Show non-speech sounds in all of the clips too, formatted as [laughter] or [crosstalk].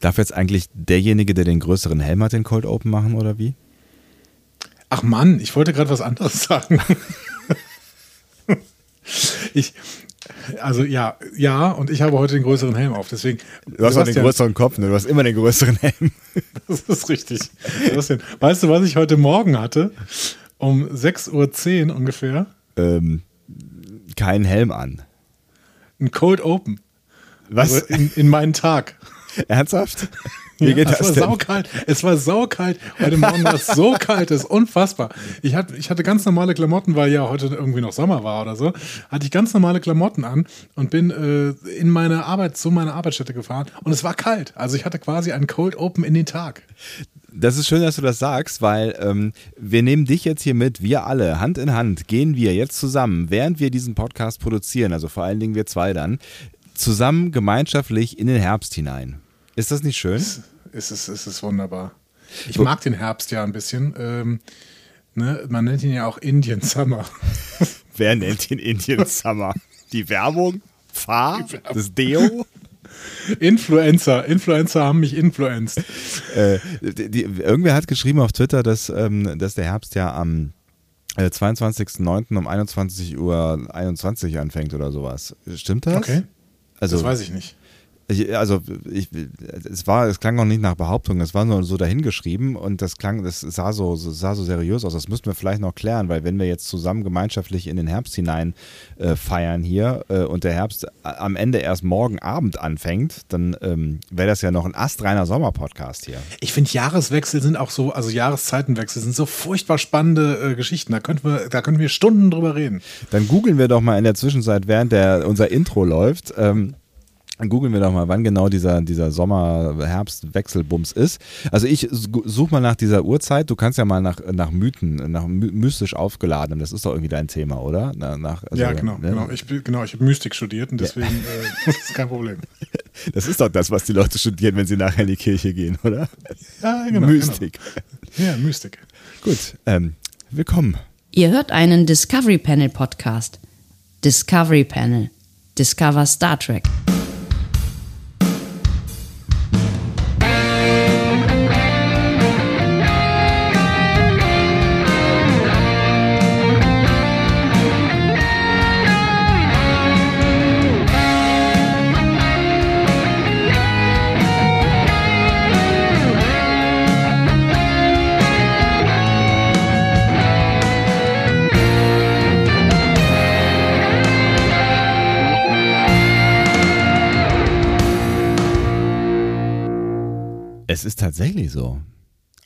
Darf jetzt eigentlich derjenige, der den größeren Helm hat, den Cold Open machen oder wie? Ach Mann, ich wollte gerade was anderes [laughs] sagen. ich, also ja, ja, und ich habe heute den größeren Helm auf, deswegen. Du hast auch den größeren Kopf, ne? Du hast immer den größeren Helm. [laughs] Das ist richtig. Sebastian, weißt du, was ich heute Morgen hatte? Um 6.10 Uhr ungefähr. Ähm, keinen Helm an. Ein Cold Open. Was? Also in, in meinen Tag. [laughs] Ernsthaft? Wie geht ja, das es war denn? saukalt. Es war saukalt. Heute Morgen war es so kalt, das ist unfassbar. Ich hatte, ich hatte ganz normale Klamotten, weil ja heute irgendwie noch Sommer war oder so. Hatte ich ganz normale Klamotten an und bin äh, in meine Arbeit, zu meiner Arbeitsstätte gefahren und es war kalt. Also ich hatte quasi einen Cold Open in den Tag. Das ist schön, dass du das sagst, weil ähm, wir nehmen dich jetzt hier mit, wir alle, Hand in Hand, gehen wir jetzt zusammen, während wir diesen Podcast produzieren, also vor allen Dingen wir zwei dann, zusammen gemeinschaftlich in den Herbst hinein. Ist das nicht schön? Es, es, ist, es ist wunderbar. Ich mag den Herbst ja ein bisschen. Ähm, ne? Man nennt ihn ja auch Indian Summer. [laughs] Wer nennt ihn Indian Summer? Die Werbung? Fahr? Das Deo? Influencer. Influencer haben mich influenced. Äh, die, die, irgendwer hat geschrieben auf Twitter, dass, ähm, dass der Herbst ja am äh, 22.09. um 21 Uhr 21 anfängt oder sowas. Stimmt das? Okay. Also, das weiß ich nicht. Ich, also ich, es war, es klang noch nicht nach Behauptung, es war nur so dahingeschrieben und das klang, das sah so, sah so seriös aus. Das müssten wir vielleicht noch klären, weil wenn wir jetzt zusammen gemeinschaftlich in den Herbst hinein äh, feiern hier äh, und der Herbst am Ende erst morgen Abend anfängt, dann ähm, wäre das ja noch ein astreiner Sommerpodcast hier. Ich finde Jahreswechsel sind auch so, also Jahreszeitenwechsel sind so furchtbar spannende äh, Geschichten. Da könnten wir, da könnten wir Stunden drüber reden. Dann googeln wir doch mal in der Zwischenzeit, während der unser Intro läuft. Ähm, googeln wir doch mal, wann genau dieser, dieser Sommer-Herbst-Wechselbums ist. Also ich suche mal nach dieser Uhrzeit. Du kannst ja mal nach, nach Mythen, nach mystisch aufgeladen. Das ist doch irgendwie dein Thema, oder? Nach, also, ja, genau. Ne? genau. Ich, genau, ich habe Mystik studiert und deswegen ja. äh, [laughs] das ist kein Problem. Das ist doch das, was die Leute studieren, wenn sie nachher in die Kirche gehen, oder? Ja, genau. Mystik. Genau. Ja, Mystik. Gut, ähm, willkommen. Ihr hört einen Discovery Panel Podcast. Discovery Panel. Discover Star Trek. Es ist tatsächlich so.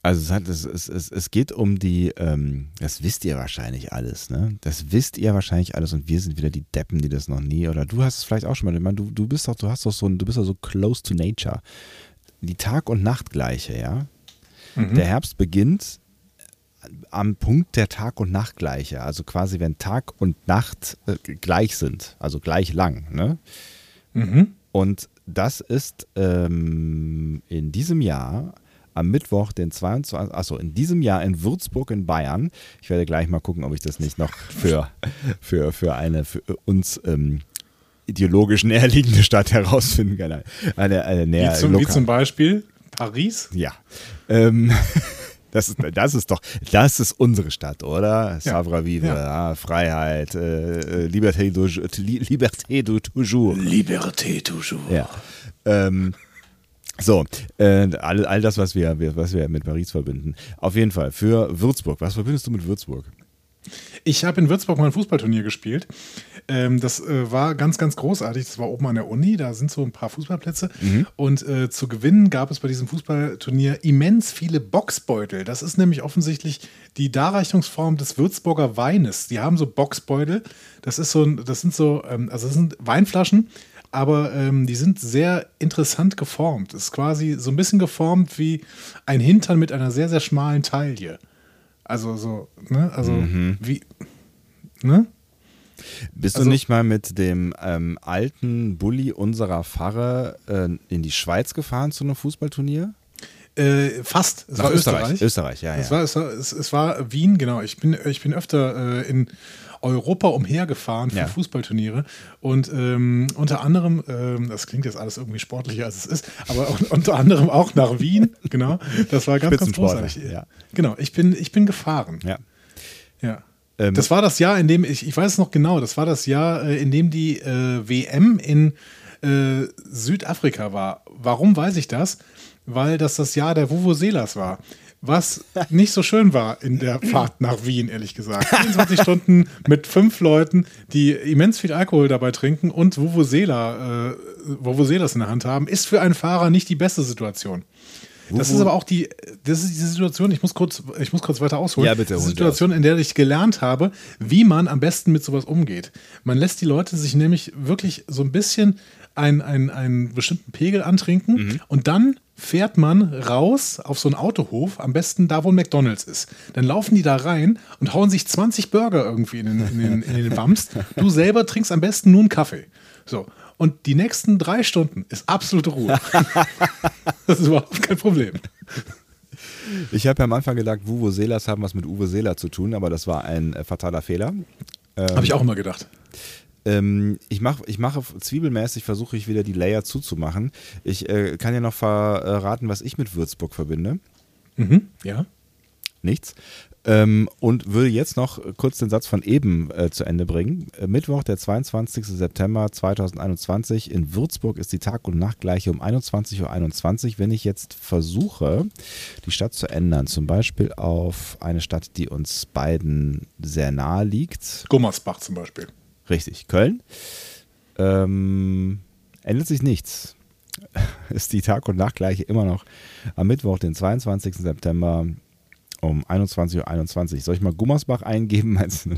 Also es, hat, es, es, es, geht um die, ähm, das wisst ihr wahrscheinlich alles, ne? Das wisst ihr wahrscheinlich alles und wir sind wieder die Deppen, die das noch nie, oder du hast es vielleicht auch schon mal, ich meine, du, du bist doch, du hast doch so du bist doch so close to nature. Die Tag- und Nachtgleiche, ja? Mhm. Der Herbst beginnt am Punkt der Tag- und Nachtgleiche, also quasi wenn Tag und Nacht äh, gleich sind, also gleich lang, ne? Mhm. Und das ist ähm, in diesem Jahr am Mittwoch, den 22. Achso, in diesem Jahr in Würzburg in Bayern. Ich werde gleich mal gucken, ob ich das nicht noch für, für, für eine für uns ähm, ideologisch näherliegende Stadt herausfinden kann. Eine, eine näher, wie, zum, wie zum Beispiel Paris? Ja. Ähm, [laughs] Das ist, das ist doch, das ist unsere Stadt, oder? Savra Vive, ja. ah, Freiheit, äh, äh Liberté, du, Liberté du toujours. Liberté toujours. Ja. Ähm, so, äh, all, all das, was wir, was wir mit Paris verbinden. Auf jeden Fall, für Würzburg. Was verbindest du mit Würzburg? Ich habe in Würzburg mal ein Fußballturnier gespielt. Ähm, das äh, war ganz, ganz großartig. Das war oben an der Uni, da sind so ein paar Fußballplätze. Mhm. Und äh, zu gewinnen gab es bei diesem Fußballturnier immens viele Boxbeutel. Das ist nämlich offensichtlich die Darreichungsform des Würzburger Weines. Die haben so Boxbeutel. Das ist so ein, das sind so, ähm, also das sind Weinflaschen, aber ähm, die sind sehr interessant geformt. Das ist quasi so ein bisschen geformt wie ein Hintern mit einer sehr, sehr schmalen Taille. Also so, ne? Also mhm. wie, ne? Bist also, du nicht mal mit dem ähm, alten Bulli unserer Pfarre äh, in die Schweiz gefahren zu einem Fußballturnier? Äh, fast. Es Nach war Österreich. Österreich, ja, es ja. War, es, war, es, es, war Wien, genau. Ich bin, ich bin öfter äh, in Europa umhergefahren für Ja. Fußballturniere und ähm, unter anderem, ähm, das klingt jetzt alles irgendwie sportlicher als es ist, aber un- unter anderem auch nach Wien, genau. Das war ganz, ganz großartig. ja. Genau, ich bin, ich bin gefahren. Ja. Ja. Ähm, das war das Jahr, in dem, ich, ich weiß es noch genau, das war das Jahr, äh, in dem die äh, WM in äh, Südafrika war. Warum weiß ich das? Weil das das Jahr der Vuvuzelas war. Was nicht so schön war in der Fahrt nach Wien, ehrlich gesagt. 24 Stunden mit fünf Leuten, die immens viel Alkohol dabei trinken und Vuvuzela, äh, Vuvuzelas in der Hand haben, ist für einen Fahrer nicht die beste Situation. Das ist aber auch die, das ist die Situation, ich muss kurz, ich muss kurz weiter ausholen. Ja, bitte, Die Situation, in der ich gelernt habe, wie man am besten mit sowas umgeht. Man lässt die Leute sich nämlich wirklich so ein bisschen ein, ein, einen bestimmten Pegel antrinken Mhm. und dann fährt man raus auf so einen Autohof, am besten da, wo ein McDonalds ist. Dann laufen die da rein und hauen sich 20 Burger irgendwie in den, in den, in den Wams. Du selber trinkst am besten nur einen Kaffee. So. Und die nächsten drei Stunden ist absolute Ruhe. [laughs] das ist überhaupt kein Problem. Ich habe ja am Anfang gedacht, Vuvuzelas haben was mit Uwe Seeler zu tun, aber das war ein äh, fataler Fehler. Habe ich auch immer gedacht. Ähm, ich, mach, ich mache zwiebelmäßig, versuche ich wieder die Layer zuzumachen. Ich äh, kann ja noch verraten, was ich mit Würzburg verbinde. Mhm. Ja. Nichts. Ähm, und würde jetzt noch kurz den Satz von eben äh, zu Ende bringen. Äh, Mittwoch, der 22. September 2021 in Würzburg ist die Tag- und Nachtgleiche um 21.21 Uhr. 21. Wenn ich jetzt versuche, die Stadt zu ändern, zum Beispiel auf eine Stadt, die uns beiden sehr nahe liegt, Gummersbach zum Beispiel. Richtig, Köln. Ähm, ändert sich nichts. [laughs] Ist die Tag- und Nachtgleiche immer noch am Mittwoch, den 22. September um 21.21 Uhr. 21. Soll ich mal Gummersbach eingeben? [laughs] Meinst du?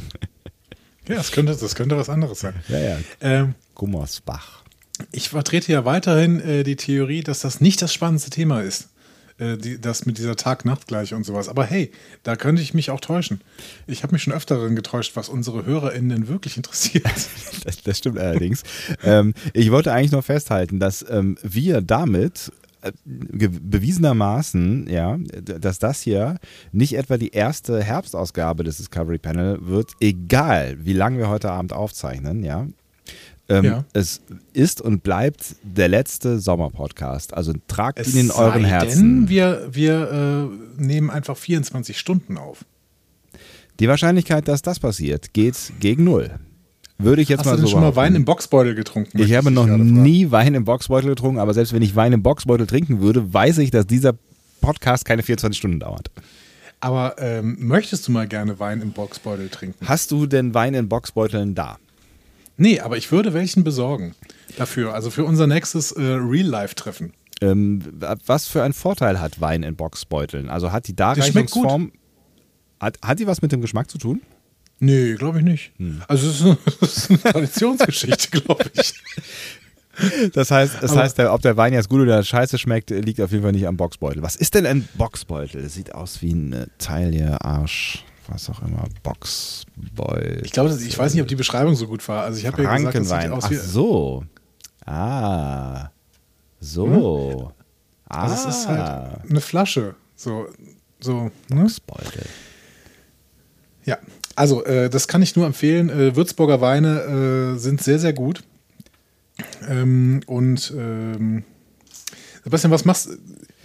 Ja, das könnte, das könnte was anderes sein. Ja, ja. Ähm, Gummersbach. ich vertrete ja weiterhin äh, die Theorie, dass das nicht das spannendste Thema ist. Äh, die, das mit dieser Tag-Nacht-Gleiche und sowas. Aber hey, da könnte ich mich auch täuschen. Ich habe mich schon öfter darin getäuscht, was unsere HörerInnen wirklich interessiert. [laughs] Das, das stimmt allerdings. ähm, ich wollte eigentlich nur festhalten, dass ähm, wir damit äh, bewiesenermaßen, ja, dass das hier nicht etwa die erste Herbstausgabe des Discovery Panel wird, egal wie lange wir heute Abend aufzeichnen, ja. Ähm, Ja. Es ist und bleibt der letzte Sommerpodcast. Also tragt Es ihn in euren Herzen. Denn wir, wir äh, nehmen einfach 24 Stunden auf. Die Wahrscheinlichkeit, dass das passiert, geht gegen null. Würde ich jetzt Hast mal du denn so schon mal. Wein im Boxbeutel getrunken? Ich habe noch nie Wein im Boxbeutel getrunken, aber selbst wenn ich Wein im Boxbeutel trinken würde, weiß ich, dass dieser Podcast keine 24 Stunden dauert. Aber ähm, möchtest du mal gerne Wein im Boxbeutel trinken? Hast du denn Wein in Boxbeuteln da? Nee, aber ich würde welchen besorgen. Dafür, also für unser nächstes äh, Real-Life-Treffen. Ähm, was für einen Vorteil hat Wein in Boxbeuteln? Also hat die. Darreichungsform. Hat, hat die was mit dem Geschmack zu tun? Nee, glaube ich nicht. Hm. Also es ist, [laughs] es ist eine Traditionsgeschichte, glaube ich. [laughs] Das heißt, das Aber- heißt ob der Wein jetzt gut oder scheiße schmeckt, liegt auf jeden Fall nicht am Boxbeutel. Was ist denn ein Boxbeutel? Das sieht aus wie ein Taille, Arsch, was auch immer. Boxbeutel. Ich glaube, ich weiß nicht, ob die Beschreibung so gut war. Also ich habe ja gesagt, das sieht aus Ach wie so. Ah. So. Ah. also es ist halt eine Flasche. So, so, ne? Boxbeutel. Ja, also äh, das kann ich nur empfehlen. Äh, Würzburger Weine äh, sind sehr, sehr gut. Ähm, und ähm, Sebastian, was machst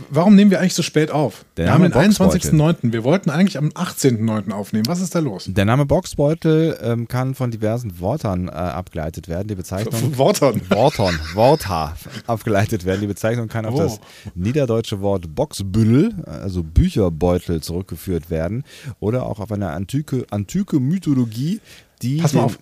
Warum nehmen wir eigentlich so spät auf? Der wir haben den Name Boxbeutel. 21.09. Wir wollten eigentlich am 18.09. aufnehmen. Was ist da los? Der Name Boxbeutel ähm, kann von diversen Wörtern äh, abgeleitet werden. Die Bezeichnung. [laughs] Wortern. Wortern, Wortha abgeleitet werden. Die Bezeichnung kann auf Oh. das niederdeutsche Wort Boxbüll, also Bücherbeutel, zurückgeführt werden. Oder auch auf eine antike, antike Mythologie, die. Pass mal auf.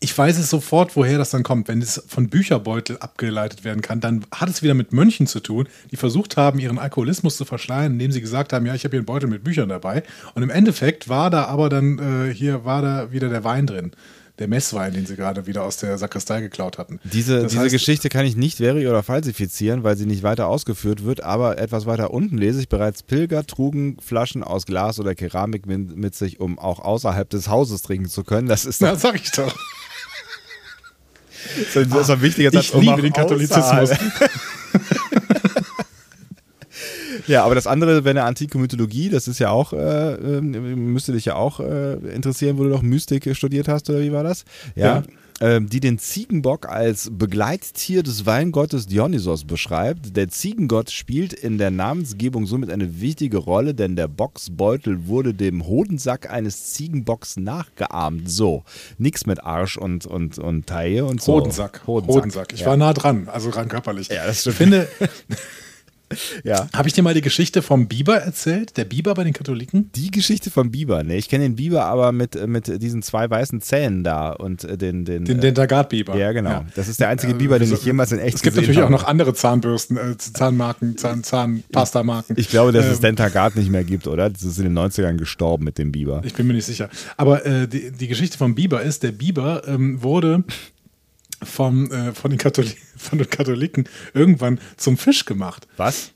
Ich weiß es sofort, woher das dann kommt. Wenn es von Bücherbeutel abgeleitet werden kann, dann hat es wieder mit Mönchen zu tun, die versucht haben, ihren Alkoholismus zu verschleiern, indem sie gesagt haben, ja, ich habe hier einen Beutel mit Büchern dabei. Und im Endeffekt war da aber dann, äh, hier war da wieder der Wein drin. Der Messwein, den sie gerade wieder aus der Sakristei geklaut hatten. Diese, Das diese heißt- Geschichte kann ich nicht veri- oder falsifizieren, weil sie nicht weiter ausgeführt wird, aber etwas weiter unten lese ich bereits, Pilger trugen Flaschen aus Glas oder Keramik mit, mit sich, um auch außerhalb des Hauses trinken zu können. Das ist Na, sag ich doch. Das ist ein wichtiger Satz. Ich um liebe auch den Katholizismus. [laughs] Ja, aber das andere wäre eine antike Mythologie, das ist ja auch, äh, äh, müsste dich ja auch äh, interessieren, wo du doch Mystik studiert hast, oder wie war das? Ja. Ja. Ähm, die den Ziegenbock als Begleittier des Weingottes Dionysos beschreibt. Der Ziegengott spielt in der Namensgebung somit eine wichtige Rolle, denn der Bocksbeutel wurde dem Hodensack eines Ziegenbocks nachgeahmt. So, nix mit Arsch und, und, und Taille und so. Hodensack. Hodensack. Ich ja. war nah dran, also rein körperlich. Ja, das ich finde, [laughs] ja. habe ich dir mal die Geschichte vom Biber erzählt? Der Biber bei den Katholiken? Die Geschichte vom Biber, ne? Ich kenne den Biber aber mit, äh, mit diesen zwei weißen Zähnen da und äh, den. den, Den äh, Dentagat-Biber. ja, genau. Das ist der einzige Biber, den ich jemals in echt Es gibt gesehen natürlich auch habe. noch andere Zahnbürsten, äh, Zahnmarken, Zahn, Zahnpasta-Marken. Ich glaube, dass es Ähm, Dentagat nicht mehr gibt, oder? Das ist in den 90ern gestorben mit dem Biber. Ich bin mir nicht sicher. Aber äh, die, die Geschichte vom Biber ist, der Biber ähm, wurde vom, äh, von, den Katholi [laughs] von den Katholiken irgendwann zum Fisch gemacht. Was?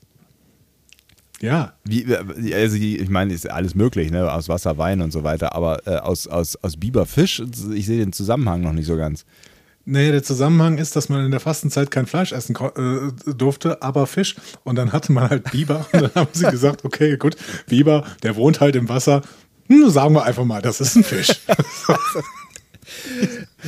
Ja. Wie, äh, also ich meine, ist alles möglich, ne? Aus Wasser, Wein und so weiter, aber äh, aus, aus, aus Biberfisch, ich sehe den Zusammenhang noch nicht so ganz. Nee, der Zusammenhang ist, dass man in der Fastenzeit kein Fleisch essen äh, durfte, aber Fisch. Und dann hatte man halt Biber. Und dann haben sie gesagt, [laughs] okay, gut, Biber, der wohnt halt im Wasser. Hm, sagen wir einfach mal, das ist ein Fisch. [laughs]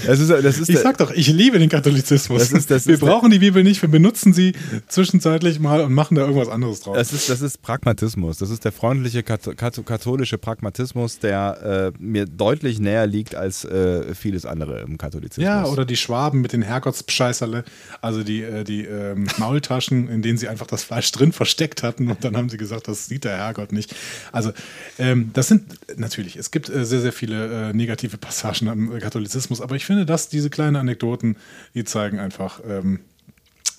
Das ist, das ist Ich sag doch, ich liebe den Katholizismus. Das ist- das wir brauchen die Bibel nicht, wir benutzen sie zwischenzeitlich mal und machen da irgendwas anderes draus. Das ist, das ist Pragmatismus. Das ist der freundliche kat kat katholische Pragmatismus, der äh, mir deutlich näher liegt als äh, vieles andere im Katholizismus. Ja, oder die Schwaben mit den Herrgottsbescheißerle, also die, äh, die ähm, [laughs] Maultaschen, in denen sie einfach das Fleisch drin versteckt hatten und dann haben sie gesagt, das sieht der Herrgott nicht. Also ähm, das sind natürlich, es gibt äh, sehr, sehr viele äh, negative Passagen am äh, Katholizismus, aber ich finde, dass diese kleinen Anekdoten, die zeigen einfach, ähm,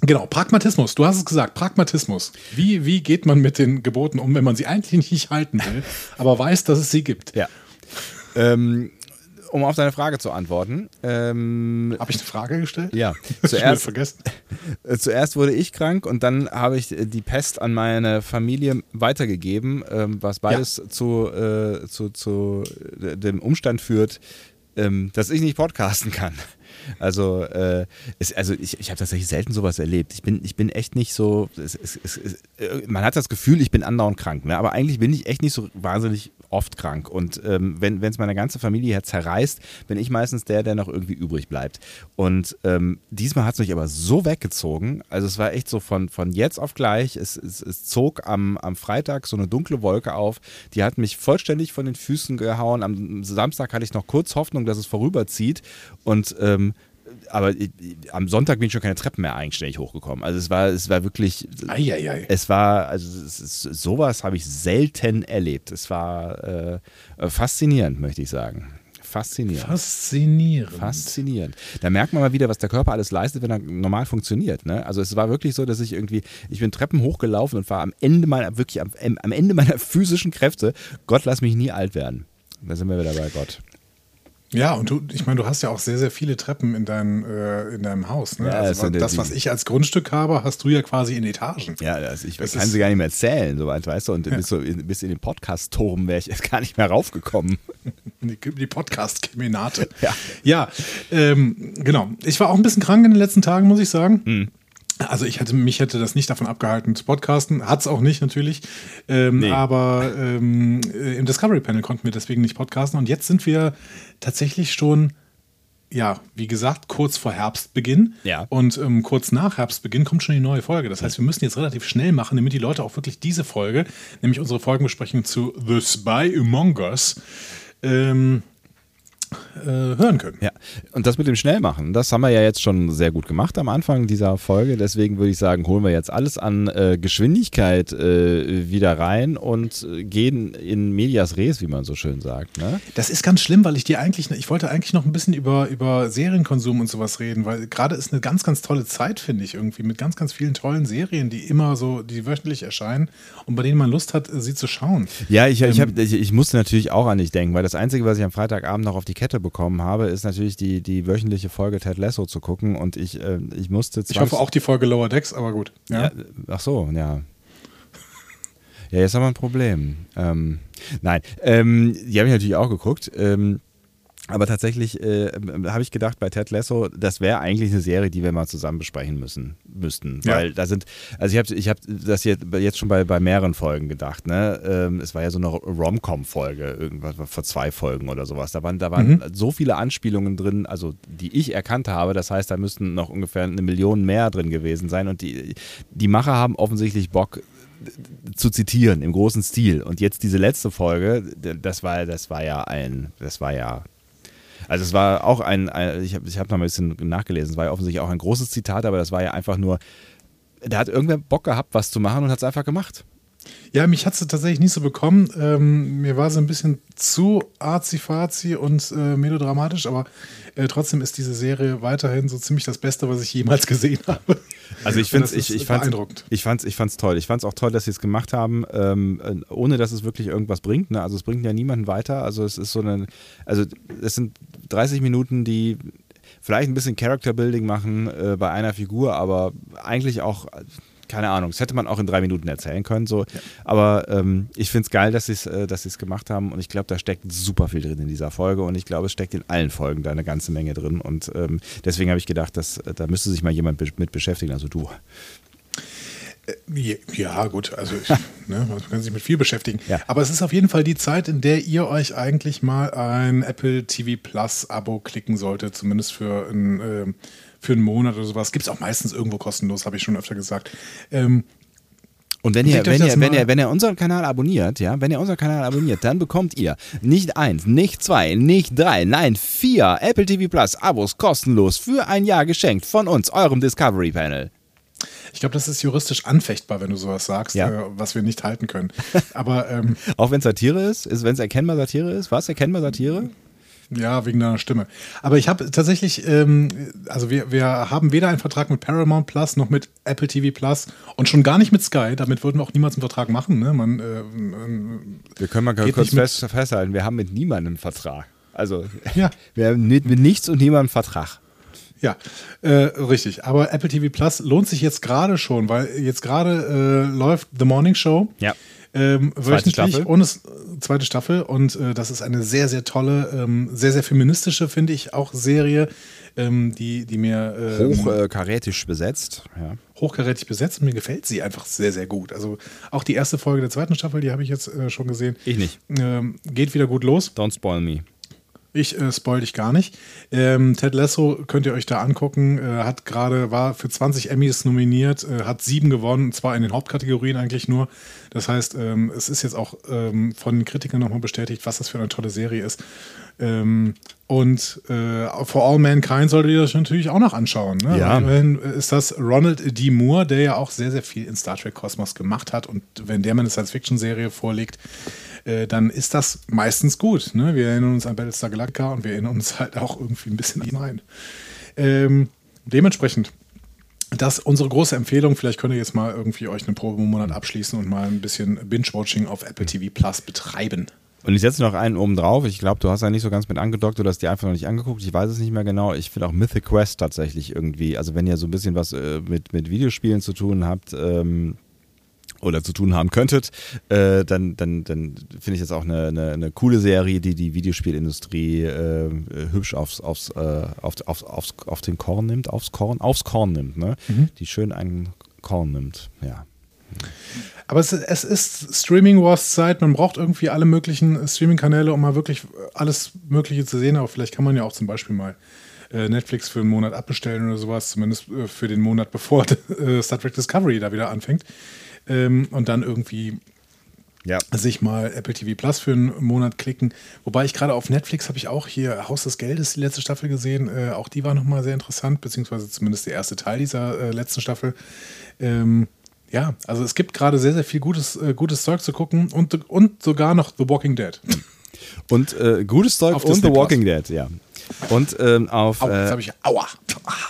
Genau, Pragmatismus. Du hast es gesagt, Pragmatismus. Wie, wie geht man mit den Geboten um, wenn man sie eigentlich nicht halten will, [laughs] aber weiß, dass es sie gibt? Ja. Ähm, um auf deine Frage zu antworten. Ähm, Habe ich eine Frage gestellt? ja, [laughs] zuerst, vergessen. [laughs] äh, zuerst wurde ich krank und dann habe ich äh, die Pest an meine Familie weitergegeben, ähm, was beides zu, äh, zu, zu äh, dem Umstand führt, ähm, dass ich nicht podcasten kann. Also, äh, es, also ich, ich habe tatsächlich selten sowas erlebt. Ich bin, ich bin echt nicht so. Es, es, äh, man hat das Gefühl, ich bin andauernd krank, ne? aber eigentlich bin ich echt nicht so wahnsinnig oft krank. Und ähm, wenn es meine ganze Familie her zerreißt, bin ich meistens der, der noch irgendwie übrig bleibt. Und ähm, diesmal hat es mich aber so weggezogen. Also es war echt so von, von jetzt auf gleich. Es, es, es zog am, am Freitag so eine dunkle Wolke auf. Die hat mich vollständig von den Füßen gehauen. Am Samstag hatte ich noch kurz Hoffnung, dass es vorüberzieht. Und ähm, aber ich, am Sonntag bin ich schon keine Treppen mehr eigenständig hochgekommen. Also es war, es war wirklich, Eieiei. es war, also es ist, sowas habe ich selten erlebt. Es war äh, faszinierend, möchte ich sagen. Faszinierend. Faszinierend. Faszinierend. Da merkt man mal wieder, was der Körper alles leistet, wenn er normal funktioniert. Ne? Also es war wirklich so, dass ich irgendwie, ich bin Treppen hochgelaufen und war am Ende meiner, wirklich am, am Ende meiner [laughs] physischen Kräfte. Gott, lass mich nie alt werden. Da sind wir wieder bei Gott. Ja, und du, ich meine, du hast ja auch sehr, sehr viele Treppen in deinem, äh, in deinem Haus. Ne? Ja, also, das das, was ich als Grundstück habe, hast du ja quasi in Etagen. Ja, also ich Das kann sie gar nicht mehr erzählen, soweit, weißt du. Und bis, so, bis in den Podcast-Turm wäre ich jetzt gar nicht mehr raufgekommen. [laughs] Die, die Podcast-Kemenate. Ja. ja ähm, genau. Ich war auch ein bisschen krank in den letzten Tagen, muss ich sagen. Hm. Also ich hätte, mich hätte das nicht davon abgehalten zu podcasten. Hat es auch nicht natürlich. Ähm, Nee. Aber ähm, äh, im Discovery Panel konnten wir deswegen nicht podcasten. Und jetzt sind wir tatsächlich schon, ja, wie gesagt, kurz vor Herbstbeginn. Ja. Und ähm, kurz nach Herbstbeginn kommt schon die neue Folge. Das heißt, wir müssen jetzt relativ schnell machen, damit die Leute auch wirklich diese Folge, nämlich unsere Folgenbesprechung zu The Spy Among Us, ähm, äh, hören können. Ja, und das mit dem Schnellmachen, das haben wir ja jetzt schon sehr gut gemacht am Anfang dieser Folge. Deswegen würde ich sagen, holen wir jetzt alles an äh, Geschwindigkeit äh, wieder rein und äh, gehen in medias res, wie man so schön sagt. Ne? Das ist ganz schlimm, weil ich dir eigentlich, ich wollte eigentlich noch ein bisschen über, über Serienkonsum und sowas reden, weil gerade ist eine ganz, ganz tolle Zeit, finde ich, irgendwie, mit ganz, ganz vielen tollen Serien, die immer so, die wöchentlich erscheinen und bei denen man Lust hat, sie zu schauen. Ja, ich, ich, Ähm, hab, ich, ich musste natürlich auch an dich denken, weil das Einzige, was ich am Freitagabend noch auf die Kette bekommen habe, ist natürlich die, die wöchentliche Folge Ted Lasso zu gucken und ich, äh, ich musste Ich hoffe auch die Folge Lower Decks, aber gut. Ja. Ja, ach so, ja. Ja, jetzt haben wir ein Problem. Ähm, nein, ähm, die habe ich natürlich auch geguckt. Ähm, Aber tatsächlich äh, habe ich gedacht, bei Ted Lasso, das wäre eigentlich eine Serie, die wir mal zusammen besprechen müssen, müssten. Ja. Weil da sind, also ich habe ich hab das jetzt, jetzt schon bei, bei mehreren Folgen gedacht. Ne? Ähm, es war ja so eine Rom-Com-Folge, irgendwas vor zwei Folgen oder sowas. Da waren, da waren mhm. so viele Anspielungen drin, also die ich erkannt habe. Das heißt, da müssten noch ungefähr eine Million mehr drin gewesen sein. Und die, die Macher haben offensichtlich Bock, zu zitieren im großen Stil. Und jetzt diese letzte Folge, das war, das war ja ein, das war ja also es war auch ein, ein ich habe ich hab noch ein bisschen nachgelesen, es war ja offensichtlich auch ein großes Zitat, aber das war ja einfach nur, da hat irgendwer Bock gehabt, was zu machen und hat es einfach gemacht. Ja, mich hat sie tatsächlich nicht so bekommen. Ähm, mir war sie ein bisschen zu arzi-fazi und äh, melodramatisch, aber äh, trotzdem ist diese Serie weiterhin so ziemlich das Beste, was ich jemals gesehen [laughs] habe. Also ich finde es ich, ich beeindruckend. Ich fand's, ich fand's toll. Ich fand es auch toll, dass sie es gemacht haben, ähm, äh, ohne dass es wirklich irgendwas bringt. Ne? Also es bringt ja niemanden weiter. Also es ist so eine, also es sind 30 Minuten, die vielleicht ein bisschen Character Building machen äh, bei einer Figur, aber eigentlich auch keine Ahnung, das hätte man auch in drei Minuten erzählen können. So. Ja. Aber ähm, ich finde es geil, dass sie es äh, dass gemacht haben und ich glaube, da steckt super viel drin in dieser Folge und ich glaube, es steckt in allen Folgen da eine ganze Menge drin und ähm, deswegen habe ich gedacht, dass, äh, da müsste sich mal jemand be mit beschäftigen, also du. Äh, ja, gut, also ich, [laughs] ne, man kann sich mit viel beschäftigen. Ja. Aber es ist auf jeden Fall die Zeit, in der ihr euch eigentlich mal ein Apple TV Plus Abo klicken solltet, zumindest für ein äh, für einen Monat oder sowas. Gibt es auch meistens irgendwo kostenlos, habe ich schon öfter gesagt. Ähm, und wenn ihr, wenn ihr, wenn ihr, wenn ihr unseren Kanal abonniert, ja, wenn ihr unseren Kanal abonniert, dann bekommt ihr nicht eins, nicht zwei, nicht drei, nein, vier Apple TV Plus Abos kostenlos für ein Jahr geschenkt von uns, eurem Discovery Panel. Ich glaube, das ist juristisch anfechtbar, wenn du sowas sagst, ja. äh, was wir nicht halten können. [laughs] Aber ähm, auch wenn es Satire ist, ist wenn es erkennbar Satire ist, was erkennbar Satire? Ja, wegen deiner Stimme. Aber ich habe tatsächlich, ähm, also wir, wir haben weder einen Vertrag mit Paramount Plus noch mit Apple TV Plus und schon gar nicht mit Sky. Damit würden wir auch niemals einen Vertrag machen. Ne? Man, äh, wir können mal kurz fest, festhalten, wir haben mit niemandem einen Vertrag. Also ja. [laughs] wir haben mit, mit nichts und niemandem einen Vertrag. Ja, äh, richtig. Aber Apple TV Plus lohnt sich jetzt gerade schon, weil jetzt gerade äh, läuft The Morning Show. Ja. Ähm, zweite Staffel. Und es, zweite Staffel. Und äh, das ist eine sehr, sehr tolle, ähm, sehr, sehr feministische, finde ich, auch Serie, ähm, die, die mir. Ähm, Hochkarätisch besetzt. Ja. Hochkarätig besetzt und mir gefällt sie einfach sehr, sehr gut. Also auch die erste Folge der zweiten Staffel, die habe ich jetzt äh, schon gesehen. Ich nicht. Ähm, geht wieder gut los. Don't spoil me. Ich äh, spoil dich gar nicht. Ähm, Ted Lasso könnt ihr euch da angucken. Äh, hat gerade, war für 20 Emmys nominiert, äh, hat sieben gewonnen, und zwar in den Hauptkategorien eigentlich nur. Das heißt, ähm, es ist jetzt auch ähm, von den Kritikern nochmal bestätigt, was das für eine tolle Serie ist. Ähm, und äh, For All Mankind solltet ihr euch natürlich auch noch anschauen. Ne? Ja. Immerhin ist das Ronald D. Moore, der ja auch sehr, sehr viel in Star Trek Kosmos gemacht hat. Und wenn der mal eine Science-Fiction-Serie vorlegt, äh, dann ist das meistens gut. Ne? Wir erinnern uns an Battlestar Galactica und wir erinnern uns halt auch irgendwie ein bisschen an rein. Ähm, dementsprechend, das ist unsere große Empfehlung. Vielleicht könnt ihr jetzt mal irgendwie euch einen Probemonat abschließen und mal ein bisschen Binge-Watching auf Apple TV Plus betreiben. Und ich setze noch einen oben drauf. Ich glaube, du hast ja nicht so ganz mit angedockt oder hast die einfach noch nicht angeguckt. Ich weiß es nicht mehr genau. Ich finde auch Mythic Quest tatsächlich irgendwie, also wenn ihr so ein bisschen was äh, mit, mit Videospielen zu tun habt, ähm, oder zu tun haben könntet, äh, dann, dann, dann finde ich das auch eine, eine, eine, coole Serie, die die Videospielindustrie äh, hübsch aufs, aufs, äh, auf, auf, aufs, auf den Korn nimmt, aufs Korn, aufs Korn nimmt, ne? Mhm. Die schön einen Korn nimmt, ja. Aber es, es ist Streaming Wars Zeit. Man braucht irgendwie alle möglichen Streaming-Kanäle, um mal wirklich alles Mögliche zu sehen. Aber vielleicht kann man ja auch zum Beispiel mal äh, Netflix für einen Monat abbestellen oder sowas, zumindest äh, für den Monat bevor [laughs] äh, Star Trek Discovery da wieder anfängt ähm, und dann irgendwie ja. sich mal Apple TV Plus für einen Monat klicken. Wobei ich gerade auf Netflix habe ich auch hier Haus des Geldes, die letzte Staffel gesehen. Äh, auch die war nochmal sehr interessant, beziehungsweise zumindest der erste Teil dieser äh, letzten Staffel. Ähm, ja, also es gibt gerade sehr, sehr viel gutes, äh, gutes Zeug zu gucken und, und sogar noch The Walking Dead. [laughs] Und äh, gutes Zeug auf und Disney The Walking Plus. Dead, ja. Und ähm, auf Au, äh, ich, aua.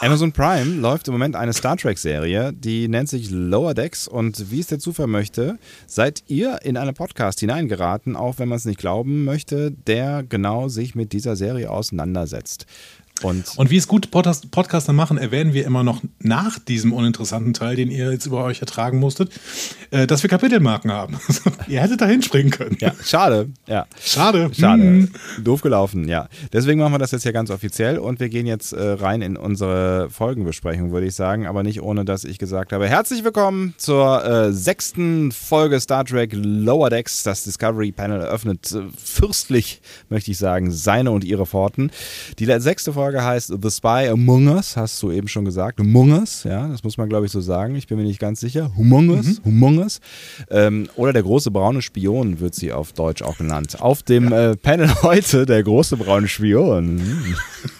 Amazon Prime läuft im Moment eine Star Trek-Serie, die nennt sich Lower Decks. Und wie es der Zufall möchte, seid ihr in einen Podcast hineingeraten, auch wenn man es nicht glauben möchte, der genau sich mit dieser Serie auseinandersetzt. Und, und wie es gut Podcast Podcaster machen, erwähnen wir immer noch nach diesem uninteressanten Teil, den ihr jetzt über euch ertragen musstet, äh, dass wir Kapitelmarken haben. [laughs] ihr hättet da hinspringen können. Ja, schade. Ja. Schade. Schade. Hm. Doof gelaufen, ja. Deswegen machen wir das jetzt hier ganz offiziell und wir gehen jetzt äh, rein in unsere Folgenbesprechung, würde ich sagen, aber nicht ohne, dass ich gesagt habe, herzlich willkommen zur äh, sechsten Folge Star Trek Lower Decks. Das Discovery Panel eröffnet äh, fürstlich, möchte ich sagen, seine und ihre Pforten. Die sechste Folge Folge heißt The Spy Among Us, hast du eben schon gesagt. Among Us, ja, das muss man glaube ich so sagen. Ich bin mir nicht ganz sicher. Among Us, mhm. Among Us. Ähm, oder der große braune Spion wird sie auf Deutsch auch genannt. Auf dem ja. äh, Panel [laughs] heute der große braune Spion.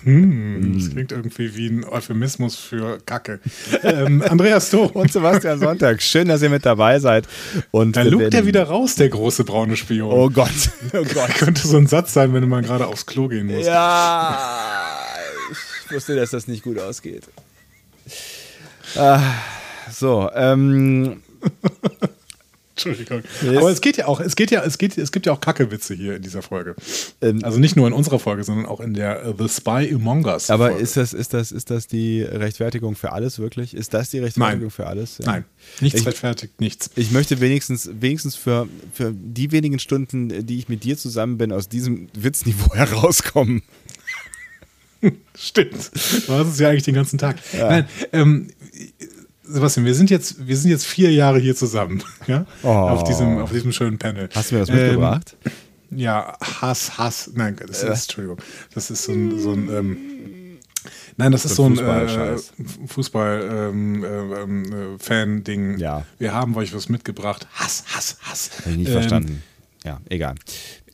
Hm, das klingt irgendwie wie ein Euphemismus für Kacke. Ähm, Andreas Doh. Und Sebastian Sonntag. Schön, dass ihr mit dabei seid. Und da lugt er wieder raus, der große braune Spion. Oh Gott. Oh [laughs] Gott. Könnte so ein Satz sein, wenn man gerade aufs Klo gehen muss. Ja ich wusste, dass das nicht gut ausgeht. Ah, so, ähm. [laughs] Entschuldigung. Yes. Aber es geht ja auch, es geht ja, es geht, es gibt ja auch Kackewitze hier in dieser Folge. Ähm, also nicht nur in unserer Folge, sondern auch in der uh, The Spy Among Us. Aber Folge. ist das, ist das, ist das die Rechtfertigung für alles wirklich? Ist das die Rechtfertigung Nein. für alles? Ja. Nein, nichts ich, rechtfertigt nichts. Ich möchte wenigstens, wenigstens für, für die wenigen Stunden, die ich mit dir zusammen bin, aus diesem Witzniveau [laughs] herauskommen. [laughs] Stimmt. Du hast es ja eigentlich den ganzen Tag. Ja. Nein, ähm, Sebastian, wir sind jetzt, wir sind jetzt vier Jahre hier zusammen, [laughs] ja? Oh. Auf, diesem, auf diesem schönen Panel. Hast du mir das mitgebracht? Ähm, ja, Hass, Hass. Nein, das ist, äh. Entschuldigung. Das ist so ein, so ein ähm, Nein, das ist so ein äh, Fußball-Fan-Ding. Ähm, äh, ähm, ja. Wir haben euch was mitgebracht. Hass, Hass, Hass. Habe ich nicht ähm, verstanden. Ja, egal.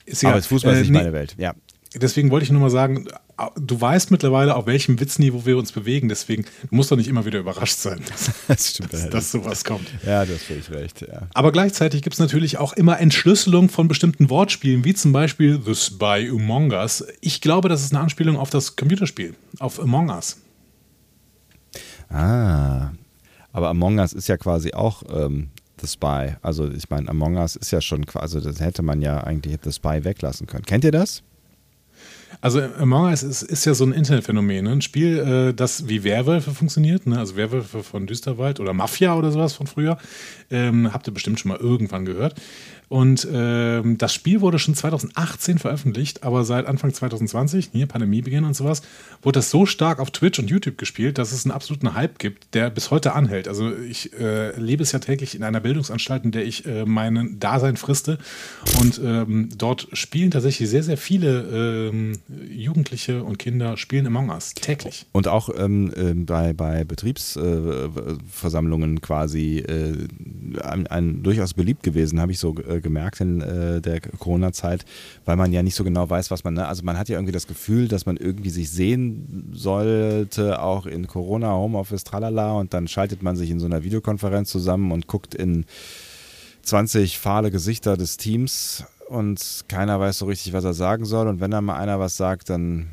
Ist Aber Fußball ist nicht äh, meine Welt. Ja. Deswegen wollte ich nur mal sagen, du weißt mittlerweile, auf welchem Witzniveau wir uns bewegen. Deswegen, du musst doch nicht immer wieder überrascht sein, dass, [laughs] das stimmt, dass, dass sowas kommt. Ja, das finde ich recht. Ja. Aber gleichzeitig gibt es natürlich auch immer Entschlüsselung von bestimmten Wortspielen, wie zum Beispiel The Spy Among Us. Ich glaube, das ist eine Anspielung auf das Computerspiel, auf Among Us. Ah, aber Among Us ist ja quasi auch ähm, The Spy. Also ich meine, Among Us ist ja schon quasi, das hätte man ja eigentlich The Spy weglassen können. Kennt ihr das? Also Among Us ist, ist ja so ein Internetphänomen, ne? ein Spiel, äh, das wie Werwölfe funktioniert, ne? also Werwölfe von Düsterwald oder Mafia oder sowas von früher. Ähm, habt ihr bestimmt schon mal irgendwann gehört. Und ähm, das Spiel wurde schon 2018 veröffentlicht, aber seit Anfang 2020, hier Pandemiebeginn und sowas, wurde das so stark auf Twitch und YouTube gespielt, dass es einen absoluten Hype gibt, der bis heute anhält. Also ich äh, lebe es ja täglich in einer Bildungsanstalt, in der ich äh, mein Dasein friste. Und ähm, dort spielen tatsächlich sehr, sehr viele ähm, Jugendliche und Kinder spielen Among Us täglich. Und auch ähm, äh, bei, bei Betriebsversammlungen quasi äh, ein, ein, durchaus beliebt gewesen, habe ich so äh, gemerkt in äh, der Corona-Zeit, weil man ja nicht so genau weiß, was man, ne? also man hat ja irgendwie das Gefühl, dass man irgendwie sich sehen sollte, auch in Corona, Homeoffice, tralala, und dann schaltet man sich in so einer Videokonferenz zusammen und guckt in 20 fahle Gesichter des Teams und keiner weiß so richtig, was er sagen soll. Und wenn dann mal einer was sagt, dann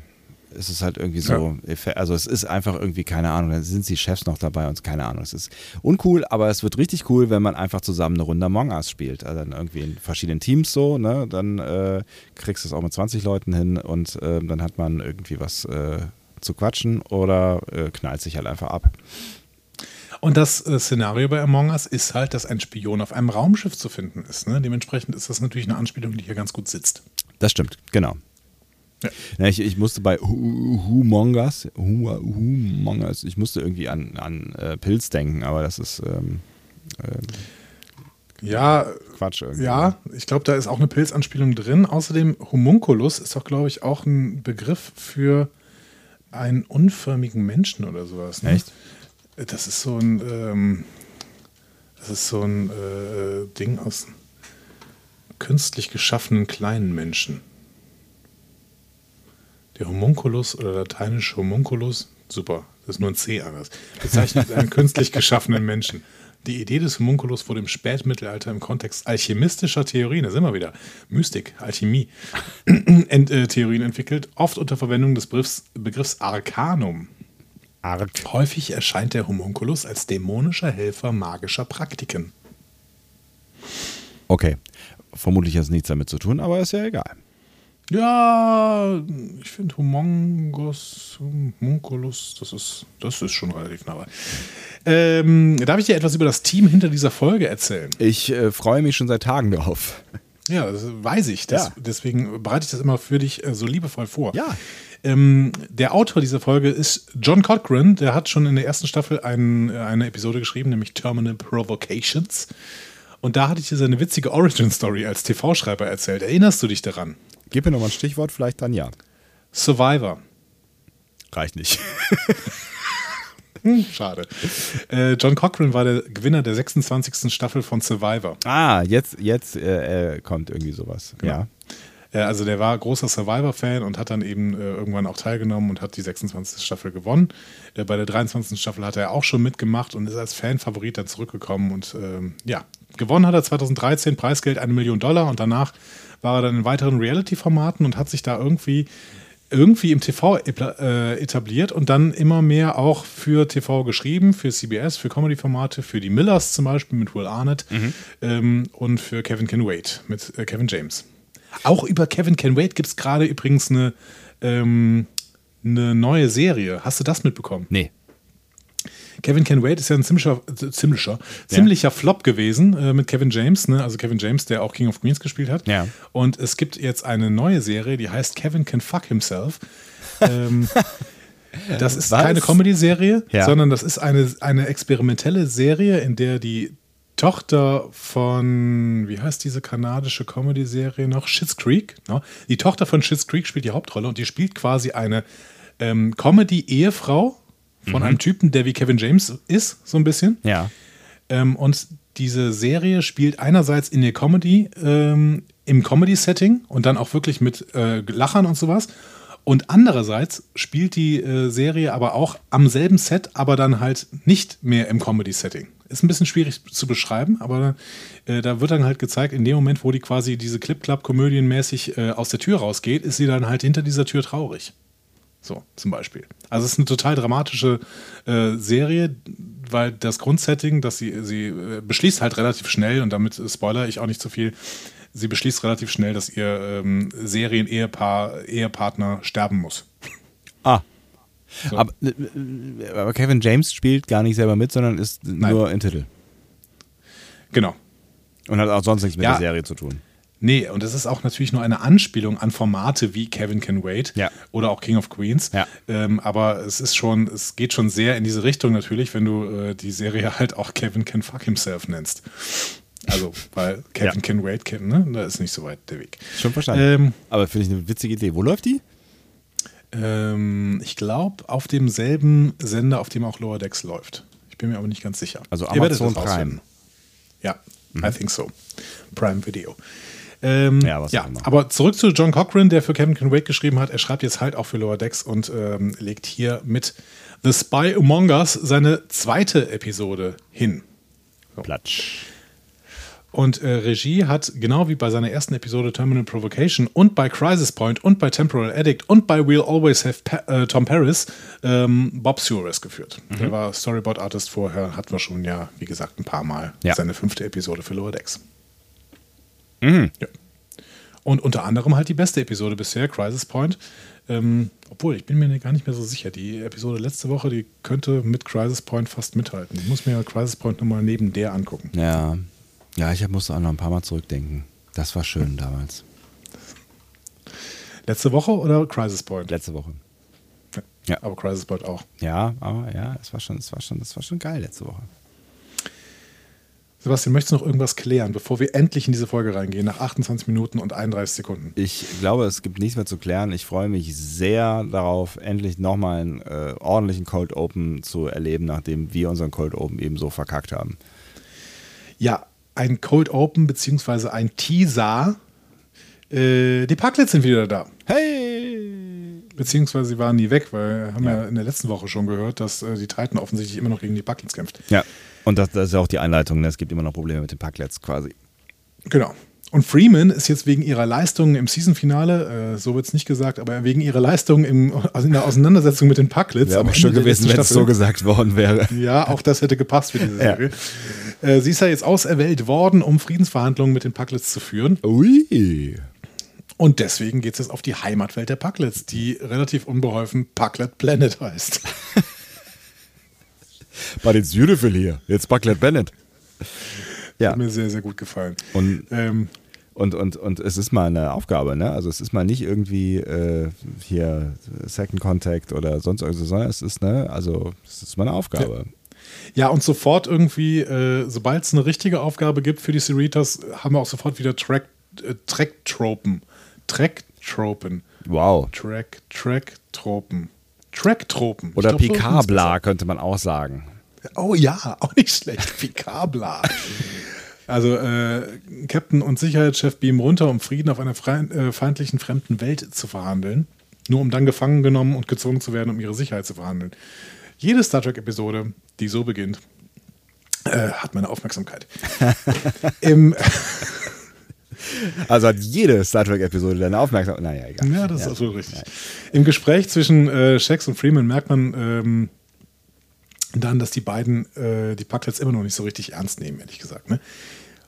ist es halt irgendwie so, ja. also es ist einfach irgendwie, keine Ahnung, dann sind die Chefs noch dabei und keine Ahnung. Es ist uncool, aber es wird richtig cool, wenn man einfach zusammen eine Runde Among Us spielt. Also dann irgendwie in verschiedenen Teams so, ne? Dann äh, kriegst du es auch mit 20 Leuten hin und äh, dann hat man irgendwie was äh, zu quatschen oder äh, knallt sich halt einfach ab. Und das äh, Szenario bei Among Us ist halt, dass ein Spion auf einem Raumschiff zu finden ist. Ne? Dementsprechend ist das natürlich eine Anspielung, die hier ganz gut sitzt. Das stimmt, genau. Ja. ja ich, ich, musste bei Humongas, Humongas, ich musste irgendwie an, an äh, Pilz denken, aber das ist ähm, äh, ja Quatsch irgendwie. Ja, ich glaube, da ist auch eine Pilzanspielung drin. Außerdem Homunculus ist doch, glaube ich, auch ein Begriff für einen unförmigen Menschen oder sowas. Ne? Echt? Das ist so ein, ähm, das ist so ein äh, Ding aus künstlich geschaffenen kleinen Menschen. Der Homunculus oder lateinisch Homunculus, super, das ist nur ein C anders, bezeichnet einen künstlich geschaffenen Menschen. Die Idee des Homunculus wurde im Spätmittelalter im Kontext alchemistischer Theorien, da sind wir wieder, Mystik, Alchemie, [clears throat] Ent, äh, Theorien entwickelt, oft unter Verwendung des Begriffs, Begriffs Arcanum. Arc. Häufig erscheint der Homunculus als dämonischer Helfer magischer Praktiken. Okay, vermutlich hat es nichts damit zu tun, aber ist ja egal. Ja, finde Humongous, Homunculus, das ist, das ist schon relativ nah. Ähm, darf ich dir etwas über das Team hinter dieser Folge erzählen? Ich äh, freue mich schon seit Tagen darauf. Ja, das weiß ich. Das, Ja. Deswegen bereite ich das immer für dich äh, so liebevoll vor. Ja. Ähm, der Autor dieser Folge ist John Cochran. Der hat schon in der ersten Staffel ein, äh, eine Episode geschrieben, nämlich Terminal Provocations. Und da hatte ich dir seine witzige Origin-Story als TV-Schreiber erzählt. Erinnerst du dich daran? Gib mir nochmal ein Stichwort, vielleicht dann ja. Survivor. Reicht nicht. [laughs] Hm, schade. Äh, John Cochran war der Gewinner der 26. Staffel von Survivor. Ah, jetzt, jetzt äh, äh, kommt irgendwie sowas. Ja. Äh, Also der war großer Survivor-Fan und hat dann eben äh, irgendwann auch teilgenommen und hat die 26. Staffel gewonnen. Äh, bei der 23. Staffel hat er auch schon mitgemacht und ist als Fan-Favorit dann zurückgekommen und ähm, ja, gewonnen hat er 2013, Preisgeld eine Million Dollar und danach war er dann in weiteren Reality-Formaten und hat sich da irgendwie irgendwie im TV äh, etabliert und dann immer mehr auch für TV geschrieben, für CBS, für Comedy-Formate, für die Millers zum Beispiel mit Will Arnett ähm, und für Kevin Can Wait mit äh, Kevin James. Auch über Kevin Can Wait gibt es gerade übrigens eine, ähm, eine neue Serie. Hast du das mitbekommen? Nee. Kevin Can Wait ist ja ein ziemlicher, äh, ziemlicher, ziemlicher Flop gewesen äh, mit Kevin James, ne? also Kevin James, der auch King of Queens gespielt hat. Ja. Und es gibt jetzt eine neue Serie, die heißt Kevin Can Fuck Himself. [laughs] ähm, das ist Was? keine Comedy-Serie, Ja. sondern das ist eine, eine experimentelle Serie, in der die Tochter von, wie heißt diese kanadische Comedy-Serie noch? Schitt's Creek. Ne? Die Tochter von Schitt's Creek spielt die Hauptrolle und die spielt quasi eine ähm, Comedy-Ehefrau von einem Typen, der wie Kevin James ist, so ein bisschen. Ja. Ähm, und diese Serie spielt einerseits in der Comedy, ähm, im Comedy-Setting und dann auch wirklich mit äh, Lachern und sowas. Und andererseits spielt die äh, Serie aber auch am selben Set, aber dann halt nicht mehr im Comedy-Setting. Ist ein bisschen schwierig zu beschreiben, aber äh, da wird dann halt gezeigt, in dem Moment, wo die quasi diese Clip-Clap-Komödienmäßig äh, aus der Tür rausgeht, ist sie dann halt hinter dieser Tür traurig. So, zum Beispiel. Also es ist eine total dramatische äh, Serie, weil das Grundsetting, dass sie, sie äh, beschließt halt relativ schnell, und damit äh, spoiler ich auch nicht zu viel, sie beschließt relativ schnell, dass ihr ähm, Serien-Ehepaar, Ehepartner sterben muss. Ah. So. Aber, äh, aber Kevin James spielt gar nicht selber mit, sondern ist nur in Titel. Genau. Und hat auch sonst nichts mit Ja. der Serie zu tun. Nee, und es ist auch natürlich nur eine Anspielung an Formate wie Kevin Can Wait Ja. oder auch King of Queens. Ja. Ähm, aber es ist schon, es geht schon sehr in diese Richtung natürlich, wenn du äh, die Serie [laughs] halt auch Kevin Can Fuck Himself nennst. Also, weil Kevin Ja. Can Wait, Can, ne? Da ist nicht so weit der Weg. Schon verstanden. Ähm, aber finde ich eine witzige Idee. Wo läuft die? ähm, ich glaube, auf demselben Sender, auf dem auch Lower Decks läuft. Ich bin mir aber nicht ganz sicher. Also Amazon Prime. Ja, I think so. Prime Video. Ähm, Ja, ja, aber zurück zu John Cochran, der für Kevin Can Wait geschrieben hat. Er schreibt jetzt halt auch für Lower Decks und ähm, legt hier mit The Spy Among Us seine zweite Episode hin. Platsch. Und äh, Regie hat genau wie bei seiner ersten Episode Terminal Provocation und bei Crisis Point und bei Temporal Addict und bei We'll Always Have pa äh, Tom Paris ähm, Bob Suarez geführt. Mhm. Der war Storyboard Artist vorher, hatten wir schon ja, wie gesagt, ein paar Mal. Ja. Seine fünfte Episode für Lower Decks. Mhm. Ja. Und unter anderem halt die beste Episode bisher, Crisis Point. Ähm, obwohl, ich bin mir gar nicht mehr so sicher. Die Episode letzte Woche, die könnte mit Crisis Point fast mithalten. Ich muss mir Crisis Point nochmal neben der angucken. Ja. Ja, ich musste auch noch ein paar Mal zurückdenken. Das war schön damals. Letzte Woche oder Crisis Point? Letzte Woche. Ja. Aber Crisis Point auch. Ja, aber ja, es war schon, es war schon, es war schon geil letzte Woche. Sebastian, möchtest du noch irgendwas klären, bevor wir endlich in diese Folge reingehen, nach 28 Minuten und 31 Sekunden? Ich glaube, es gibt nichts mehr zu klären. Ich freue mich sehr darauf, endlich nochmal einen äh, ordentlichen Cold Open zu erleben, nachdem wir unseren Cold Open eben so verkackt haben. Ja, ein Cold Open beziehungsweise ein Teaser. Äh, die Parklets sind wieder da. Hey! Beziehungsweise sie waren nie weg, weil wir haben ja, in der letzten Woche schon gehört, dass äh, die Titan offensichtlich immer noch gegen die Parklets kämpft. Ja, und das, das ist ja auch die Einleitung. Ne? Es gibt immer noch Probleme mit den Parklets quasi. Genau. Und Freeman ist jetzt wegen ihrer Leistungen im Season-Finale, äh, so wird es nicht gesagt, aber wegen ihrer Leistungen im, also in der Auseinandersetzung mit den Parklets. Wäre aber schön gewesen, wenn es so gesagt worden wäre. Ja, auch das hätte gepasst für diese Ja. Serie. Äh, sie ist ja jetzt auserwählt worden, um Friedensverhandlungen mit den Parklets zu führen. Ui. Und deswegen geht es jetzt auf die Heimatwelt der Pucklets, die relativ unbeholfen Pucklet Planet heißt. [laughs] But it's beautiful here. It's Pucklet Planet. Ja. Hat mir sehr, sehr gut gefallen. Und, ähm, und, und, und es ist mal eine Aufgabe, ne? Also es ist mal nicht irgendwie äh, hier Second Contact oder sonst irgendwas, sondern es ist, ne, also es ist mal eine Aufgabe. Ja. Ja, und sofort irgendwie, äh, sobald es eine richtige Aufgabe gibt für die Cerritos, haben wir auch sofort wieder Track, äh, Track-Tropen. Track-Tropen. Wow. Track, Track-Tropen. Track-Tropen. Oder Picabla könnte man auch sagen. Oh ja, [laughs] auch nicht schlecht. Picabla. Also äh, Captain und Sicherheitschef beamen runter, um Frieden auf einer äh, feindlichen fremden Welt zu verhandeln. Nur um dann gefangen genommen und gezwungen zu werden, um ihre Sicherheit zu verhandeln. Jede Star Trek-Episode, die so beginnt, äh, hat meine Aufmerksamkeit. [laughs] Im also hat jede Star Trek-Episode deine Aufmerksamkeit. Naja, egal. Ja, das ja. ist absolut richtig. Ja. Im Gespräch zwischen äh, Shax und Freeman merkt man ähm, dann, dass die beiden äh, die Packlets immer noch nicht so richtig ernst nehmen, ehrlich gesagt. Ne?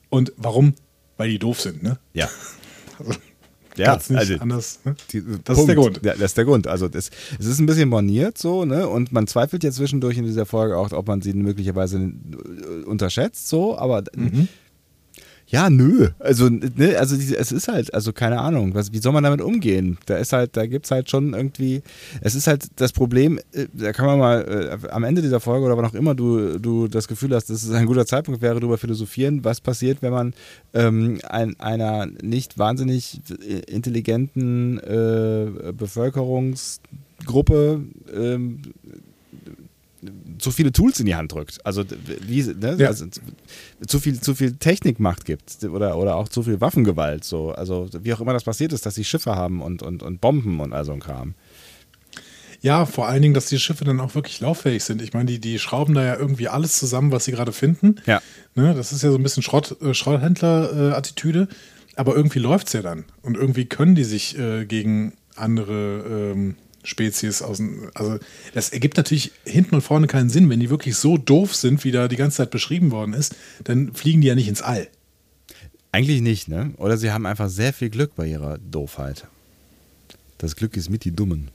Und warum? Weil die doof sind, ne? Ja. [laughs] Also, ja, nicht also, anders. Ne? Die, das Punkt. ist der Grund. Ja, das ist der Grund. Also das, es ist ein bisschen borniert so, ne? Und man zweifelt ja zwischendurch in dieser Folge auch, ob man sie möglicherweise unterschätzt, so, aber mhm. Ja, nö. Also, ne, also es ist halt, also keine Ahnung, was, wie soll man damit umgehen? Da ist halt, da gibt es halt schon irgendwie, es ist halt das Problem, äh, da kann man mal äh, am Ende dieser Folge oder wann auch immer du, du das Gefühl hast, dass es ein guter Zeitpunkt wäre, darüber philosophieren, was passiert, wenn man ähm, ein, einer nicht wahnsinnig intelligenten äh, Bevölkerungsgruppe ähm, zu viele Tools in die Hand drückt. Also, wie, ne? ja. also zu, viel, zu viel Technikmacht gibt oder, oder auch zu viel Waffengewalt. So. Also wie auch immer das passiert ist, dass sie Schiffe haben und, und, und Bomben und all so ein Kram. Ja, vor allen Dingen, dass die Schiffe dann auch wirklich lauffähig sind. Ich meine, die, die schrauben da ja irgendwie alles zusammen, was sie gerade finden. Ja. Ne, das ist ja so ein bisschen Schrott, äh, Schrotthändler-Attitüde. Aber irgendwie läuft es ja dann. Und irgendwie können die sich äh, gegen andere ähm, Spezies aus dem. Also, das ergibt natürlich hinten und vorne keinen Sinn. Wenn die wirklich so doof sind, wie da die ganze Zeit beschrieben worden ist, dann fliegen die ja nicht ins All. Eigentlich nicht, ne? Oder sie haben einfach sehr viel Glück bei ihrer Doofheit. Das Glück ist mit die Dummen.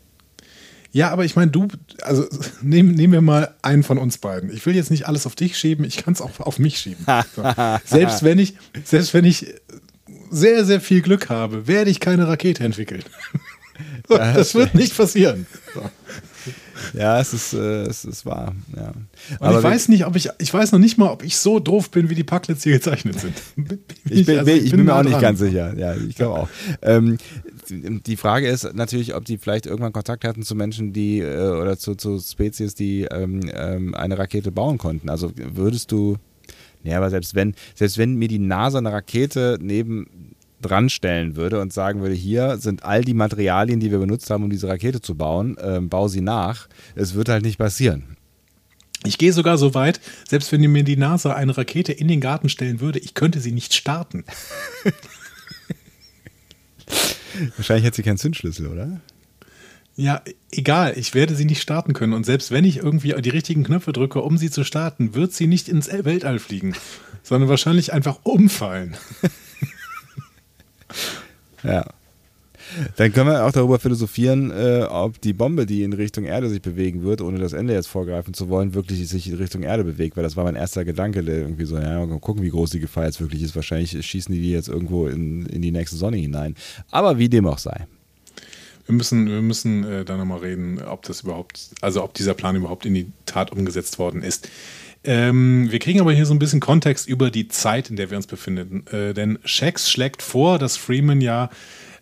Ja, aber ich meine, du, also [laughs] nehmen nehm wir mal einen von uns beiden. Ich will jetzt nicht alles auf dich schieben, ich kann es auch auf mich schieben. So. [laughs] selbst wenn ich, selbst wenn ich sehr, sehr viel Glück habe, werde ich keine Rakete entwickeln. [laughs] [laughs] das wird nicht passieren. Ja, es ist, äh, es ist wahr. Ja. Aber ich weiß nicht, ob ich, ich weiß noch nicht mal, ob ich so doof bin, wie die Packlets hier gezeichnet sind. [laughs] ich bin, also, ich ich bin, bin mir auch nicht ganz sicher. Ja, ich glaube auch. Ähm, die Frage ist natürlich, ob die vielleicht irgendwann Kontakt hatten zu Menschen, die äh, oder zu, zu Spezies, die ähm, ähm, eine Rakete bauen konnten. Also würdest du, ja, aber selbst wenn, selbst wenn mir die NASA eine Rakete neben dran stellen würde und sagen würde, hier sind all die Materialien, die wir benutzt haben, um diese Rakete zu bauen, ähm, bau sie nach. Es wird halt nicht passieren. Ich gehe sogar so weit, selbst wenn mir die NASA eine Rakete in den Garten stellen würde, ich könnte sie nicht starten. [laughs] Wahrscheinlich hat sie keinen Zündschlüssel, oder? Ja, egal, ich werde sie nicht starten können. Und selbst wenn ich irgendwie die richtigen Knöpfe drücke, um sie zu starten, wird sie nicht ins Weltall fliegen, sondern wahrscheinlich einfach umfallen. [laughs] Ja. Dann können wir auch darüber philosophieren, äh, ob die Bombe, die in Richtung Erde sich bewegen wird, ohne das Ende jetzt vorgreifen zu wollen, wirklich sich in Richtung Erde bewegt, weil das war mein erster Gedanke, irgendwie so, ja, mal gucken, wie groß die Gefahr jetzt wirklich ist. Wahrscheinlich schießen die die jetzt irgendwo in, in die nächste Sonne hinein. Aber wie dem auch sei. Wir müssen, wir müssen äh, da nochmal reden, ob das überhaupt, also ob dieser Plan überhaupt in die Tat umgesetzt worden ist. Ähm, wir kriegen aber hier so ein bisschen Kontext über die Zeit, in der wir uns befinden. Äh, denn Shax schlägt vor, dass Freeman ja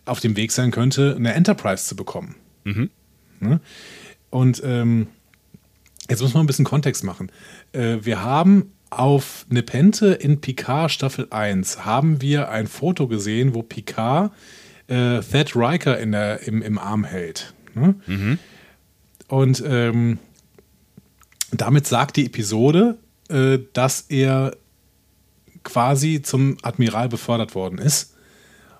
auf dem Weg sein könnte, eine Enterprise zu bekommen. Mhm. Ne? Und ähm, jetzt muss man ein bisschen Kontext machen. Äh, wir haben auf Nepente in Picard Staffel 1 haben wir ein Foto gesehen, wo Picard äh, Thad Riker in der, im, im Arm hält. Ne? Mhm. Und ähm, damit sagt die Episode, äh, dass er quasi zum Admiral befördert worden ist.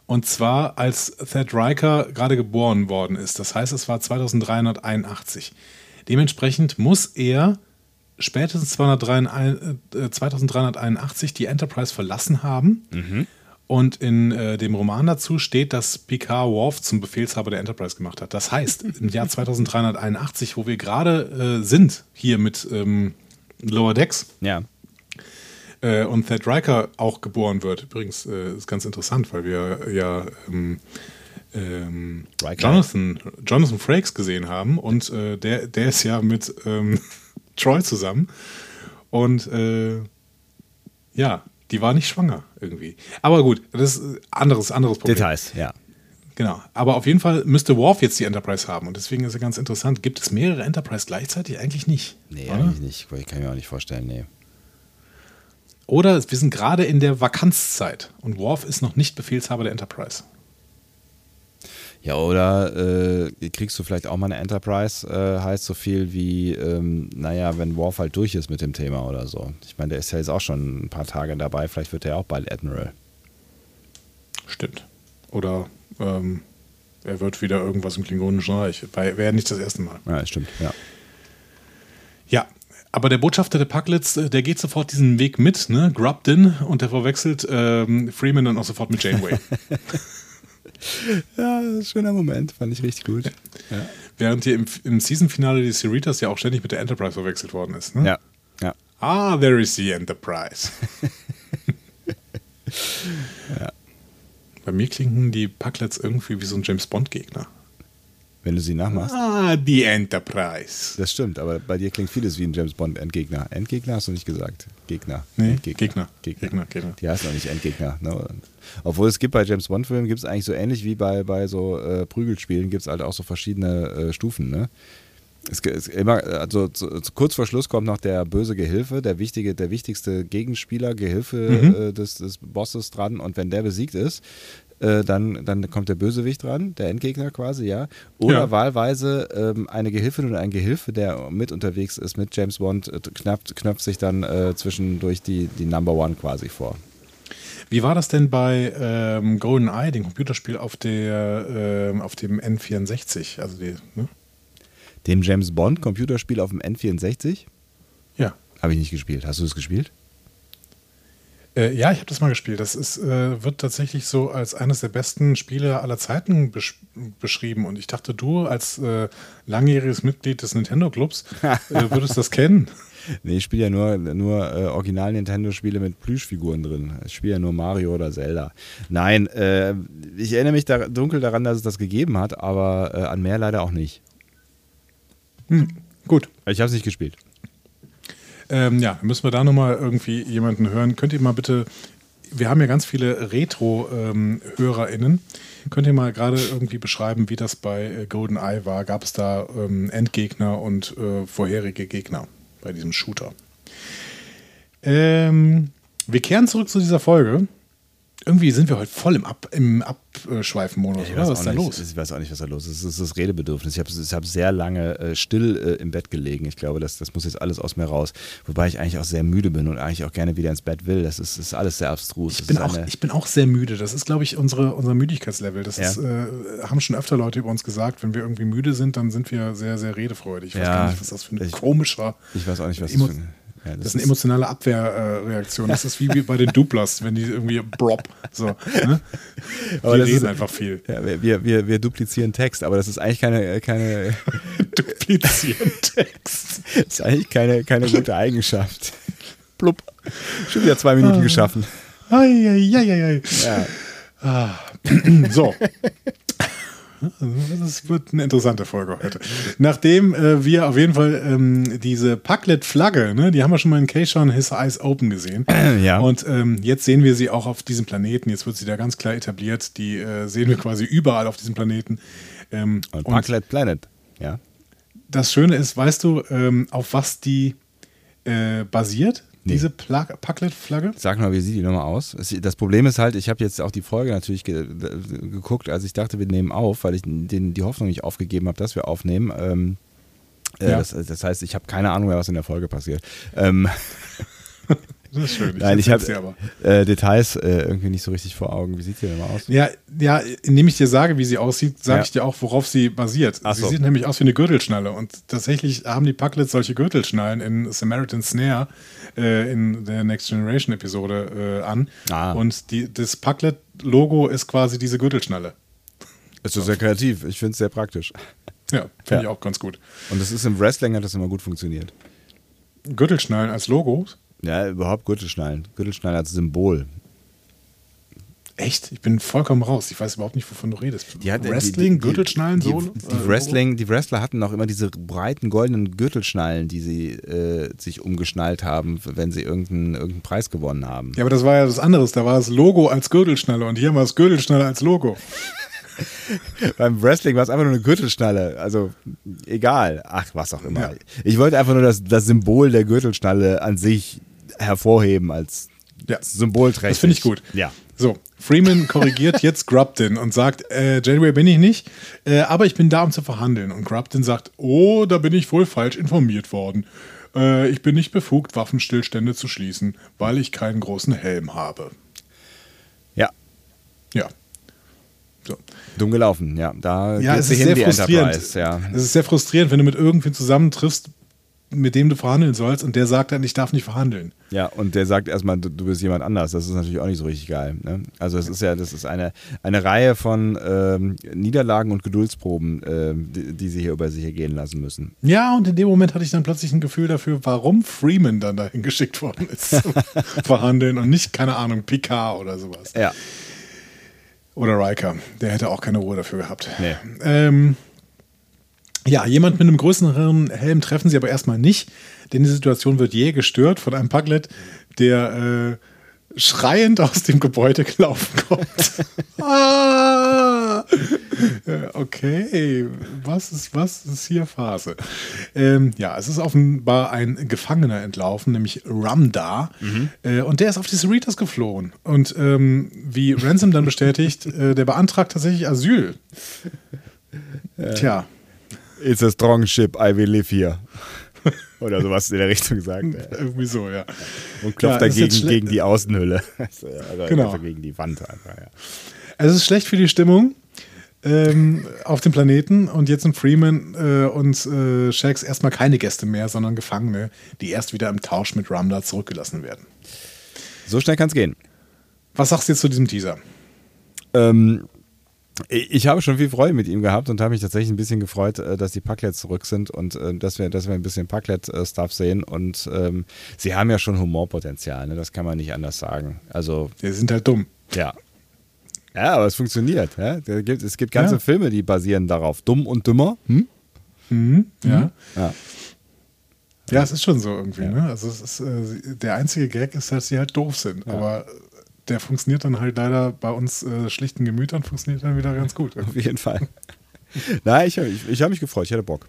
Und zwar als Thad Riker gerade geboren worden ist. Das heißt, es war 2381. Dementsprechend muss er spätestens 2381 äh, die Enterprise verlassen haben. Mhm. Und in äh, dem Roman dazu steht, dass Picard Worf zum Befehlshaber der Enterprise gemacht hat. Das heißt, im Jahr 2381, wo wir gerade äh, sind, hier mit ähm, Lower Decks, Ja. äh, und Thad Riker auch geboren wird. Übrigens äh, ist ganz interessant, weil wir ja ähm, ähm. Jonathan, Jonathan Frakes gesehen haben und äh, der, der ist ja mit ähm, [laughs] Troy zusammen. Und äh, ja, die war nicht schwanger irgendwie. Aber gut, das ist anderes, anderes Problem. Details, ja. Genau. Aber auf jeden Fall müsste Worf jetzt die Enterprise haben. Und deswegen ist es ganz interessant. Gibt es mehrere Enterprise gleichzeitig? Eigentlich nicht. Nee, oder? eigentlich nicht. Ich kann mir auch nicht vorstellen, nee. Oder wir sind gerade in der Vakanzzeit und Worf ist noch nicht Befehlshaber der Enterprise. Ja, oder äh, kriegst du vielleicht auch mal eine Enterprise, äh, heißt so viel wie, ähm, naja, wenn Worf halt durch ist mit dem Thema oder so. Ich meine, der ist ja jetzt auch schon ein paar Tage dabei, vielleicht wird er auch bald Admiral. Stimmt. Oder ähm, er wird wieder irgendwas im Klingonischen Reich. Wäre nicht das erste Mal. Ja, stimmt, ja. Ja, aber der Botschafter der Packlets, äh, der geht sofort diesen Weg mit, ne? Grubdin, und der verwechselt ähm, Freeman dann auch sofort mit Janeway. [laughs] Ja, schöner Moment, fand ich richtig gut. Ja, Während hier im, im Season-Finale die Cerritas ja auch ständig mit der Enterprise verwechselt worden ist. Ne? ja. ja. Ah, there is the Enterprise. [laughs] Bei mir klingen die Packlets irgendwie wie so ein James Bond-Gegner. Wenn du sie nachmachst. Ah, die Enterprise. Das stimmt, aber bei dir klingt vieles wie ein James Bond Endgegner. Endgegner hast du nicht gesagt. Gegner. Nee, Endgegner. Gegner. Gegner. Gegner, Gegner. Die heißen auch nicht Endgegner. Ne? Obwohl es gibt bei James Bond Filmen gibt es eigentlich so ähnlich wie bei, bei so äh, Prügelspielen gibt es halt auch so verschiedene äh, Stufen. Ne? Es, es immer, also zu, zu, kurz vor Schluss kommt noch der böse Gehilfe, der wichtige, der wichtigste Gegenspieler, Gehilfe Mhm. äh, des, des Bosses dran. Und wenn der besiegt ist, äh, dann, dann kommt der Bösewicht dran, der Endgegner quasi, ja. Oder Ja. wahlweise ähm, eine Gehilfin oder ein Gehilfe, der mit unterwegs ist mit James Bond, äh, knöpft, knöpft sich dann äh, zwischendurch die, die Number One quasi vor. Wie war das denn bei ähm, GoldenEye, dem Computerspiel auf, der, ähm, auf dem N64? Also die, ne? Dem James Bond Computerspiel auf dem N64 Ja. habe ich nicht gespielt. Hast du es gespielt? Äh, ja, ich habe das mal gespielt. Das ist, äh, wird tatsächlich so als eines der besten Spiele aller Zeiten besch beschrieben. Und ich dachte, du als äh, langjähriges Mitglied des Nintendo-Clubs [laughs] äh, würdest das kennen. Nee, ich spiele ja nur, nur äh, Original-Nintendo-Spiele mit Plüschfiguren drin. Ich spiele ja nur Mario oder Zelda. Nein, äh, ich erinnere mich da, dunkel daran, dass es das gegeben hat, aber äh, an mehr leider auch nicht. Gut. Ich habe es nicht gespielt. Ähm, ja, müssen wir da nochmal irgendwie jemanden hören. Könnt ihr mal bitte, wir haben ja ganz viele Retro-HörerInnen. Könnt ihr mal gerade irgendwie beschreiben, wie das bei äh, GoldenEye war? Gab es da ähm, Endgegner und äh, vorherige Gegner bei diesem Shooter? Ähm, wir kehren zurück zu dieser Folge. Irgendwie sind wir heute voll im, Ab im Abschweifen-Modus, oder? Was ist da los? ich weiß auch nicht, was da los ist. Es ist das Redebedürfnis. Ich habe hab sehr lange äh, still äh, im Bett gelegen. Ich glaube, das, das muss jetzt alles aus mir raus. Wobei ich eigentlich auch sehr müde bin und eigentlich auch gerne wieder ins Bett will. Das ist, ist alles sehr abstrus. Ich bin, auch, ich bin auch sehr müde. Das ist, glaube ich, unsere, unser Müdigkeitslevel. Das Ja. ist, äh, haben schon öfter Leute über uns gesagt, wenn wir irgendwie müde sind, dann sind wir sehr, sehr redefreudig. Ich weiß Ja, gar nicht, was das für ein ich- komischer. ich weiß auch nicht, was Emo- das für ein. Ja, Das ist eine emotionale Abwehrreaktion. Das ist wie bei den Duplas, wenn die irgendwie Brop. So, ne? Das reden ist- einfach viel. Ja, wir, wir, wir, wir duplizieren Text, aber das ist eigentlich keine, keine, [laughs] Duplizieren Text. ist eigentlich keine, keine gute Eigenschaft. Plupp. Schon wieder zwei Minuten geschaffen. Eieieiei. Ja. [clears throat] So. Das wird eine interessante Folge heute. Nachdem äh, wir auf jeden Fall ähm, diese Packlet-Flagge, ne, die haben wir schon mal in Keishon His Eyes Open gesehen. [clears throat] Ja. Und ähm, jetzt sehen wir sie auch auf diesem Planeten. Jetzt wird sie da ganz klar etabliert. Die äh, sehen wir quasi überall auf diesem Planeten. Ähm, Und und Parklet Planet. Ja. das Schöne ist, weißt du, ähm, auf was die äh, basiert, Nee. diese Packlet-Flagge? Sag mal, wie sieht die nochmal aus? Das Problem ist halt, ich habe jetzt auch die Folge natürlich ge geguckt, als ich dachte, wir nehmen auf, weil ich den, die Hoffnung nicht aufgegeben habe, dass wir aufnehmen. Ähm, äh, Ja. das, das heißt, ich habe keine Ahnung mehr, was in der Folge passiert. Ähm, [laughs] Das ist schön. Nein, ich habe äh, Details äh, irgendwie nicht so richtig vor Augen. Wie sieht die denn mal aus? Ja, ja, indem ich dir sage, wie sie aussieht, sage Ja. ich dir auch, worauf sie basiert. Ach sie so. sieht nämlich aus wie eine Gürtelschnalle. Und tatsächlich haben die Pucklets solche Gürtelschnallen in Samaritan Snare äh, in der Next Generation Episode äh, an. Ah. Und die, das Pucklet-Logo ist quasi diese Gürtelschnalle. Ist sehr kreativ. Ich finde es sehr praktisch. Ja, finde Ja. ich auch ganz gut. Und das ist im Wrestling hat das immer gut funktioniert. Gürtelschnallen als Logos? Ja, überhaupt Gürtelschnallen. Gürtelschnallen als Symbol. Echt? Ich bin vollkommen raus. Ich weiß überhaupt nicht, wovon du redest. Die hat- Wrestling, die, die, Gürtelschnallen, die, so? die, äh? Wrestling, die Wrestler hatten auch immer diese breiten goldenen Gürtelschnallen, die sie äh, sich umgeschnallt haben, wenn sie irgendeinen, irgendeinen Preis gewonnen haben. Ja, aber das war ja was anderes. Da war das Logo als Gürtelschnalle und hier haben wir das Gürtelschnalle als Logo. [laughs] Beim Wrestling war es einfach nur eine Gürtelschnalle. Also egal. Ach, was auch immer. Ja. Ich wollte einfach nur das, das Symbol der Gürtelschnalle an sich hervorheben als Ja. symbolträchtig. Das finde ich gut. Ja. So, Freeman korrigiert jetzt [laughs] Grubden und sagt, äh, Janeway bin ich nicht, äh, aber ich bin da, um zu verhandeln. Und Grubden sagt, oh, da bin ich wohl falsch informiert worden. Äh, ich bin nicht befugt, Waffenstillstände zu schließen, weil ich keinen großen Helm habe. Ja. Ja. So. Dumm gelaufen, ja. Da Ja, es ist sehr frustrierend. Ja. Es ist sehr frustrierend, wenn du mit irgendwem zusammentriffst, mit dem du verhandeln sollst und der sagt dann, ich darf nicht verhandeln. Ja, und der sagt erstmal, du, du bist jemand anders. Das ist natürlich auch nicht so richtig geil. Ne? Also es ist ja, das ist eine, eine Reihe von ähm, Niederlagen und Geduldsproben, ähm, die, die sie hier über sich ergehen lassen müssen. Ja, und in dem Moment hatte ich dann plötzlich ein Gefühl dafür, warum Freeman dann dahin geschickt worden ist zum [laughs] Verhandeln und nicht, keine Ahnung, Picard oder sowas. Ja. Oder Riker. Der hätte auch keine Ruhe dafür gehabt. Nee. Ähm, ja, jemand mit einem größeren Helm treffen sie aber erstmal nicht, denn die Situation wird jäh gestört von einem Puglet, der äh, schreiend aus dem Gebäude gelaufen [laughs] kommt. ah! Okay, was ist, was ist hier Phase? Ähm, ja, es ist offenbar ein Gefangener entlaufen, nämlich Ramda. Äh, und der ist auf die Cerritos geflohen. Und ähm, wie Ransom dann bestätigt, äh, der beantragt tatsächlich Asyl. [laughs] Tja, It's a strong ship, I will live here. Oder sowas in der Richtung sagt er. [laughs] irgendwie so, ja. Und klopft Ja, dagegen gegen die Außenhülle. [laughs] Also, Genau. also gegen die Wand einfach, ja. Es ist schlecht für die Stimmung ähm, auf dem Planeten und jetzt sind Freeman äh, und äh, Shax erstmal keine Gäste mehr, sondern Gefangene, die erst wieder im Tausch mit Ramda zurückgelassen werden. So schnell kann es gehen. Was sagst du jetzt zu diesem Teaser? Ähm, ich habe schon viel Freude mit ihm gehabt und habe mich tatsächlich ein bisschen gefreut, äh, dass die Packlets zurück sind und äh, dass, wir, dass wir ein bisschen Packlet-Stuff sehen. Und ähm, sie haben ja schon Humorpotenzial, ne? das kann man nicht anders sagen. Also, Die sind halt dumm. ja. Ja, aber es funktioniert. Ja? Da gibt, es gibt ganze Ja. Filme, die basieren darauf. Dumm und dümmer. Hm? Mhm, ja. Ja. ja, es ist schon so irgendwie. Ne? Also es ist, äh, der einzige Gag ist, dass sie halt doof sind. Aber der funktioniert dann halt leider bei uns äh, schlichten Gemütern, funktioniert dann wieder ganz gut. Auf jeden Fall. [laughs] Nein, ich, ich, ich habe mich gefreut, ich hatte Bock.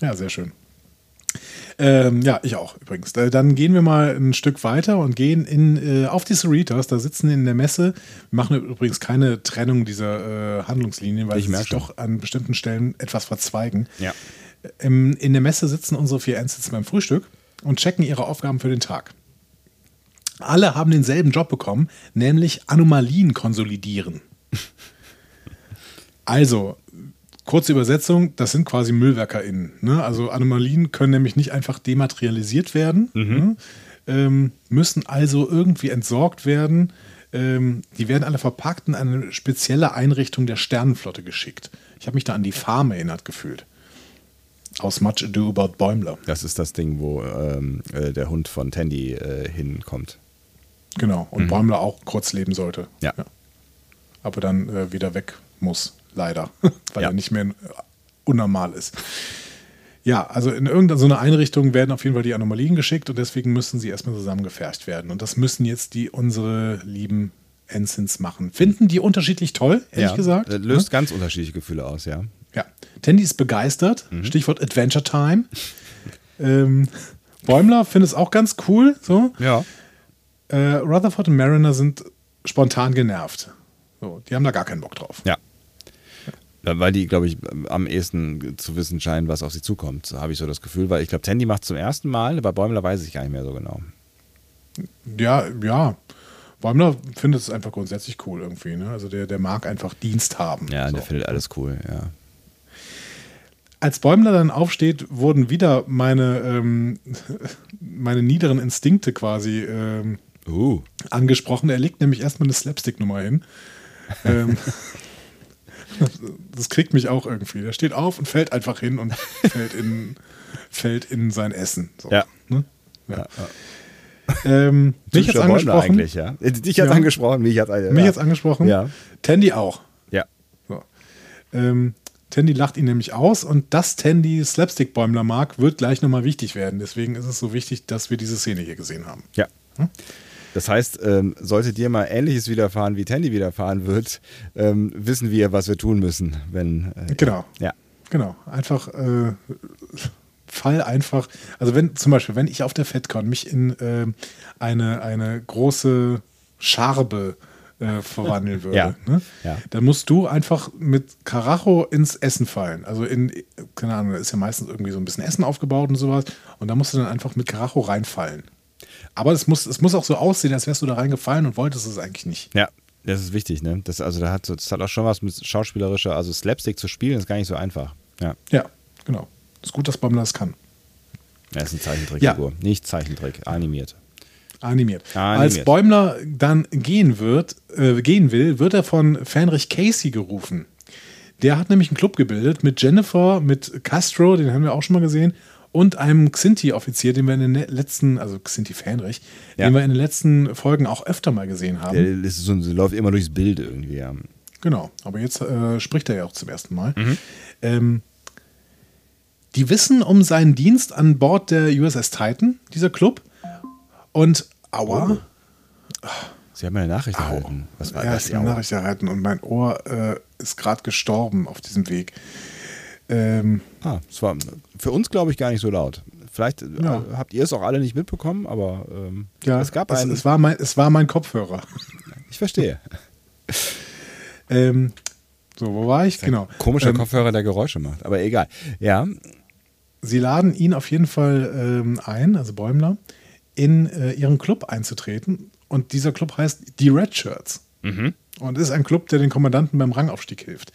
Ja, sehr schön. Ähm, ja, ich auch übrigens. Äh, Dann gehen wir mal ein Stück weiter und gehen in, äh, auf die Cerritos. Da sitzen in der Messe. Wir machen übrigens keine Trennung dieser äh, Handlungslinien, weil Ich sie sich schon. doch an bestimmten Stellen etwas verzweigen. Ja. Im, in der Messe sitzen unsere vier Ensigns beim Frühstück und checken ihre Aufgaben für den Tag. Alle haben denselben Job bekommen, nämlich Anomalien konsolidieren. Also, kurze Übersetzung, das sind quasi MüllwerkerInnen. Ne? Also Anomalien können nämlich nicht einfach dematerialisiert werden, ne? ähm, müssen also irgendwie entsorgt werden. Ähm, die werden alle verpackt in eine spezielle Einrichtung der Sternenflotte geschickt. Ich habe mich da an die Farm erinnert gefühlt. Aus Much Ado About Bäumler. Das ist das Ding, wo ähm, äh, der Hund von Tandy äh, hinkommt. Genau. Und Bäumler auch kurz leben sollte. Ja. Aber dann äh, wieder weg muss, leider. [laughs] Weil Ja. er nicht mehr äh, unnormal ist. Ja, also in irgendeiner so eine Einrichtung werden auf jeden Fall die Anomalien geschickt und deswegen müssen sie erstmal zusammengefercht werden. Und das müssen jetzt die unsere lieben Ensigns machen. Finden die unterschiedlich toll, ehrlich ja, gesagt. äh, Löst ganz unterschiedliche Gefühle aus, ja. Ja. Tandy ist begeistert. Mhm. Stichwort Adventure Time. ähm, Bäumler findet es auch ganz cool. So. Ja. Äh, Rutherford und Mariner sind spontan genervt. So, die haben da gar keinen Bock drauf. Ja. Weil die, glaube ich, am ehesten zu wissen scheinen, was auf sie zukommt, habe ich so das Gefühl. Weil ich glaube, Tandy macht zum ersten Mal, bei Bäumler weiß ich gar nicht mehr so genau. Ja, ja. Bäumler findet es einfach grundsätzlich cool irgendwie. Ne? Also der, der mag einfach Dienst haben. Ja, so. der findet alles cool, ja. Als Bäumler dann aufsteht, wurden wieder meine, ähm, [laughs] meine niederen Instinkte quasi ähm, Uh. angesprochen. Er legt nämlich erstmal eine Slapstick-Nummer hin. ähm, das kriegt mich auch irgendwie. Der steht auf und fällt einfach hin und fällt in, fällt in sein Essen. So, Ja. Ne? Ja, ja. Ähm, mich Bäumler angesprochen. eigentlich, ja. Äh, Dich hat Ja. angesprochen, mich hat eine. Mich ja. jetzt angesprochen. Ja. Tandy auch. Ja. So. Ähm, Tandy lacht ihn nämlich aus und dass Tandy Slapstick-Bäumler mag, wird gleich nochmal wichtig werden. Deswegen ist es so wichtig, dass wir diese Szene hier gesehen haben. Ja. Das heißt, ähm, sollte dir mal Ähnliches widerfahren, wie Tandy widerfahren wird, ähm, wissen wir, was wir tun müssen, wenn. Äh, Genau. Ja. Genau. Einfach äh, Fall einfach. Also wenn zum Beispiel, wenn ich auf der FedCon mich in ähm, eine, eine große Scharbe äh, verwandeln [laughs] würde, Ja. ne? Ja. dann musst du einfach mit Karacho ins Essen fallen. Also in, keine Ahnung, da ist ja meistens irgendwie so ein bisschen Essen aufgebaut und sowas. Und da musst du dann einfach mit Karacho reinfallen. Aber es muss, es muss auch so aussehen, als wärst du da reingefallen und wolltest es eigentlich nicht. Ja. Das ist wichtig, ne? Das, also, da hat, das hat auch schon was mit schauspielerischer, also Slapstick zu spielen, ist gar nicht so einfach. Ja. Ja, genau. Ist gut, dass Bamler das kann. Ja, ist eine Zeichentrickfigur. Nicht Zeichentrick, animiert. Animiert. Animiert. Als Bäumler dann gehen wird, äh, gehen will, wird er von Fenrich Casey gerufen. Der hat nämlich einen Club gebildet mit Jennifer, mit Castro, den haben wir auch schon mal gesehen, und einem Xinti-Offizier, den wir in den ne- letzten, also Xinti Fenrich, Ja. den wir in den letzten Folgen auch öfter mal gesehen haben. Der ist so, läuft immer durchs Bild irgendwie, ja. Genau, aber jetzt äh, spricht er ja auch zum ersten Mal. Mhm. Ähm, die wissen um seinen Dienst an Bord der USS Titan, dieser Club. Und aua, Sie haben eine Nachricht Au. erhalten. Was war ja, das? ich habe eine Nachricht erhalten und mein Ohr äh, ist gerade gestorben auf diesem Weg. Ähm, Ah, es war für uns, glaube ich, gar nicht so laut. Vielleicht äh, Ja. habt ihr es auch alle nicht mitbekommen, aber ähm, ja, es gab es, einen. es, war mein, es war mein Kopfhörer. [laughs] ich verstehe. [laughs] Ähm, so, wo war ich? Genau. Komischer ähm, Kopfhörer, der Geräusche macht, aber egal. Ja, Sie laden ihn auf jeden Fall ähm, ein, also Bäumler, in äh, ihren Club einzutreten. Und dieser Club heißt die Red Shirts. Und ist ein Club, der den Kommandanten beim Rangaufstieg hilft.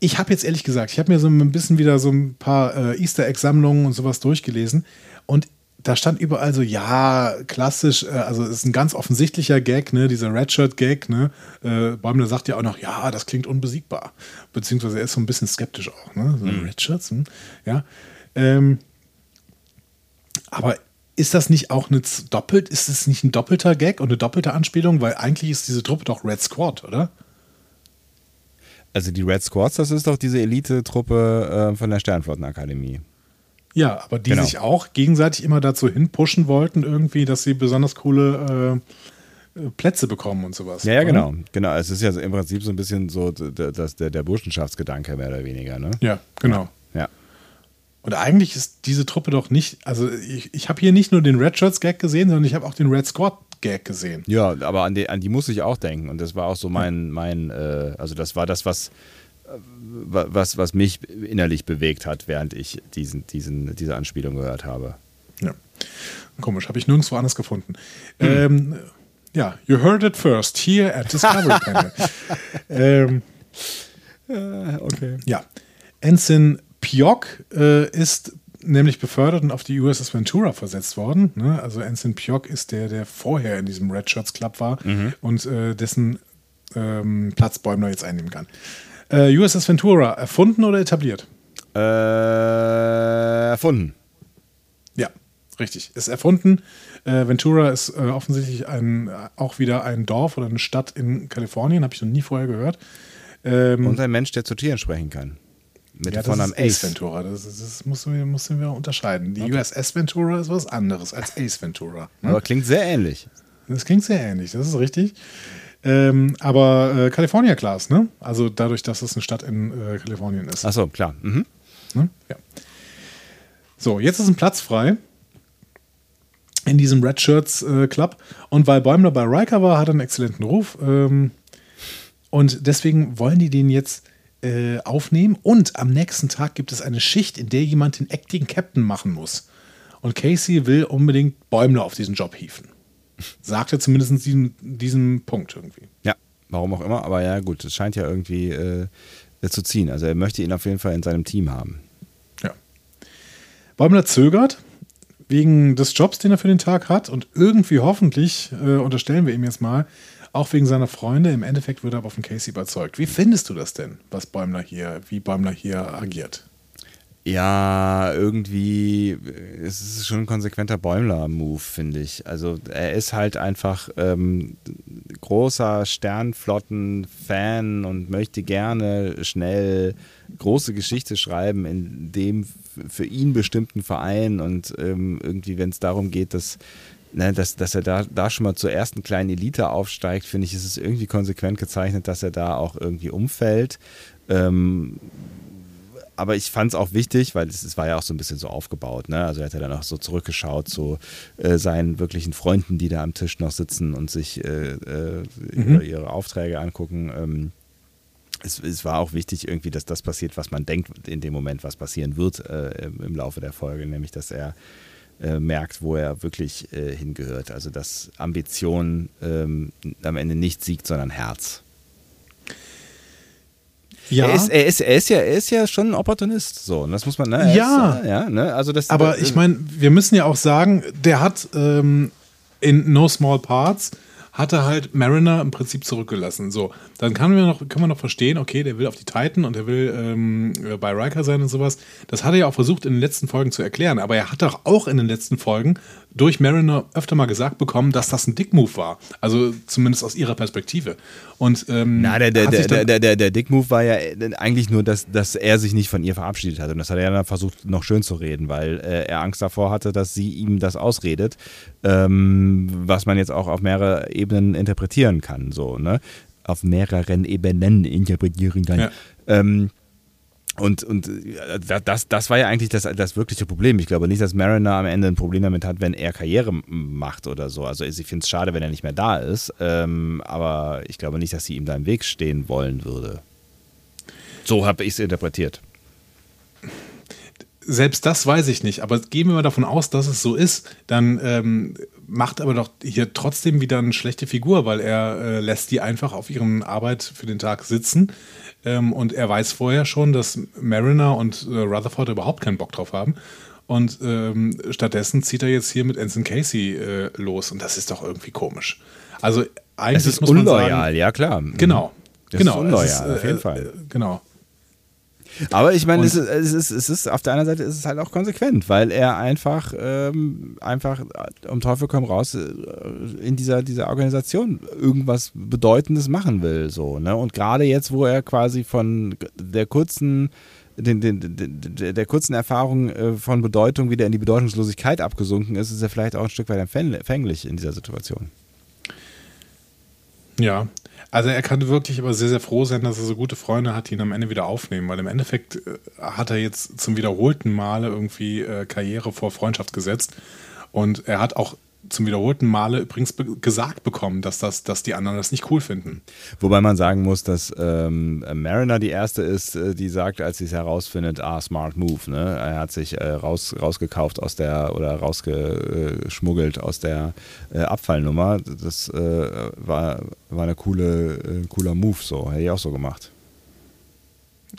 Ich habe jetzt ehrlich gesagt, ich habe mir so ein bisschen wieder so ein paar äh, Easter Egg-Sammlungen und sowas durchgelesen. Und da stand überall so, ja, klassisch, äh, also es ist ein ganz offensichtlicher Gag, ne, dieser Redshirt-Gag, ne. Äh, Bäumler sagt ja auch noch, ja, das klingt unbesiegbar. Beziehungsweise er ist so ein bisschen skeptisch auch, ne. So Redshirts, hm, ja. Ähm, aber ist das nicht auch eine doppelt, ist das nicht ein doppelter Gag und eine doppelte Anspielung? Weil eigentlich ist diese Truppe doch Red Squad, oder? Also die Red Squads, das ist doch diese Elite-Truppe äh, von der Sternflottenakademie. Ja, aber die Genau. sich auch gegenseitig immer dazu hinpushen wollten, irgendwie, dass sie besonders coole äh, äh, Plätze bekommen und sowas. Ja, ja, genau. Genau, es ist ja im Prinzip so ein bisschen so das, der, der Burschenschaftsgedanke mehr oder weniger, ne? Ja, genau. Ja. Und eigentlich ist diese Truppe doch nicht, also ich, ich habe hier nicht nur den Red Shirts Gag gesehen, sondern ich habe auch den Red Squad Gag gesehen. Ja, aber an die, an die muss ich auch denken. Und das war auch so mein, mein äh, also das war das, was, äh, wa- was, was mich innerlich bewegt hat, während ich diesen, diesen, diese Anspielung gehört habe. Ja. Komisch, habe ich nirgendwo anders gefunden. Ähm, ja, you heard it first here at Discovery [laughs] Panel. ähm, Okay. ja, Ensign Piock äh, ist nämlich befördert und auf die USS Ventura versetzt worden. Ne? Also Ensign Piock ist der, der vorher in diesem Red Shirts Club war und äh, dessen ähm, Platz Bäumler jetzt einnehmen kann. Äh, USS Ventura, erfunden oder etabliert? Äh, erfunden. Ja, richtig. Ist erfunden. Äh, Ventura ist äh, offensichtlich ein, auch wieder ein Dorf oder eine Stadt in Kalifornien, habe ich noch nie vorher gehört. Ähm, Und ein Mensch, der zu Tieren sprechen kann. Mit ja, das Vornamen ist Ace. Ventura. Das, ist- das müssen, wir, müssen wir unterscheiden. Die USS Ventura ist was anderes als Ace Ventura. Ne? Aber klingt sehr ähnlich. Das klingt sehr ähnlich, das ist richtig. Ähm, aber äh, California Class, ne? Also dadurch, dass es eine Stadt in äh, Kalifornien ist. Achso, klar. Mhm. Ne? Ja. So, jetzt ist ein Platz frei in diesem Red Shirts äh, Club. Und weil Bäumler bei Riker war, hat er einen exzellenten Ruf. Ähm, und deswegen wollen die den jetzt äh, aufnehmen. Und am nächsten Tag gibt es eine Schicht, in der jemand den Acting Captain machen muss. und Casey will unbedingt Bäumler auf diesen Job hieven. Sagt er zumindest diesen, diesen Punkt irgendwie. Ja, warum auch immer, aber ja, gut, es scheint ja irgendwie äh, zu ziehen. Also er möchte ihn auf jeden Fall in seinem Team haben. Ja. Bäumler zögert wegen des Jobs, den er für den Tag hat und irgendwie hoffentlich, äh, unterstellen wir ihm jetzt mal, auch wegen seiner Freunde. Im Endeffekt wird er aber von Casey überzeugt. Wie findest du das denn, was Bäumler hier, wie Bäumler hier agiert? Ja, irgendwie, es ist schon ein konsequenter Bäumler-Move, finde ich. Also er ist halt einfach ähm, großer Sternflotten-Fan und möchte gerne schnell große Geschichte schreiben in dem für ihn bestimmten Verein und ähm, irgendwie, wenn es darum geht, dass ne, dass, dass er da, da schon mal zur ersten kleinen Elite aufsteigt, finde ich, ist es irgendwie konsequent gezeichnet, dass er da auch irgendwie umfällt. Ähm, aber ich fand es auch wichtig, weil es, es, war ja auch so ein bisschen so aufgebaut. Ne? Also er hat ja dann auch so zurückgeschaut zu äh, seinen wirklichen Freunden, die da am Tisch noch sitzen und sich äh, äh, mhm. ihre Aufträge angucken. Ähm, es, es, war auch wichtig irgendwie, dass das passiert, was man denkt in dem Moment, was passieren wird äh, im Laufe der Folge, nämlich dass er äh, merkt, wo er wirklich äh, hingehört. Also dass Ambition ähm, am Ende nicht siegt, sondern Herz. Ja. Er ist, er ist, er ist, ja, er ist ja schon ein Opportunist, so. Und das muss man, ne? Ja. Ist, ja, ne? Also das, Aber das, ich meine, wir müssen ja auch sagen, der hat ähm, in No Small Parts hat er halt Mariner im Prinzip zurückgelassen. So, dann kann wir noch, können wir noch verstehen, okay, der will auf die Titan und er will ähm, bei Riker sein und sowas. Das hat er ja auch versucht in den letzten Folgen zu erklären, aber er hat doch auch in den letzten Folgen durch Mariner öfter mal gesagt bekommen, dass das ein Dick-Move war. Also zumindest aus ihrer Perspektive. Und, ähm, Na, der, der, der, der, der, der Dick-Move war ja eigentlich nur, dass, dass er sich nicht von ihr verabschiedet hat. Und das hat er dann versucht, noch schön zu reden, weil äh, er Angst davor hatte, dass sie ihm das ausredet, ähm, was man jetzt auch auf mehrere Ebenen interpretieren kann. So, ne? Auf mehreren Ebenen interpretieren kann. Ja. Ähm, und, und äh, das, das war ja eigentlich das, das wirkliche Problem. Ich glaube nicht, dass Mariner am Ende ein Problem damit hat, wenn er Karriere macht oder so. Also ich finde es schade, wenn er nicht mehr da ist. Ähm, aber ich glaube nicht, dass sie ihm da im Weg stehen wollen würde. So habe ich es interpretiert. Selbst das weiß ich nicht, aber gehen wir mal davon aus, dass es so ist, dann ähm, macht aber doch hier trotzdem wieder eine schlechte Figur, weil er äh, lässt die einfach auf ihren Arbeit für den Tag sitzen ähm, und er weiß vorher schon, dass Mariner und äh, Rutherford überhaupt keinen Bock drauf haben. Und ähm, stattdessen zieht er jetzt hier mit Ensign Casey äh, los. Und das ist doch irgendwie komisch. Also eigentlich es ist muss unloyal, man sagen, ja klar. Genau. Das genau, ist unloyal, ist, auf jeden äh, Fall. Genau. Aber ich meine, es ist, es, ist, es ist auf der anderen Seite ist es halt auch konsequent, weil er einfach, ähm, einfach äh, um Teufel komm raus äh, in dieser, dieser Organisation irgendwas Bedeutendes machen will. So, ne? Und gerade jetzt, wo er quasi von der kurzen den, den, den, der kurzen Erfahrung äh, von Bedeutung wieder in die Bedeutungslosigkeit abgesunken ist, ist er vielleicht auch ein Stück weit empfänglich in dieser Situation. Ja, also er kann wirklich aber sehr, sehr froh sein, dass er so gute Freunde hat, die ihn am Ende wieder aufnehmen, weil im Endeffekt äh, hat er jetzt zum wiederholten Male irgendwie äh, Karriere vor Freundschaft gesetzt. Und er hat auch zum wiederholten Male übrigens be gesagt bekommen, dass, das, dass die anderen das nicht cool finden. Wobei man sagen muss, dass ähm, Mariner die erste ist, äh, die sagt, als sie es herausfindet, ah, smart move. Ne? Er hat sich äh, raus, rausgekauft aus der oder rausgeschmuggelt aus der äh, Abfallnummer. Das äh, war, war eine coole, äh, cooler Move, so. Hätte ich auch so gemacht.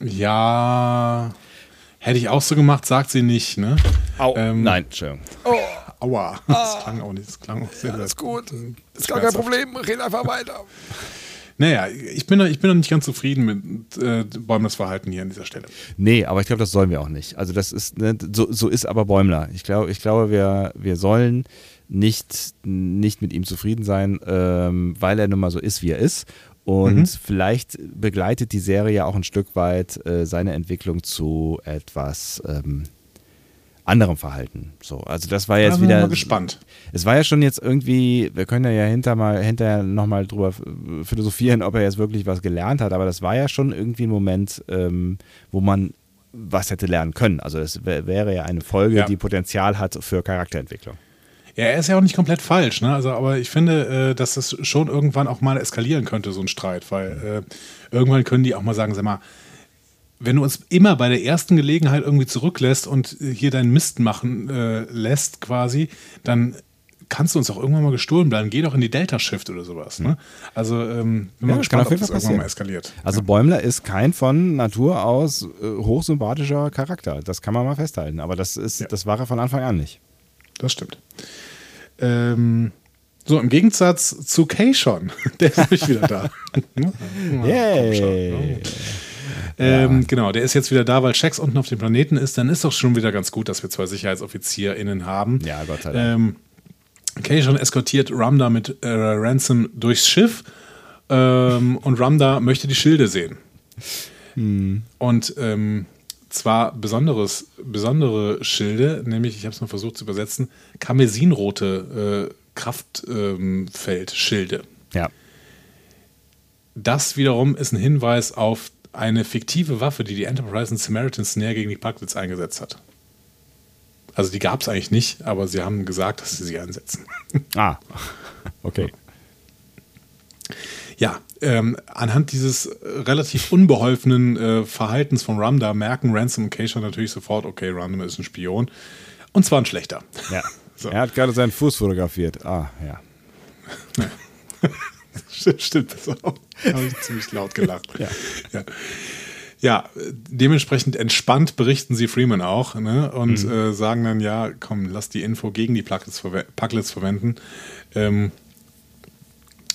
Ja, hätte ich auch so gemacht, sagt sie nicht, ne? Au, ähm, nein, Entschuldigung. Oh. Aua. Das ah. klang auch nicht. Das klang auch sehr, Alles gut. Ist gar kein Problem. Red einfach weiter. Naja, ich bin, ich bin noch nicht ganz zufrieden mit äh, Bäumlers Verhalten hier an dieser Stelle. Nee, aber ich glaube, das sollen wir auch nicht. Also das ist, ne, so, so ist aber Bäumler. Ich, glaub, ich glaube, wir, wir sollen nicht, nicht mit ihm zufrieden sein, ähm, weil er nun mal so ist, wie er ist. Und mhm. vielleicht begleitet die Serie ja auch ein Stück weit äh, seine Entwicklung zu etwas ähm, anderem Verhalten. So, also das war jetzt da wieder. Mal gespannt. Es war ja schon jetzt irgendwie, wir können ja hinter mal, hinterher nochmal drüber philosophieren, ob er jetzt wirklich was gelernt hat, aber das war ja schon irgendwie ein Moment, ähm, wo man was hätte lernen können. Also es wäre ja eine Folge, ja. die Potenzial hat für Charakterentwicklung. Ja, er ist ja auch nicht komplett falsch, ne? Also, aber ich finde, äh, dass das schon irgendwann auch mal eskalieren könnte, so ein Streit, weil äh, irgendwann können die auch mal sagen, sag mal, wenn du uns immer bei der ersten Gelegenheit irgendwie zurücklässt und hier deinen Mist machen äh, lässt, quasi, dann kannst du uns auch irgendwann mal gestohlen bleiben. Geh doch in die Delta-Shift oder sowas. Ne? Also, ähm, bin Ja, mal gespannt, auf jeden ob das Fall irgendwann mal passieren. eskaliert. Also Bäumler ist kein von Natur aus äh, hochsympathischer Charakter. Das kann man mal festhalten. Aber das ist, Ja. das war er von Anfang an nicht. Das stimmt. Ähm, so, im Gegensatz zu Kay schon. [laughs] Der ist nämlich wieder da. [laughs] Yay! ne? Ähm, Genau, der ist jetzt wieder da, weil Shax unten auf dem Planeten ist. Dann ist doch schon wieder ganz gut, dass wir zwei SicherheitsoffizierInnen haben. Ja, Gott sei Dank. Ähm, Kay schon eskortiert Ramda mit äh, Ransom durchs Schiff. Ähm, und Ramda möchte die Schilde sehen. Und ähm, zwar besonderes, besondere Schilde, nämlich, ich habe es mal versucht zu übersetzen, karmesinrote äh, Kraftfeldschilde. Ja. Das wiederum ist ein Hinweis auf eine fiktive Waffe, die die Enterprise in Samaritan Snare gegen die Pucklets eingesetzt hat. Also die gab es eigentlich nicht, aber sie haben gesagt, dass sie sie einsetzen. [laughs] Ah. Okay. Ja, ähm, anhand dieses äh, relativ unbeholfenen äh, Verhaltens von Ramda merken Ransom und Keisha natürlich sofort, okay, Ramda ist ein Spion. Und zwar ein schlechter. Ja. [laughs] So. Er hat gerade seinen Fuß fotografiert. Ah, ja. [laughs] [laughs] Stimmt, das auch. Da habe ich ziemlich laut gelacht. Ja. ja. Ja, dementsprechend entspannt berichten sie Freeman auch ne? und äh, sagen dann, ja, komm, lass die Info gegen die Pucklets, verwe Pucklets verwenden. Ähm,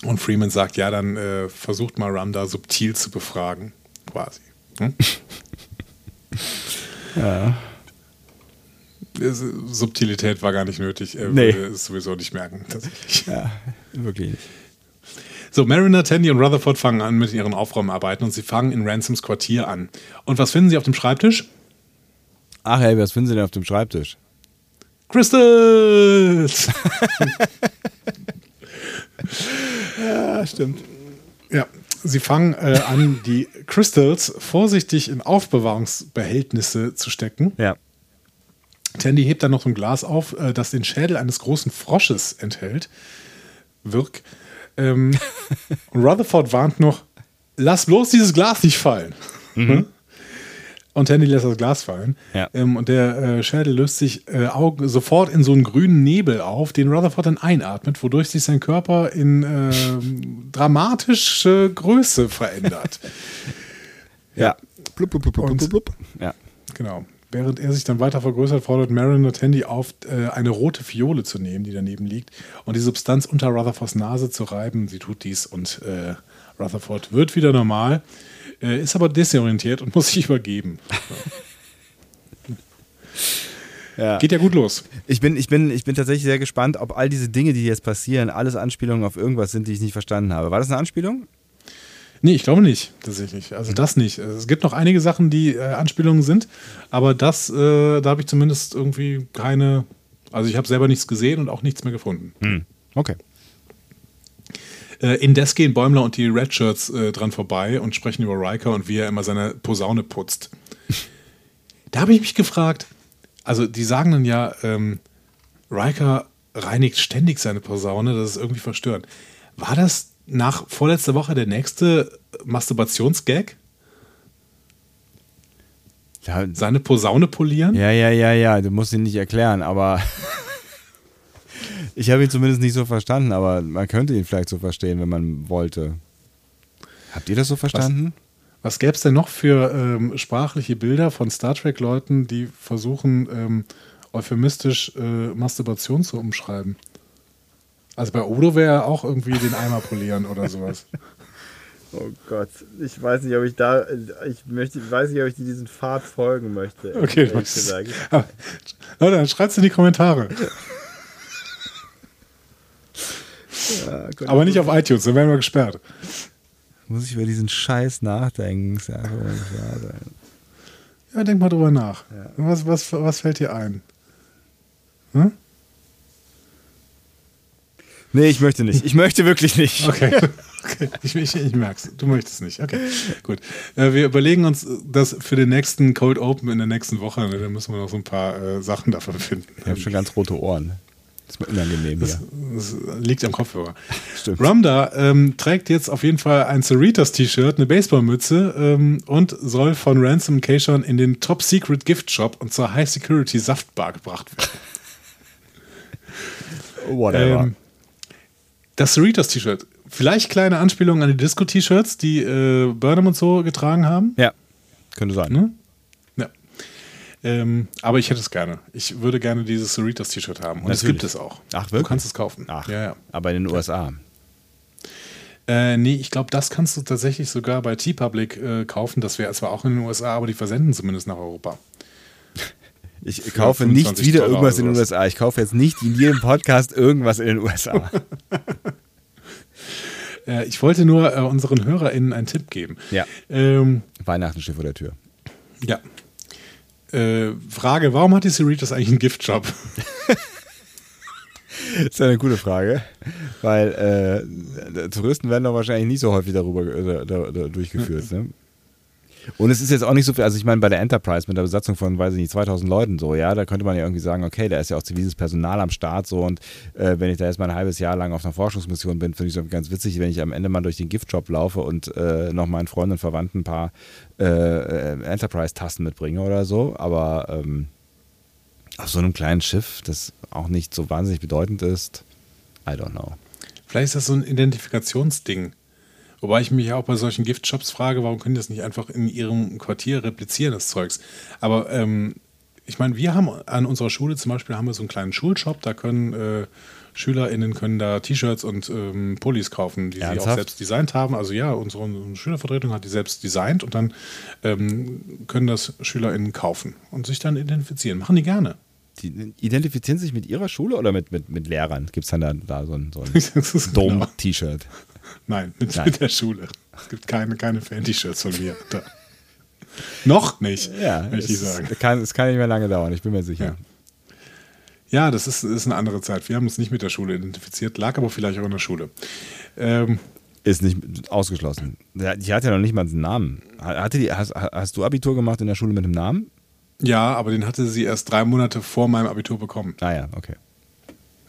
und Freeman sagt, ja, dann äh, versucht mal Ramda subtil zu befragen, quasi. Hm? [laughs] Ja. Subtilität war gar nicht nötig. Er Nee. würde es sowieso nicht merken, tatsächlich. ja. Wirklich nicht. So, Mariner, Tandy und Rutherford fangen an mit ihren Aufräumarbeiten und sie fangen in Ransoms Quartier an. Und was finden sie auf dem Schreibtisch? Ach, ey, was finden Sie denn auf dem Schreibtisch? Crystals! [laughs] Ja, stimmt. ja, sie fangen äh, an, die Crystals vorsichtig in Aufbewahrungsbehältnisse zu stecken. Ja. Tandy hebt dann noch so ein Glas auf, äh, das den Schädel eines großen Frosches enthält. Wirk. Ähm, und [laughs] Rutherford warnt noch, lass bloß dieses Glas nicht fallen. Hm? Und Tandy lässt das Glas fallen. Ja. Ähm, und der äh, Schädel löst sich äh, Augen, sofort in so einen grünen Nebel auf, den Rutherford dann einatmet, wodurch sich sein Körper in ähm, [laughs] dramatische Größe verändert. Ja. Blub, blub, blub, blub, Und- blub, blub. Ja. Genau. Während er sich dann weiter vergrößert, fordert Mariner Tandy auf, äh, eine rote Fiole zu nehmen, die daneben liegt, und die Substanz unter Rutherfords Nase zu reiben. Sie tut dies und äh, Rutherford wird wieder normal, äh, ist aber desorientiert und [laughs] muss sich übergeben. [laughs] Ja. Geht ja gut los. Ich bin, ich, bin, ich bin tatsächlich sehr gespannt, ob all diese Dinge, die jetzt passieren, alles Anspielungen auf irgendwas sind, die ich nicht verstanden habe. War das eine Anspielung? Nee, ich glaube nicht, tatsächlich. Also das nicht. Es gibt noch einige Sachen, die äh, Anspielungen sind, aber das, äh, da habe ich zumindest irgendwie keine, also ich habe selber nichts gesehen und auch nichts mehr gefunden. Okay. Äh, indes gehen Bäumler und die Redshirts äh, dran vorbei und sprechen über Riker und wie er immer seine Posaune putzt. [laughs] da habe ich mich gefragt, also die sagen dann ja, ähm, Riker reinigt ständig seine Posaune, das ist irgendwie verstörend. War das nach vorletzter Woche der nächste Masturbationsgag? Ja, Seine Posaune polieren? ja, ja, ja, ja. Du musst ihn nicht erklären, aber [laughs] ich habe ihn zumindest nicht so verstanden, aber man könnte ihn vielleicht so verstehen, wenn man wollte. Habt ihr das so verstanden? Was gäbe es denn noch für ähm, sprachliche Bilder von Star Trek-Leuten, die versuchen, ähm, euphemistisch äh, Masturbation zu umschreiben? Also bei Odo wäre auch irgendwie den Eimer polieren oder sowas. [laughs] Oh Gott, ich weiß nicht, ob ich da, ich möchte, ich weiß nicht, ob ich diesen Pfad folgen möchte. Okay, du gesagt. Aber, [laughs] Leute, dann schreibt's in die Kommentare. [laughs] Ja, Aber nicht auf iTunes, dann werden wir gesperrt. Muss ich über diesen Scheiß nachdenken? Ist ja einfach nicht wahr sein. Ja, denk mal drüber nach. Was, was, was fällt dir ein? Hm? Nee, ich möchte nicht. Ich möchte wirklich nicht. [laughs] Okay. okay. Ich, ich, ich merk's. Du möchtest nicht. Okay, gut. Äh, wir überlegen uns das für den nächsten Cold Open in der nächsten Woche. Da müssen wir noch so ein paar äh, Sachen dafür finden. Ich habe schon ganz rote Ohren. Das ist mir unangenehm Das, hier. das liegt am Kopfhörer. Stimmt. Ramda ähm, trägt jetzt auf jeden Fall ein Cerritos-T-Shirt, eine Baseballmütze ähm, und soll von Ransom Cation in den Top Secret Gift Shop und zur High Security Saftbar gebracht werden. Whatever. Ähm, das Cerritos-T-Shirt. Vielleicht kleine Anspielung an die Disco-T-Shirts, die äh, Burnham und so getragen haben. ja, könnte sein. Ne? Ja. Ähm, aber ich hätte es gerne. Ich würde gerne dieses Cerritos-T-Shirt haben. Und es Natürlich. gibt es auch. Ach, Du wirklich? kannst es kaufen. Ach, Ja, ja. aber in den USA. Äh, nee, ich glaube, das kannst du tatsächlich sogar bei T-Public äh, kaufen. Das wäre zwar auch in den USA, aber die versenden zumindest nach Europa. Ich kaufe nicht 25 wieder Dollar irgendwas in den. USA. Ich kaufe jetzt nicht in jedem Podcast irgendwas in den USA. [laughs] Äh, ich wollte nur äh, unseren HörerInnen einen Tipp geben. Ja. Ähm, Weihnachten steht vor der Tür. ja. Äh, Frage: Warum hat die Cerritos eigentlich einen Giftshop? Das [laughs] ist eine gute Frage, weil äh, Touristen werden doch wahrscheinlich nicht so häufig darüber äh, da, da, durchgeführt. Ne? Und es ist jetzt auch nicht so viel, also ich meine, bei der Enterprise mit der Besatzung von, weiß ich nicht, 2000 Leuten so, ja, da könnte man ja irgendwie sagen, okay, da ist ja auch ziviles Personal am Start so und äh, wenn ich da jetzt mal ein halbes Jahr lang auf einer Forschungsmission bin, finde ich es ganz witzig, wenn ich am Ende mal durch den Giftshop laufe und äh, noch meinen Freunden und Verwandten ein paar äh, äh, Enterprise-Tasten mitbringe oder so, aber ähm, auf so einem kleinen Schiff, das auch nicht so wahnsinnig bedeutend ist, I don't know. Vielleicht ist das so ein Identifikationsding. Wobei ich mich ja auch bei solchen Giftshops frage, warum können die das nicht einfach in ihrem Quartier replizieren, das Zeugs. Aber ähm, ich meine, wir haben an unserer Schule zum Beispiel haben wir so einen kleinen Schulshop, da können äh, SchülerInnen können da T-Shirts und ähm, Pullis kaufen, die sie auch Ernsthaft? selbst designt haben. Also ja, unsere, unsere Schülervertretung hat die selbst designt und dann ähm, können das SchülerInnen kaufen und sich dann identifizieren. Machen die gerne. Die identifizieren sich mit ihrer Schule oder mit, mit, mit Lehrern? Gibt es dann da, da so ein, so ein [laughs] Das ist genau. Nein, mit, Nein. mit der Schule. Es gibt keine, keine Fan-T-Shirts von mir. Da. Noch nicht, Ja, möchte ich es sagen. kann, es kann nicht mehr lange dauern, ich bin mir sicher. Ja. Ja, das ist, ist eine andere Zeit. Wir haben uns nicht mit der Schule identifiziert, lag aber vielleicht auch in der Schule. Ähm, Ist nicht ausgeschlossen. Die hat ja noch nicht mal einen Namen. Hatte die, hast, hast du Abitur gemacht in der Schule mit einem Namen? ja, aber den hatte sie erst drei Monate vor meinem Abitur bekommen. Ah ja, okay.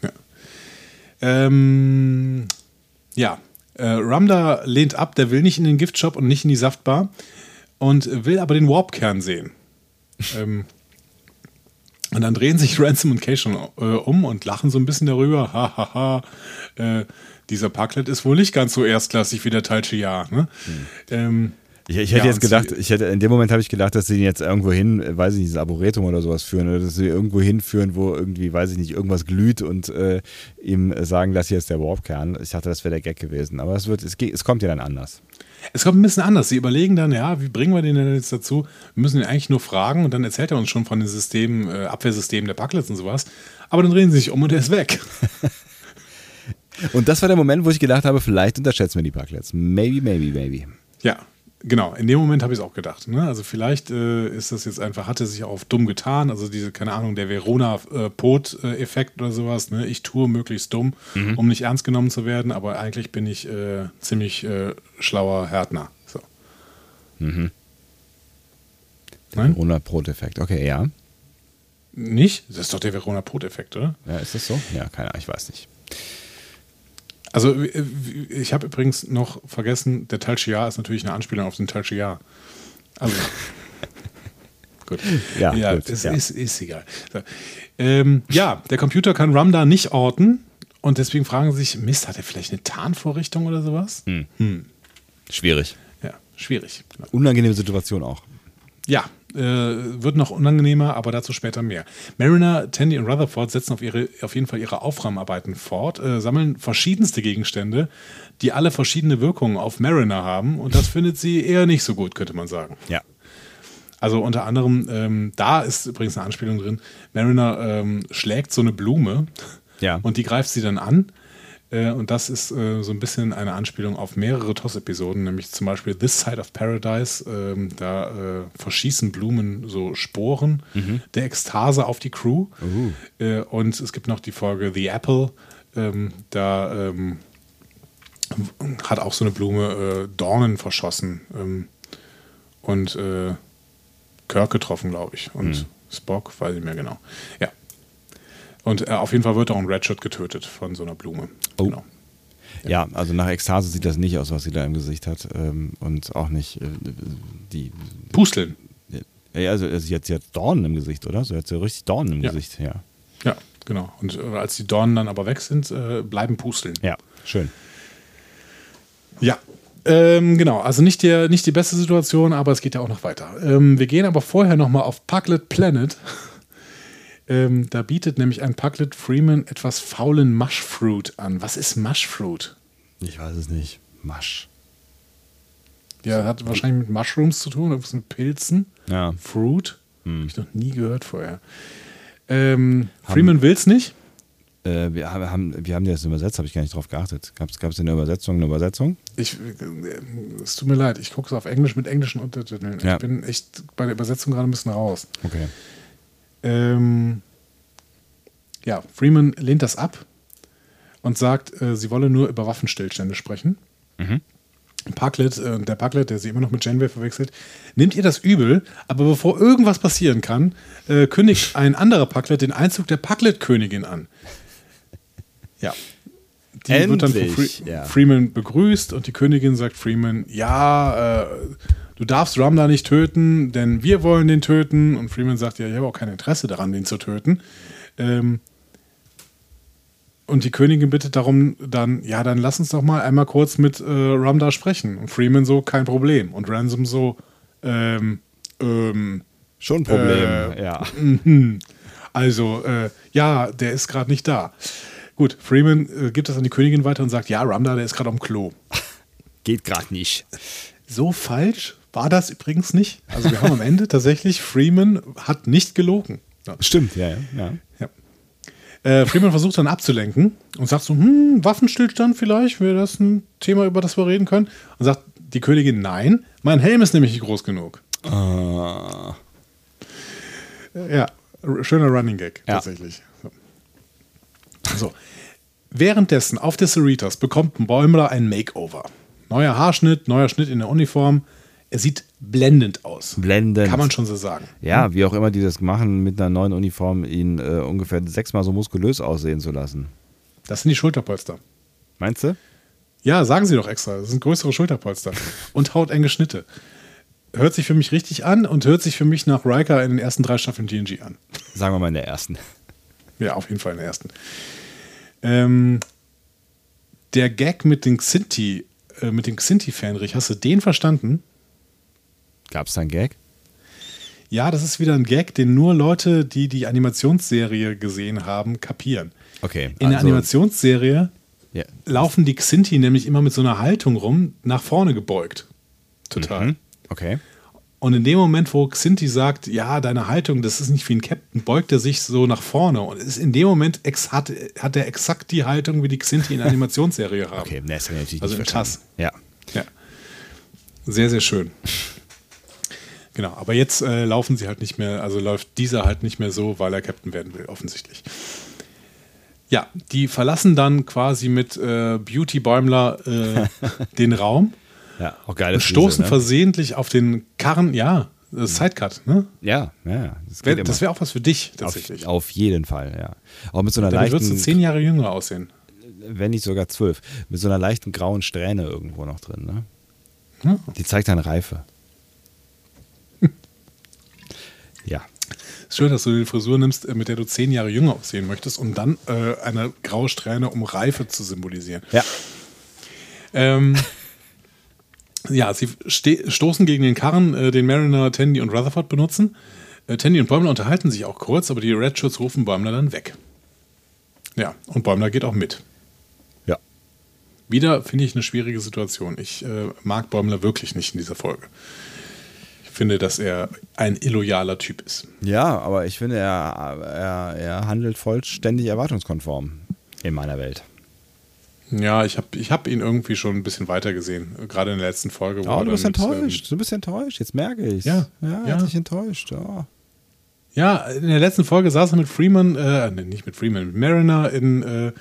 Ja, ähm, ja. Äh, Ramda lehnt ab, der will nicht in den Giftshop und nicht in die Saftbar und will aber den Warp-Kern sehen. ähm, und dann drehen sich [laughs] Ransom und Kay schon äh, um und lachen so ein bisschen darüber. Ha, ha, ha. Äh, dieser Parklet ist wohl nicht ganz so erstklassig wie der Tal Shiar. Ne? Ähm, Ich, ich hätte Ja, jetzt gedacht, ich hätte, in dem Moment habe ich gedacht, dass sie ihn jetzt irgendwo hin, äh, weiß ich nicht, dieses Arboretum oder sowas führen oder dass sie irgendwo hinführen, wo irgendwie, weiß ich nicht, irgendwas glüht und äh, ihm sagen, das hier ist der Warpkern. Ich dachte, das wäre der Gag gewesen. Aber es wird, es, es kommt ja dann anders. Es kommt ein bisschen anders. Sie überlegen dann, ja, wie bringen wir den denn jetzt dazu? Wir müssen ihn eigentlich nur fragen und dann erzählt er uns schon von den Systemen, äh, Abwehrsystemen der Bucklets und sowas. Aber dann drehen sie sich um und er ist weg. [laughs] Und das war der Moment, wo ich gedacht habe, vielleicht unterschätzen wir die Parklets. Maybe, maybe, maybe. ja, genau. In dem Moment habe ich es auch gedacht. Ne? Also vielleicht äh, ist das jetzt einfach, hat er sich auf dumm getan. Also diese, keine Ahnung, der Verona-Pot-Effekt oder sowas. Ne? Ich tue möglichst dumm, um nicht ernst genommen zu werden, aber eigentlich bin ich äh, ziemlich äh, schlauer Härtner. So. Der Nein? Corona-Pro-Effekt. Okay, ja. Nicht? Das ist doch der Verona-Pot-Effekt, oder? Ja, ist das so? Ja, keine Ahnung, ich weiß nicht. Also ich habe übrigens noch vergessen, der Tal Shiar ist natürlich eine Anspielung auf den Tal Shiar. Also [laughs] gut. Ja, ja, gut, es ja. Ist, ist egal. So. Ähm, ja, der Computer kann Ramda nicht orten und deswegen fragen sie sich, Mist, hat er vielleicht eine Tarnvorrichtung oder sowas? Schwierig. Ja, schwierig. Genau. Unangenehme Situation auch. Ja, äh, wird noch unangenehmer, aber dazu später mehr. Mariner, Tandy und Rutherford setzen auf, ihre, auf jeden Fall ihre Aufräumarbeiten fort, äh, sammeln verschiedenste Gegenstände, die alle verschiedene Wirkungen auf Mariner haben und das findet sie eher nicht so gut, könnte man sagen. Ja. Also unter anderem, ähm, da ist übrigens eine Anspielung drin, Mariner ähm, schlägt so eine Blume Ja. und die greift sie dann an. Äh, und das ist äh, so ein bisschen eine Anspielung auf mehrere TOS-Episoden, nämlich zum Beispiel This Side of Paradise. Ähm, da äh, verschießen Blumen so Sporen der Ekstase auf die Crew. Äh, und es gibt noch die Folge The Apple. Ähm, da ähm, hat auch so eine Blume äh, Dornen verschossen ähm, und äh, Kirk getroffen, glaube ich. Und Spock, weiß ich mehr genau. Ja. Und äh, auf jeden Fall wird auch ein Redshirt getötet von so einer Blume. Oh. Genau. Ja, also nach Ekstase sieht das nicht aus, was sie da im Gesicht hat. Ähm, und auch nicht äh, die. Pusteln. Ja, also sie hat, sie hat Dornen im Gesicht, oder? Sie hat so richtig Dornen im Ja. Gesicht, ja. Ja, genau. Und äh, als die Dornen dann aber weg sind, äh, bleiben Pusteln. Ja, schön. Ja. Ähm, genau, also nicht, der, nicht die beste Situation, aber es geht ja auch noch weiter. Ähm, wir gehen aber vorher nochmal auf Puglet Planet. Ähm, da bietet nämlich ein Puglet Freeman etwas faulen Mushfruit an. Was ist Mushfruit? Ich weiß es nicht. Masch. Ja, hat wahrscheinlich mit Mushrooms zu tun, irgendwas mit Pilzen. Ja. Fruit? Hm. Hab ich noch nie gehört vorher. Ähm, Freeman will's nicht. Äh, wir, haben, wir haben das übersetzt, habe ich gar nicht drauf geachtet. Gab es in der Übersetzung eine Übersetzung? Ich, äh, es tut mir leid, ich gucke es auf Englisch mit englischen Untertiteln. Ja. Ich bin echt bei der Übersetzung gerade ein bisschen raus. Okay. Ähm, ja, Freeman lehnt das ab und sagt, äh, sie wolle nur über Waffenstillstände sprechen. Mhm. Parklet, äh, der Parklet, der sie immer noch mit Janeway verwechselt, nimmt ihr das übel, aber bevor irgendwas passieren kann, äh, kündigt ein anderer Parklet den Einzug der Parklet-Königin an. Ja. Die wird dann von Endlich, Fre ja. Freeman begrüßt und die Königin sagt Freeman, ja, äh, du darfst Ramda nicht töten, denn wir wollen den töten. Und Freeman sagt, ja, ich habe auch kein Interesse daran, den zu töten. Ähm, und die Königin bittet darum dann, ja, dann lass uns doch mal einmal kurz mit äh, Ramda sprechen. Und Freeman so, kein Problem. Und Ransom so, ähm, ähm, Schon ein Problem, Äh, ja. mhm. also, äh, ja, der ist gerade nicht da. Gut, Freeman äh, gibt das an die Königin weiter und sagt, ja, Ramda, der ist gerade am Klo. Geht gerade nicht. So falsch war das übrigens nicht. Also wir haben am Ende tatsächlich, Freeman hat nicht gelogen. Ja. Stimmt, ja, ja. ja. Ja. Äh, Freeman versucht dann abzulenken und sagt so, hm, Waffenstillstand vielleicht, wäre das ein Thema, über das wir reden können? Und sagt die Königin, nein, mein Helm ist nämlich nicht groß genug. Ah. Ja, schöner Running Gag, Ja. tatsächlich. So. so. Währenddessen auf der Cerritos bekommt ein Bäumler ein Makeover. Neuer Haarschnitt, neuer Schnitt in der Uniform. Er sieht blendend aus. Blendend. Kann man schon so sagen. Ja, wie auch immer die das machen, mit einer neuen Uniform ihn äh, ungefähr sechsmal so muskulös aussehen zu lassen. Das sind die Schulterpolster. Meinst du? Ja, sagen sie doch extra. Das sind größere Schulterpolster. Und hautenge Schnitte. Hört sich für mich richtig an und hört sich für mich nach Riker in den ersten drei Staffeln TNG an. Sagen wir mal in der ersten. Ja, auf jeden Fall in der ersten. Ähm, der Gag mit den Xinti, äh, mit dem Xinti-Fähnrich, hast du den verstanden? Gab es da einen Gag? Ja, das ist wieder ein Gag, den nur Leute, die die Animationsserie gesehen haben, kapieren. Okay. In der also- Animationsserie Ja. laufen die Xinti nämlich immer mit so einer Haltung rum, nach vorne gebeugt. Total. Mhm. Okay. Und in dem Moment, wo Xinti sagt, ja, deine Haltung, das ist nicht wie ein Captain, beugt er sich so nach vorne. Und ist in dem Moment ex hat, hat er exakt die Haltung, wie die Xinti in der Animationsserie haben. Okay, das habe ich natürlich Also nicht im verstanden. Ja. Ja. Sehr, sehr schön. Genau, aber jetzt äh, laufen sie halt nicht mehr, also läuft dieser halt nicht mehr so, weil er Captain werden will, offensichtlich. Ja, die verlassen dann quasi mit äh, Beauty Bäumler äh, [laughs] den Raum Ja, auch geile und stoßen Frise, ne? versehentlich auf den Karren, ja, äh, Sidecut, ne? Ja, ja. Das, Wär, das wäre auch was für dich tatsächlich. auf, auf jeden Fall, ja. Auch mit so einer Dann leichten, würdest du zehn Jahre jünger aussehen. wenn nicht sogar zwölf, mit so einer leichten grauen Strähne irgendwo noch drin, ne? Ja. Die zeigt dann Reife. ja. Ist schön, dass du die Frisur nimmst, äh, mit der du zehn Jahre jünger aussehen möchtest, um dann äh, eine graue Strähne, um Reife zu symbolisieren. Ja. Ähm, ja, sie stoßen gegen den Karren, äh, den Mariner, Tandy und Rutherford benutzen. Äh, Tandy und Bäumler unterhalten sich auch kurz, aber die Redshirts rufen Bäumler dann weg. Ja, und Bäumler geht auch mit. Ja. Wieder finde ich eine schwierige Situation. Ich äh, mag Bäumler wirklich nicht in dieser Folge. Finde, dass er ein illoyaler Typ ist. Ja, aber ich finde, er, er, er handelt vollständig erwartungskonform in meiner Welt. Ja, ich habe ich hab ihn irgendwie schon ein bisschen weiter gesehen. Gerade in der letzten Folge. wo Oh, du bist mit, enttäuscht. Du bist enttäuscht. Jetzt merke ich Ja, Ja, er ja. hat dich enttäuscht. Oh. Ja, in der letzten Folge saß er mit Freeman, äh, nicht mit Freeman, mit Mariner in, äh,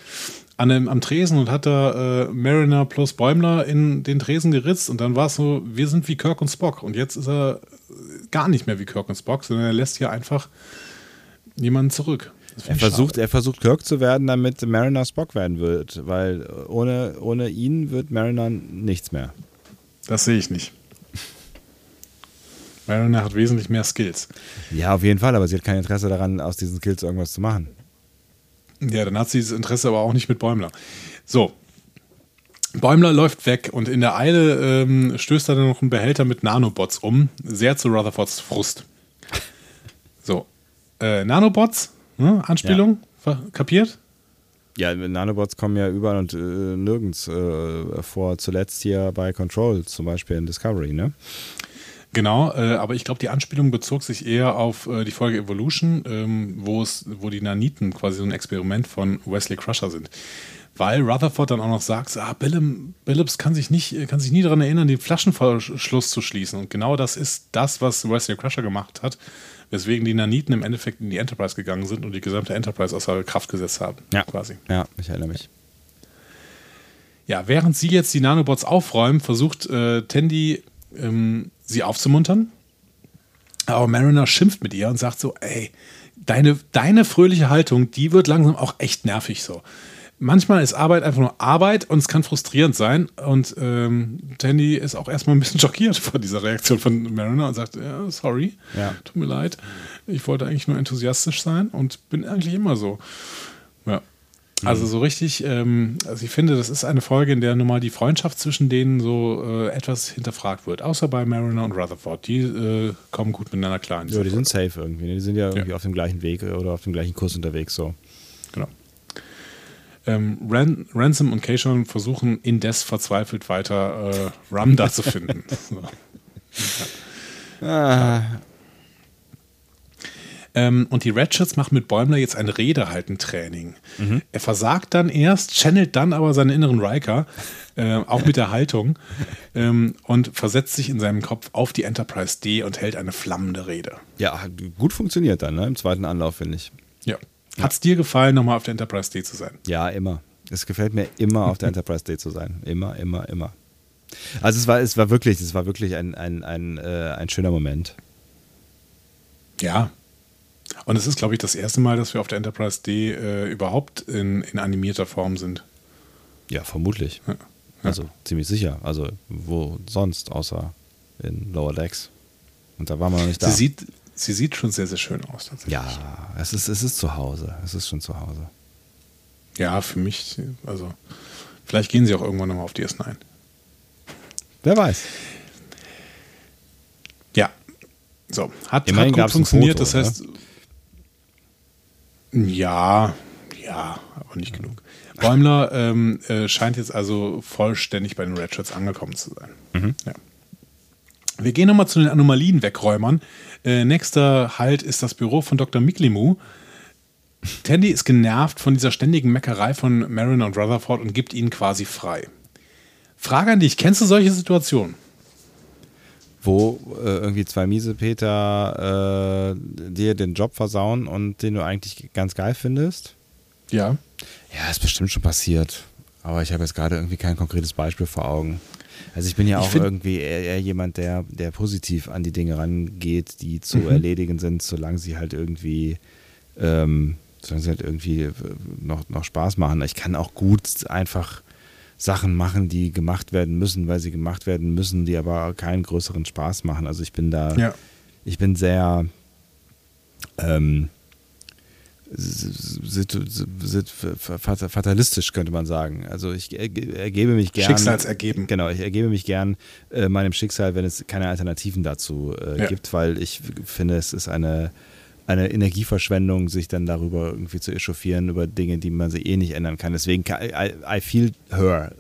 an dem, am Tresen und hat da äh, Mariner plus Bäumler in den Tresen geritzt und dann war es so, wir sind wie Kirk und Spock. Und jetzt ist er gar nicht mehr wie Kirk und Spock, sondern er lässt hier einfach jemanden zurück. Er versucht, schade. er versucht Kirk zu werden, damit Mariner Spock werden wird, weil ohne, ohne ihn wird Mariner nichts mehr. Das sehe ich nicht. Mariner hat wesentlich mehr Skills. Ja, auf jeden Fall, aber sie hat kein Interesse daran, aus diesen Skills irgendwas zu machen. Ja, dann hat sie dieses Interesse aber auch nicht mit Bäumler. So. Bäumler läuft weg und in der Eile ähm, stößt er dann noch einen Behälter mit Nanobots um. Sehr zu Rutherfords Frust. So. Äh, Nanobots, ne? Anspielung, Ver- kapiert? Ja, Nanobots kommen ja überall und äh, nirgends äh, vor. Zuletzt hier bei Control, zum Beispiel in Discovery, ne? Genau, äh, aber ich glaube, die Anspielung bezog sich eher auf äh, die Folge Evolution, ähm, wo es, wo die Naniten quasi so ein Experiment von Wesley Crusher sind. Weil Rutherford dann auch noch sagt, ah, Billum, Billups kann sich nicht, kann sich nie daran erinnern, den Flaschenverschluss zu schließen. Und genau das ist das, was Wesley Crusher gemacht hat, weswegen die Naniten im Endeffekt in die Enterprise gegangen sind und die gesamte Enterprise außer Kraft gesetzt haben. Quasi. Ja, ich erinnere mich. Ja, während sie jetzt die Nanobots aufräumen, versucht äh, Tandy ähm, sie aufzumuntern. Aber Mariner schimpft mit ihr und sagt so, ey, deine, deine fröhliche Haltung, die wird langsam auch echt nervig so. Manchmal ist Arbeit einfach nur Arbeit und es kann frustrierend sein. Und ähm, Tandy ist auch erstmal ein bisschen [laughs] schockiert von dieser Reaktion von Mariner und sagt, ja, sorry, Ja. tut mir leid. Ich wollte eigentlich nur enthusiastisch sein und bin eigentlich immer so. Ja. Also so richtig, ähm, also ich finde, das ist eine Folge, in der nun mal die Freundschaft zwischen denen so äh, etwas hinterfragt wird. Außer bei Mariner und Rutherford. Die äh, kommen gut miteinander klar. Ja, die sind safe irgendwie. ne? Die sind ja irgendwie Ja. auf dem gleichen Weg oder auf dem gleichen Kurs unterwegs. So. Genau. Ähm, Ran Ransom und Keishon versuchen indes verzweifelt weiter äh, Ram da zu finden. [laughs] So. Ähm, und die Ratchets machen mit Bäumler jetzt ein Redehalten-Training. Er versagt dann erst, channelt dann aber seinen inneren Riker, äh, auch mit der Haltung, [laughs] ähm, und versetzt sich in seinem Kopf auf die Enterprise D und hält eine flammende Rede. Ja, gut funktioniert dann, ne? Im zweiten Anlauf, finde ich. Ja. Hat es dir gefallen, nochmal auf der Enterprise D zu sein? Ja, immer. Es gefällt mir immer, auf der [laughs] Enterprise Day zu sein. Immer, immer, immer. Also es war, es war wirklich, es war wirklich ein, ein, ein, äh, ein schöner Moment. Ja. Und es ist, glaube ich, das erste Mal, dass wir auf der Enterprise D äh, überhaupt in, in animierter Form sind. Ja, vermutlich. Ja. Also ziemlich sicher. Also wo sonst, außer in Lower Decks. Und da waren wir noch nicht da. Sie sieht, sie sieht schon sehr, sehr schön aus. Tatsächlich. ja, es ist, es ist zu Hause. Es ist schon zu Hause. Ja, für mich, also vielleicht gehen sie auch irgendwann nochmal auf DS9. Wer weiß. Ja. So, hat, Immerhin hat gut funktioniert. Foto, das heißt, ja, ja, aber nicht genug. Bäumler ähm, äh, scheint jetzt also vollständig bei den Ratchets angekommen zu sein. Mhm. Ja. Wir gehen nochmal zu den Anomalien-Wegräumern. Äh, nächster Halt ist das Büro von Dr. Miklimu. Tandy ist genervt von dieser ständigen Meckerei von Mariner und Rutherford und gibt ihnen quasi frei. Frage an dich, kennst du solche Situationen? Wo äh, irgendwie zwei Miesepeter äh, dir den Job versauen und den du eigentlich ganz geil findest? Ja. Ja, ist bestimmt schon passiert. Aber ich habe jetzt gerade irgendwie kein konkretes Beispiel vor Augen. Also ich bin ja auch irgendwie eher, eher jemand, der, der positiv an die Dinge rangeht, die zu erledigen sind, solange sie halt irgendwie, ähm, solange sie halt irgendwie äh, noch, noch Spaß machen. Ich kann auch gut einfach Sachen machen, die gemacht werden müssen, weil sie gemacht werden müssen, die aber keinen größeren Spaß machen. Also ich bin da, Ja. ich bin sehr ähm, fatalistisch, könnte man sagen. Also ich erge- ergebe mich gern. Schicksalsergeben. Genau, ich ergebe mich gern äh, meinem Schicksal, wenn es keine Alternativen dazu äh, Ja. gibt, weil ich finde, es ist eine, eine Energieverschwendung, sich dann darüber irgendwie zu echauffieren, über Dinge, die man sich eh nicht ändern kann. Deswegen, kann, I, I feel her.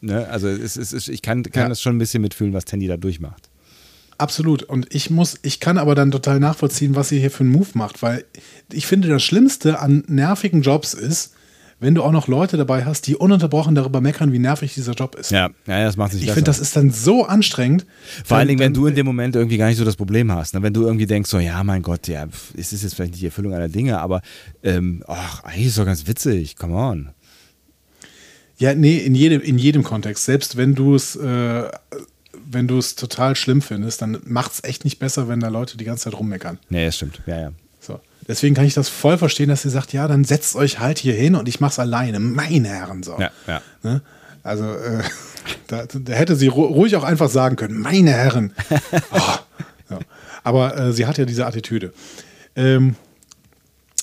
Ne? Also es, es, ist- ich kann, kann Ja. das schon ein bisschen mitfühlen, was Tandy da durchmacht. Absolut. Und ich muss, ich kann aber dann total nachvollziehen, was sie hier für einen Move macht, weil ich finde, das Schlimmste an nervigen Jobs ist, wenn du auch noch Leute dabei hast, die ununterbrochen darüber meckern, wie nervig dieser Job ist. Ja, ja das macht sich Ich finde, das ist dann so anstrengend. Vor allen Dingen, wenn du in dem Moment irgendwie gar nicht so das Problem hast. Ne? Wenn du irgendwie denkst, so, ja, mein Gott, ja, es ist jetzt vielleicht nicht die Erfüllung aller Dinge, aber ähm, ach, eigentlich ist doch ganz witzig, come on. Ja, nee, in jedem, in jedem Kontext. Selbst wenn du es, äh, wenn du es total schlimm findest, dann macht es echt nicht besser, wenn da Leute die ganze Zeit rummeckern. Nee, das stimmt. Ja, ja. Deswegen kann ich das voll verstehen, dass sie sagt, ja, dann setzt euch halt hier hin und ich mach's alleine, meine Herren. So. Ja, ja. Ne? Also äh, [laughs] da, da hätte sie ru- ruhig auch einfach sagen können, meine Herren. [laughs] Oh, ja. Aber äh, sie hat ja diese Attitüde. Ähm,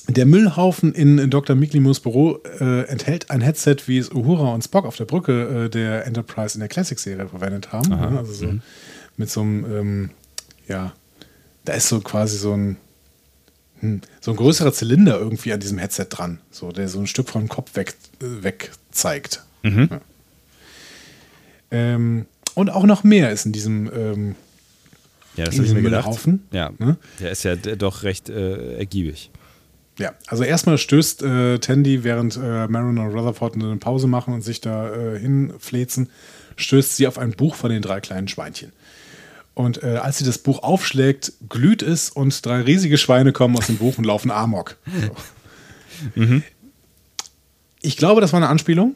der Müllhaufen in Dr. Miklimus Büro äh, enthält ein Headset, wie es Uhura und Spock auf der Brücke äh, der Enterprise in der Classic-Serie verwendet haben. Ne? Also so mit so einem, ähm, ja, da ist so quasi so ein, hm, so ein größerer Zylinder irgendwie an diesem Headset dran, so, der so ein Stück vom Kopf weg, äh, weg zeigt. Ja. Ähm, und auch noch mehr ist in diesem ähm, Ja, das In diesem gedacht. Müllhaufen? Ja, Ne? der ist ja doch recht äh, ergiebig. Ja, also erstmal stößt äh, Tandy, während äh, Maron und Rutherford eine Pause machen und sich da äh, hinflezen, stößt sie auf ein Buch von den drei kleinen Schweinchen. Und äh, als sie das Buch aufschlägt, glüht es und drei riesige Schweine kommen aus dem Buch und laufen Amok. So. Ich glaube, das war eine Anspielung.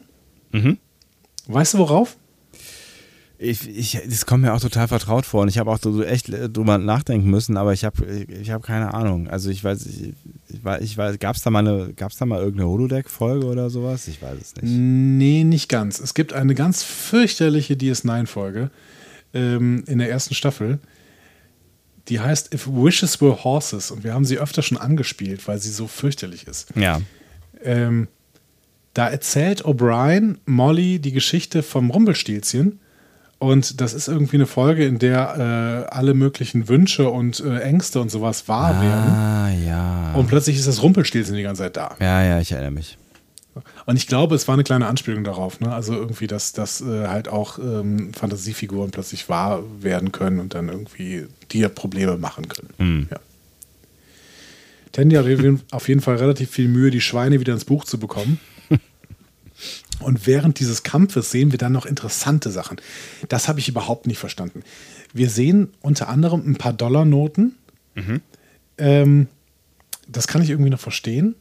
Weißt du worauf? Ich, ich, das kommt mir auch total vertraut vor und ich habe auch so echt äh, drüber nachdenken müssen, aber ich habe ich hab keine Ahnung. Also ich weiß, ich, ich weiß, ich weiß gab es da, mal eine- gab's da mal irgendeine Holodeck-Folge oder sowas? Ich weiß es nicht. Nee, nicht ganz. Es gibt eine ganz fürchterliche DS9-Folge ähm, in der ersten Staffel. Die heißt If Wishes Were Horses und wir haben sie öfter schon angespielt, weil sie so fürchterlich ist. Ja. Ähm, da erzählt O'Brien Molly die Geschichte vom Rumpelstilzchen und das ist irgendwie eine Folge, in der äh, alle möglichen Wünsche und äh, Ängste und sowas wahr werden Ah, ja. und plötzlich ist das Rumpelstilzchen die ganze Zeit da. Ja, ja, ich erinnere mich. Und ich glaube, es war eine kleine Anspielung darauf. Ne? Also irgendwie, dass, dass äh, halt auch ähm, Fantasiefiguren plötzlich wahr werden können und dann irgendwie dir Probleme machen können. Ja. Tandy hat auf jeden- Fall relativ viel Mühe, die Schweine wieder ins Buch zu bekommen. [laughs] Und während dieses Kampfes sehen wir dann noch interessante Sachen. Das habe ich überhaupt nicht verstanden. Wir sehen unter anderem ein paar Dollarnoten. Ähm, das kann ich irgendwie noch verstehen.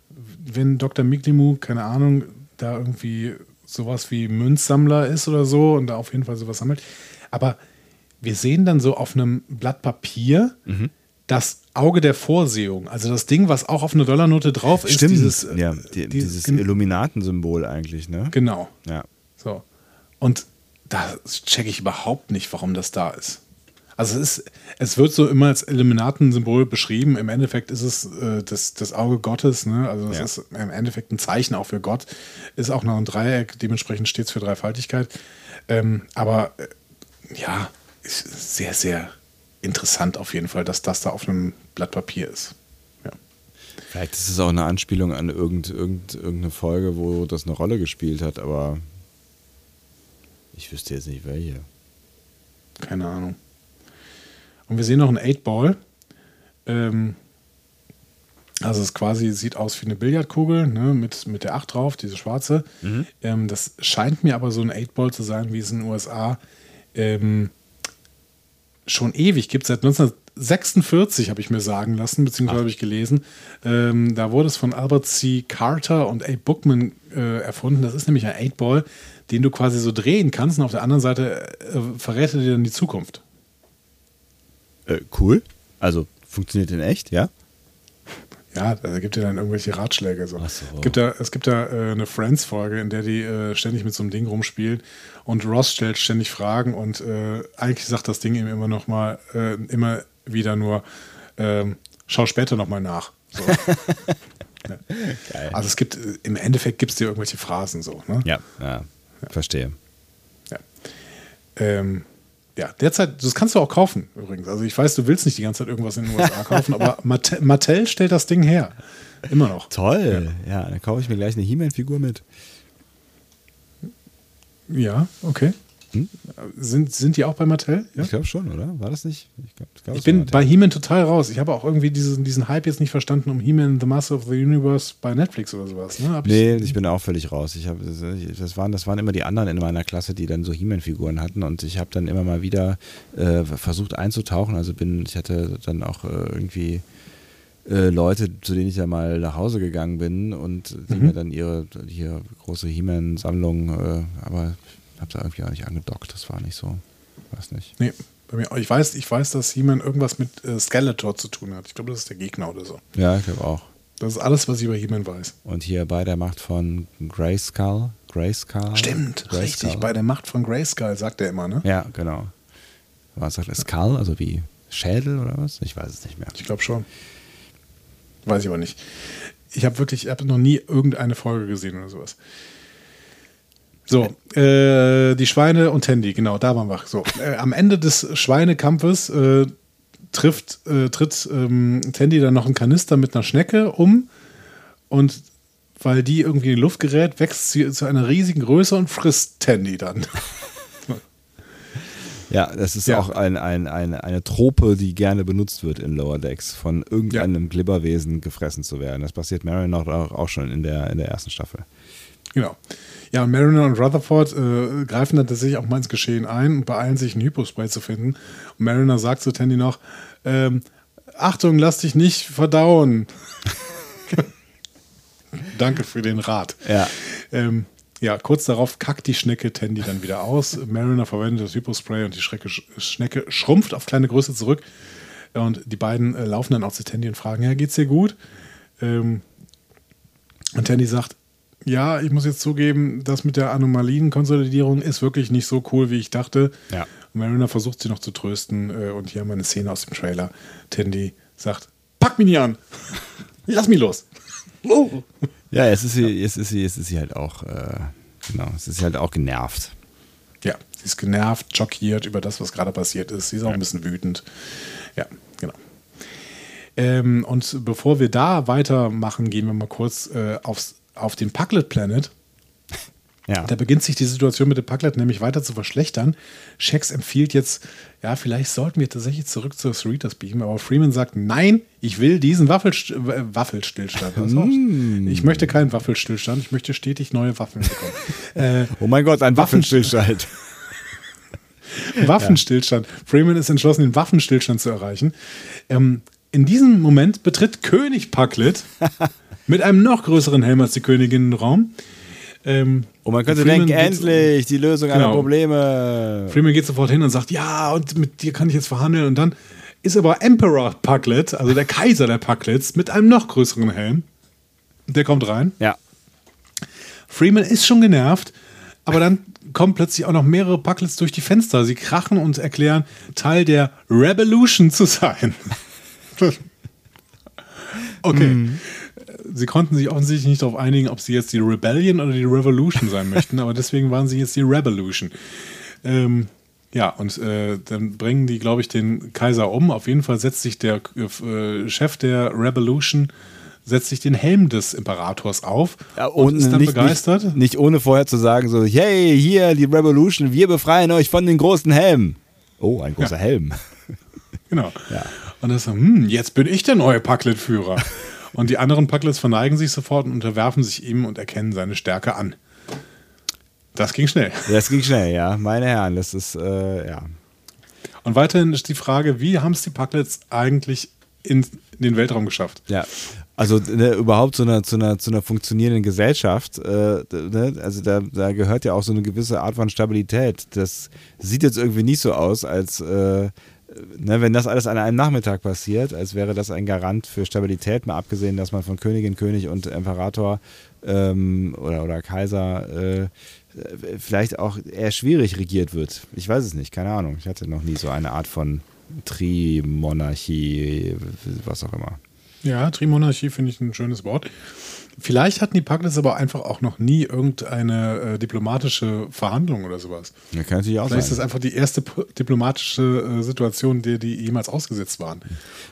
Wenn Dr. Miglimu, keine Ahnung, da irgendwie sowas wie Münzsammler ist oder so und da auf jeden Fall sowas sammelt. Aber wir sehen dann so auf einem Blatt Papier das Auge der Vorsehung. Also das Ding, was auch auf einer Dollarnote drauf ist. Stimmt. Dieses, äh, ja, die, die- dieses gen- Illuminatensymbol eigentlich, ne? Genau. Ja. So. Und da checke ich überhaupt nicht, warum das da ist. Also es ist, es wird so immer als Illuminatensymbol beschrieben. Im Endeffekt ist es äh, das, das Auge Gottes, ne? Also es Ja. ist im Endeffekt ein Zeichen auch für Gott. Ist auch noch ein Dreieck, dementsprechend steht es für Dreifaltigkeit. Ähm, aber äh, ja, ist sehr, sehr interessant auf jeden Fall, dass das da auf einem Blatt Papier ist. Ja. Vielleicht ist es auch eine Anspielung an irgend, irgend, irgendeine Folge, wo das eine Rolle gespielt hat, aber ich wüsste jetzt nicht welche. Keine Ahnung. Und wir sehen noch einen 8-Ball. Ähm, also es quasi sieht aus wie eine Billardkugel ne, mit, mit der 8 drauf, diese schwarze. Ähm, das scheint mir aber so ein 8-Ball zu sein, wie es in den USA ähm, schon ewig gibt. Seit 1946 habe ich mir sagen lassen, beziehungsweise habe ich gelesen. Ähm, da wurde es von Albert C. Carter und A. Bookman äh, erfunden. Das ist nämlich ein 8-Ball, den du quasi so drehen kannst und auf der anderen Seite äh, verrät er dir dann die Zukunft. Äh, cool. Also funktioniert in echt, ja? Ja, da gibt dir dann irgendwelche Ratschläge. So. So. Es gibt da, es gibt da äh, eine Friends-Folge, in der die äh, ständig mit so einem Ding rumspielen und Ross stellt ständig Fragen und äh, eigentlich sagt das Ding ihm immer noch mal, äh, immer wieder nur, ähm, schau später noch mal nach. So. [laughs] ja. Also es gibt, äh, im Endeffekt gibt es dir irgendwelche Phrasen so. Ne? Ja, ja, verstehe. Ja. Ähm, ja, derzeit, das kannst du auch kaufen übrigens. Also ich weiß, du willst nicht die ganze Zeit irgendwas in den USA [laughs] kaufen, aber Mattel, Mattel stellt das Ding her. Immer noch. Toll. Ja, dann kaufe ich mir gleich eine He-Man-Figur mit. Ja, okay. Hm? Sind, sind die auch bei Mattel? Ja? Ich glaube schon, oder? War das nicht? Ich, glaub, das Ich bin bei He-Man total raus. Ich habe auch irgendwie diesen, diesen Hype jetzt nicht verstanden um He-Man The Master of the Universe bei Netflix oder sowas. Ne? Hab Nee, ich bin auch völlig raus. Ich hab, das, das, waren, das waren immer die anderen in meiner Klasse, die dann so He-Man-Figuren hatten und ich habe dann immer mal wieder äh, versucht einzutauchen. Also bin, ich hatte dann auch äh, irgendwie äh, Leute, zu denen ich ja mal nach Hause gegangen bin und die Mhm. mir dann ihre hier große He-Man-Sammlung, äh, aber habe da irgendwie auch nicht angedockt. Das war nicht so, weiß nicht. Nee, bei mir, ich, weiß, ich weiß, dass He-Man irgendwas mit äh, Skeletor zu tun hat. Ich glaube, das ist der Gegner oder so. Ja, ich glaube auch. Das ist alles, was ich über He-Man weiß. Und hier bei der Macht von Grayskull. Grayskull. Stimmt, Grayskull. richtig. Bei der Macht von Grayskull, sagt er immer, ne? Ja, genau. Was sagt er? Skull, also wie Schädel oder was? Ich weiß es nicht mehr. Ich glaube schon. Weiß ich aber nicht. Ich habe wirklich, ich habe noch nie irgendeine Folge gesehen oder sowas. So, äh, die Schweine und Tandy, genau, da waren wir. So, äh, am Ende des Schweinekampfes äh, trifft, äh, tritt ähm, Tandy dann noch einen Kanister mit einer Schnecke um und weil die irgendwie in die Luft gerät, wächst sie zu einer riesigen Größe und frisst Tandy dann. [laughs] Ja, das ist Ja. auch ein, ein, ein, eine Trope, die gerne benutzt wird in Lower Decks, von irgendeinem Glibberwesen gefressen zu werden. Das passiert Marion auch, auch schon in der, in der ersten Staffel. Genau. Ja, Mariner und Rutherford äh, greifen dann tatsächlich auch mal ins Geschehen ein und beeilen sich, ein Hypospray zu finden. Und Mariner sagt zu Tandy noch, ähm, Achtung, lass dich nicht verdauen. [laughs] Danke für den Rat. Ja. Ähm, ja, kurz darauf kackt die Schnecke Tandy dann wieder aus. Mariner verwendet das Hypospray und die Schnecke, Schnecke schrumpft auf kleine Größe zurück. Und die beiden äh, laufen dann auch zu Tandy und fragen, ja, geht's dir gut? Ähm, und Tandy sagt, ja, ich muss jetzt zugeben, das mit der Anomalienkonsolidierung ist wirklich nicht so cool, wie ich dachte. Ja. Und Mariner versucht sie noch zu trösten. äh, Und hier haben wir eine Szene aus dem Trailer. Tandy sagt, pack mich nicht an. [laughs] Lass mich los. Oh. [laughs] Ja, jetzt ist sie, jetzt ist sie, jetzt ist sie halt auch, äh, genau, es ist sie halt auch genervt. Ja, sie ist genervt, schockiert über das, was gerade passiert ist. Sie ist auch ein bisschen wütend. Ja, genau. Ähm, und bevor wir da weitermachen, gehen wir mal kurz äh, aufs, auf den Packlet Planet. [laughs] Ja. Da beginnt sich die Situation mit dem Packlet nämlich weiter zu verschlechtern. Shax empfiehlt jetzt, ja, vielleicht sollten wir tatsächlich zurück zur Cerritos beamen, aber Freeman sagt, nein, ich will diesen Waffelst äh, Waffelstillstand. Auch- Ich möchte keinen Waffelstillstand, ich möchte stetig neue Waffeln bekommen. äh, [laughs] Oh mein Gott, ein Waffenstillstand. [laughs] Waffenstillstand. Freeman ist entschlossen, den Waffenstillstand zu erreichen. Ähm, in diesem Moment betritt König Packlet mit einem noch größeren Helm als die Königin den Raum. Ähm, Und man könnte Freeman denken, endlich die Lösung aller Genau. Probleme. Freeman geht sofort hin und sagt, ja, und mit dir kann ich jetzt verhandeln. Und dann ist aber Emperor Packlet, also der Kaiser der Packlets, mit einem noch größeren Helm. Der kommt rein. Ja. Freeman ist schon genervt, aber dann kommen plötzlich auch noch mehrere Packlets durch die Fenster. Sie krachen und erklären, Teil der Revolution zu sein. [laughs] okay. Sie konnten sich offensichtlich nicht darauf einigen, ob sie jetzt die Rebellion oder die Revolution sein [laughs] möchten, aber deswegen waren sie jetzt die Revolution. Ähm, ja, und äh, dann bringen die, glaube ich, den Kaiser um. Auf jeden Fall setzt sich der äh, Chef der Revolution setzt sich den Helm des Imperators auf Ja, und ist dann nicht, begeistert. Nicht, nicht ohne vorher zu sagen, so, hey, hier die Revolution, wir befreien euch von den großen Helmen. Oh, ein großer Ja. Helm. [laughs] Genau. Ja. Und er sagt, hm, jetzt bin ich der neue Packlet-Führer. [laughs] und die anderen Packlets verneigen sich sofort und unterwerfen sich ihm und erkennen seine Stärke an. Das ging schnell. Das ging schnell, ja. Meine Herren, das ist, äh, ja. Und weiterhin ist die Frage, wie haben es die Packlets eigentlich in, den Weltraum geschafft? Ja, also ne, überhaupt zu einer, zu, einer, zu einer funktionierenden Gesellschaft, äh, ne, also da, da gehört ja auch so eine gewisse Art von Stabilität. Das sieht jetzt irgendwie nicht so aus, als äh, ne, wenn das alles an einem Nachmittag passiert, als wäre das ein Garant für Stabilität, mal abgesehen, dass man von Königin, König und Imperator ähm, oder, oder Kaiser äh, vielleicht auch eher schwierig regiert wird. Ich weiß es nicht, keine Ahnung. Ich hatte noch nie so eine Art von Trimonarchie, was auch immer. Ja, Trimonarchie finde ich ein schönes Wort. Vielleicht hatten die Packlets aber einfach auch noch nie irgendeine äh, diplomatische Verhandlung oder sowas. Ja, kann natürlich auch Vielleicht ist sein. das einfach die erste diplomatische äh, Situation, der die jemals ausgesetzt waren.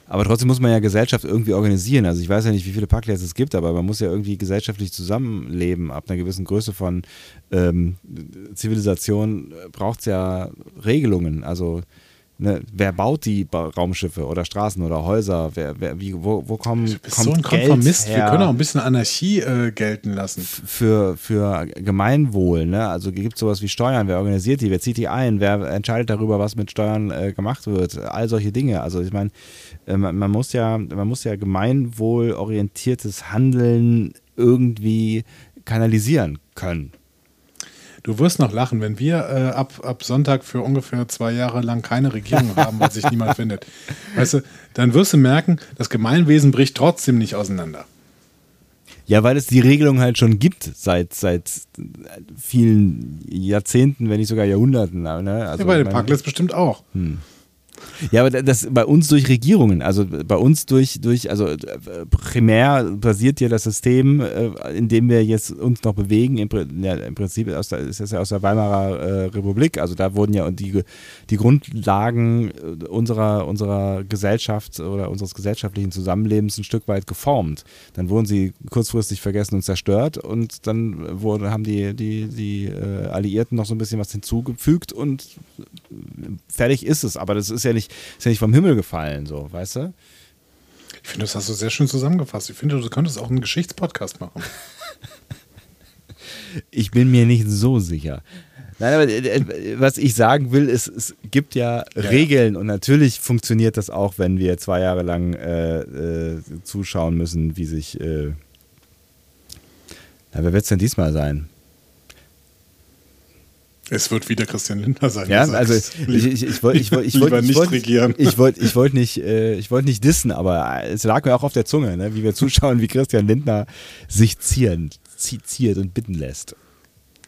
Aber trotzdem muss man ja Gesellschaft irgendwie organisieren. Also ich weiß ja nicht, wie viele Packlets es gibt, aber man muss ja irgendwie gesellschaftlich zusammenleben. Ab einer gewissen Größe von ähm, Zivilisation braucht es ja Regelungen. Also ne, wer baut die ba Raumschiffe oder Straßen oder Häuser? Wer, wer, wie, wo, wo kommen, Du bist kommt so ein Geld Konformist. Wir her? können auch ein bisschen Anarchie äh, gelten lassen. für, für Gemeinwohl, ne? Also gibt es sowas wie Steuern, wer organisiert die, wer zieht die ein, wer entscheidet darüber, was mit Steuern äh, gemacht wird, all solche Dinge. Also ich meine, äh, man, man muss ja, man muss ja gemeinwohlorientiertes Handeln irgendwie kanalisieren können. Du wirst noch lachen, wenn wir äh, ab, ab Sonntag für ungefähr zwei Jahre lang keine Regierung [laughs] haben, weil sich niemand findet. Weißt du, dann wirst du merken, das Gemeinwesen bricht trotzdem nicht auseinander. Ja, weil es die Regelung halt schon gibt seit, seit vielen Jahrzehnten, wenn nicht sogar Jahrhunderten. Ne? Also, ja, bei den Parklets bestimmt auch. Ja, aber das bei uns durch Regierungen, also bei uns durch, durch also äh, primär basiert ja das System, äh, in dem wir jetzt uns noch bewegen, im, ja, im Prinzip aus der, ist das ja aus der Weimarer äh, Republik, also da wurden ja die, die Grundlagen äh, unserer, unserer Gesellschaft oder unseres gesellschaftlichen Zusammenlebens ein Stück weit geformt. Dann wurden sie kurzfristig vergessen und zerstört und dann wurde, haben die, die, die Alliierten noch so ein bisschen was hinzugefügt und fertig ist es. Aber das ist ja nicht, ist ja nicht vom Himmel gefallen, so, weißt du? Ich finde, das hast du sehr schön zusammengefasst. Ich finde, du könntest auch einen Geschichtspodcast machen. [laughs] Ich bin mir nicht so sicher. Nein, aber äh, was ich sagen will, ist, es gibt ja, Regeln und natürlich funktioniert das auch, wenn wir zwei Jahre lang äh, äh, zuschauen müssen, wie sich. Äh, na, wer wird es denn diesmal sein? Es wird wieder Christian Lindner sein. Ja, also ich, ich, ich wollte ich wollt, ich wollt, ich nicht wollt, regieren. Ich wollte ich wollt nicht, äh, ich wollt nicht dissen, aber es lag mir auch auf der Zunge, ne, wie wir zuschauen, wie Christian Lindner sich zieren, zi- ziert und bitten lässt.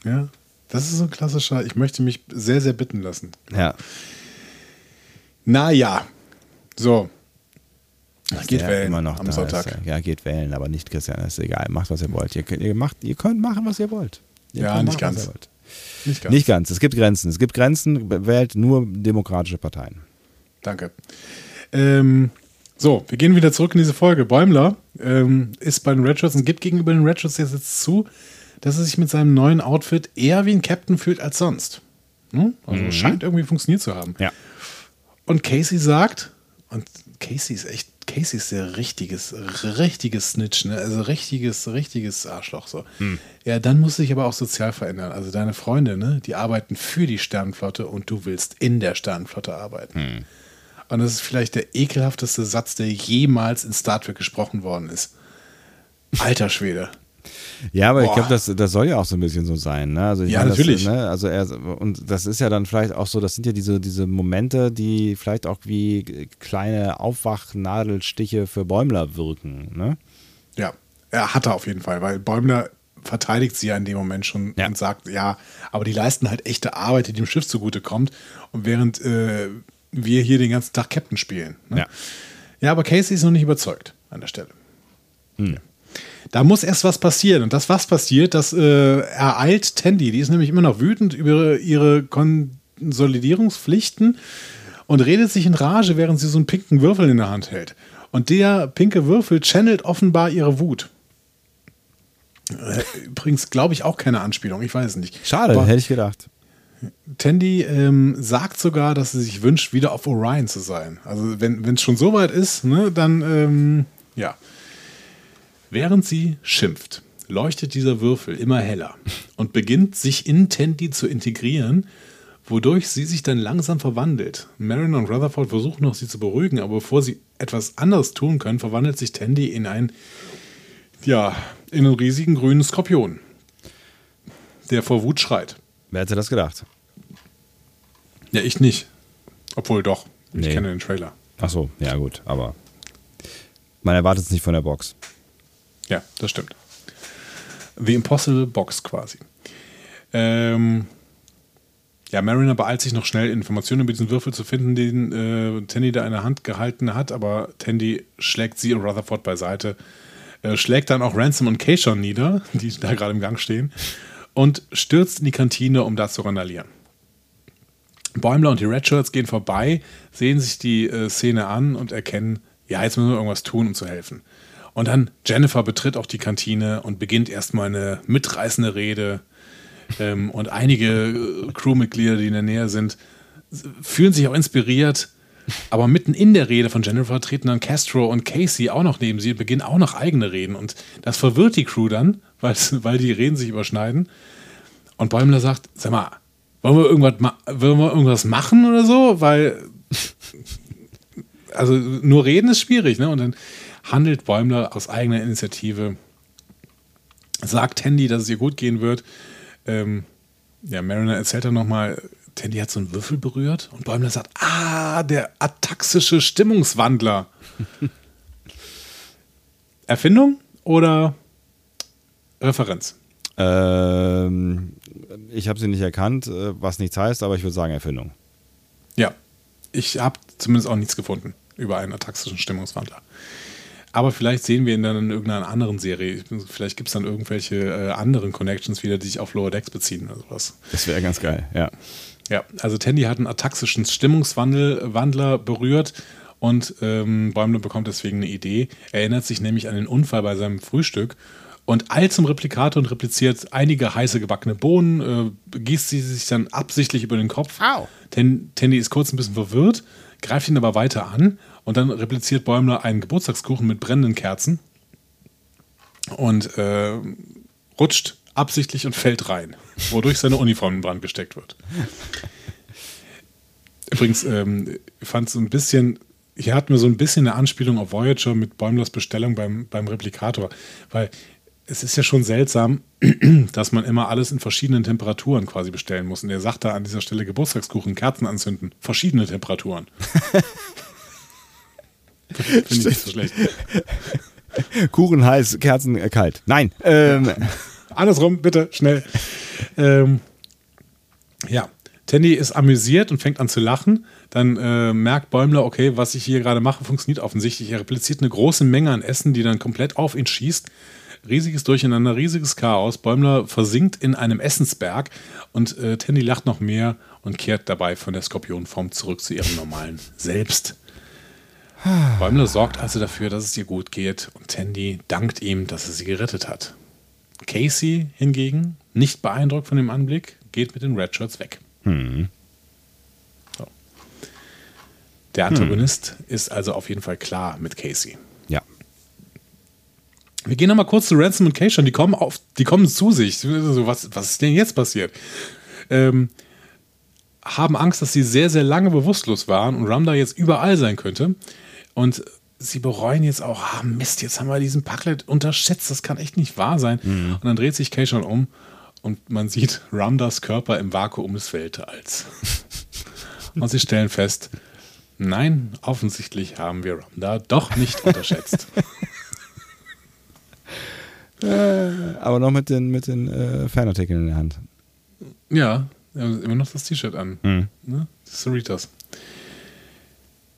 Ja, das ist so ein klassischer, ich möchte mich sehr, sehr bitten lassen. Ja. Naja, so. Geht Der wählen immer noch am Sonntag. Ist, ja, geht wählen, aber nicht Christian, ist egal. Macht, was ihr wollt. Ihr, könnt- ihr, macht, ihr könnt machen, was ihr wollt. Ihr Ja, nicht ganz. Nicht ganz. Nicht ganz. Es gibt Grenzen. Es gibt Grenzen. Wählt nur demokratische Parteien. Danke. Ähm, so, wir gehen wieder zurück in diese Folge. Bäumler ähm, ist bei den Redshirts und gibt gegenüber den Redshirts jetzt, jetzt zu, dass er sich mit seinem neuen Outfit eher wie ein Captain fühlt als sonst. Hm? Also scheint irgendwie funktioniert zu haben. Ja. Und Casey sagt, und Casey ist echt, Casey ist der richtiges, richtiges Snitch, ne? Also richtiges, richtiges Arschloch so. Ja, dann musst du dich aber auch sozial verändern. Also deine Freunde, ne, die arbeiten für die Sternenflotte und du willst in der Sternenflotte arbeiten. Und das ist vielleicht der ekelhafteste Satz, der jemals in Star Trek gesprochen worden ist. Alter Schwede. Ja, aber ich Boah. glaube, das, das soll ja auch so ein bisschen so sein. Ne? Also ich Ja, meine, natürlich. Das, ne? also er, und das ist ja dann vielleicht auch so, das sind ja diese, diese Momente, die vielleicht auch wie kleine Aufwachnadelstiche für Bäumler wirken. Ne? Ja, er hat er auf jeden Fall, weil Bäumler verteidigt sie ja in dem Moment schon Ja. und sagt, ja, aber die leisten halt echte Arbeit, die dem Schiff zugutekommt. Und während äh, wir hier den ganzen Tag Captain spielen. Ne? Ja. ja, aber Casey ist noch nicht überzeugt an der Stelle. Da muss erst was passieren. Und das, was passiert, das äh, ereilt Tandy. Die ist nämlich immer noch wütend über ihre Konsolidierungspflichten und redet sich in Rage, während sie so einen pinken Würfel in der Hand hält. Und der pinke Würfel channelt offenbar ihre Wut. Äh, Übrigens, glaube ich, auch keine Anspielung. Ich weiß es nicht. Schade, Aber hätte ich gedacht. Tandy ähm, sagt sogar, dass sie sich wünscht, wieder auf Orion zu sein. Also wenn es schon so weit ist, ne, dann ähm, ja. Während sie schimpft, leuchtet dieser Würfel immer heller und beginnt sich in Tandy zu integrieren, wodurch sie sich dann langsam verwandelt. Marin und Rutherford versuchen noch, sie zu beruhigen, aber bevor sie etwas anderes tun können, verwandelt sich Tandy in ein, ja, in einen riesigen grünen Skorpion, der vor Wut schreit. Wer hätte das gedacht? Ja, ich nicht. Obwohl doch. Ich Nee. kenne den Trailer. Ach so, ja gut, aber man erwartet es nicht von der Box. Ja, das stimmt. The Impossible Box quasi. Ähm, ja, Mariner beeilt sich noch schnell, Informationen über diesen Würfel zu finden, den äh, Tandy da in der Hand gehalten hat, aber Tandy schlägt sie und Rutherford beiseite, äh, schlägt dann auch Ransom und Keishon nieder, [laughs] die da gerade im Gang stehen, und stürzt in die Kantine, um da zu randalieren. Bäumler und die Redshirts gehen vorbei, sehen sich die äh, Szene an und erkennen, ja, jetzt müssen wir irgendwas tun, um zu helfen. Und dann Jennifer betritt auch die Kantine und beginnt erstmal eine mitreißende Rede. Ähm, und einige äh, Crewmitglieder, die in der Nähe sind, fühlen sich auch inspiriert. Aber mitten in der Rede von Jennifer treten dann Castro und Casey auch noch neben sie und beginnen auch noch eigene Reden. Und das verwirrt die Crew dann, weil, [laughs] weil die Reden sich überschneiden. Und Bäumler sagt, sag mal, wollen wir irgendwas, ma wollen wir irgendwas machen oder so? Weil, also nur reden ist schwierig, ne? Und dann handelt Bäumler aus eigener Initiative, sagt Tandy, dass es ihr gut gehen wird. Ähm, ja, Mariner erzählt dann nochmal, Tandy hat so einen Würfel berührt und Bäumler sagt, ah, der ataxische Stimmungswandler. [laughs] Erfindung oder Referenz. Ähm, ich habe sie nicht erkannt, äh, was nichts heißt, aber ich würde sagen Erfindung. Ja, ich habe zumindest auch nichts gefunden über einen ataxischen Stimmungswandler. Aber vielleicht sehen wir ihn dann in irgendeiner anderen Serie. Vielleicht gibt es dann irgendwelche äh, anderen Connections wieder, die sich auf Lower Decks beziehen oder sowas. Das wäre ganz geil, ja. Ja, also Tandy hat einen ataxischen Stimmungswandler berührt und ähm, Bäumler bekommt deswegen eine Idee. Er erinnert sich nämlich an den Unfall bei seinem Frühstück und eilt zum Replikator und repliziert einige heiße gebackene Bohnen, äh, gießt sie sich dann absichtlich über den Kopf. Au. Ten, Tandy ist kurz ein bisschen verwirrt, greift ihn aber weiter an und dann repliziert Bäumler einen Geburtstagskuchen mit brennenden Kerzen und äh, rutscht absichtlich und fällt rein, wodurch seine Uniform in Brand gesteckt wird. Übrigens, ähm, fand es so ein bisschen, hier hatten wir so ein bisschen eine Anspielung auf Voyager mit Bäumlers Bestellung beim, beim Replikator, weil es ist ja schon seltsam, [clears throat] dass man immer alles in verschiedenen Temperaturen quasi bestellen muss. Und er sagt da an dieser Stelle Geburtstagskuchen, Kerzen anzünden, verschiedene Temperaturen. [laughs] [laughs] Finde ich nicht so schlecht. Kuchen heiß, Kerzen äh, kalt. Nein. Ähm, Andersrum, bitte, schnell. Ähm, ja, Tandy ist amüsiert und fängt an zu lachen. Dann äh, merkt Bäumler, okay, was ich hier gerade mache, funktioniert offensichtlich. Er repliziert eine große Menge an Essen, die dann komplett auf ihn schießt. Riesiges Durcheinander, riesiges Chaos. Bäumler versinkt in einem Essensberg und äh, Tandy lacht noch mehr und kehrt dabei von der Skorpionform zurück zu ihrem normalen Selbst. Bäumler sorgt also dafür, dass es ihr gut geht und Tandy dankt ihm, dass er sie gerettet hat. Casey hingegen, nicht beeindruckt von dem Anblick, geht mit den Redshirts weg. So. Der Antagonist ist also auf jeden Fall klar mit Casey. ja. Wir gehen nochmal kurz zu Ransom und Keishon. Die kommen, auf, die kommen zu sich. So, was, was ist denn jetzt passiert? Ähm, haben Angst, dass sie sehr, sehr lange bewusstlos waren und Ramda jetzt überall sein könnte. Und sie bereuen jetzt auch, ah Mist, jetzt haben wir diesen Packlet unterschätzt. Das kann echt nicht wahr sein. Und dann dreht sich Keishon um und man sieht [laughs] Ramdas Körper im Vakuum des Weltalls. [laughs] und sie stellen fest, nein, offensichtlich haben wir Ramda doch nicht unterschätzt. [laughs] Aber noch mit den, mit den äh, Fanartikeln in der Hand. Ja, er immer noch das T-Shirt an. Mhm. Ne? Cerritos.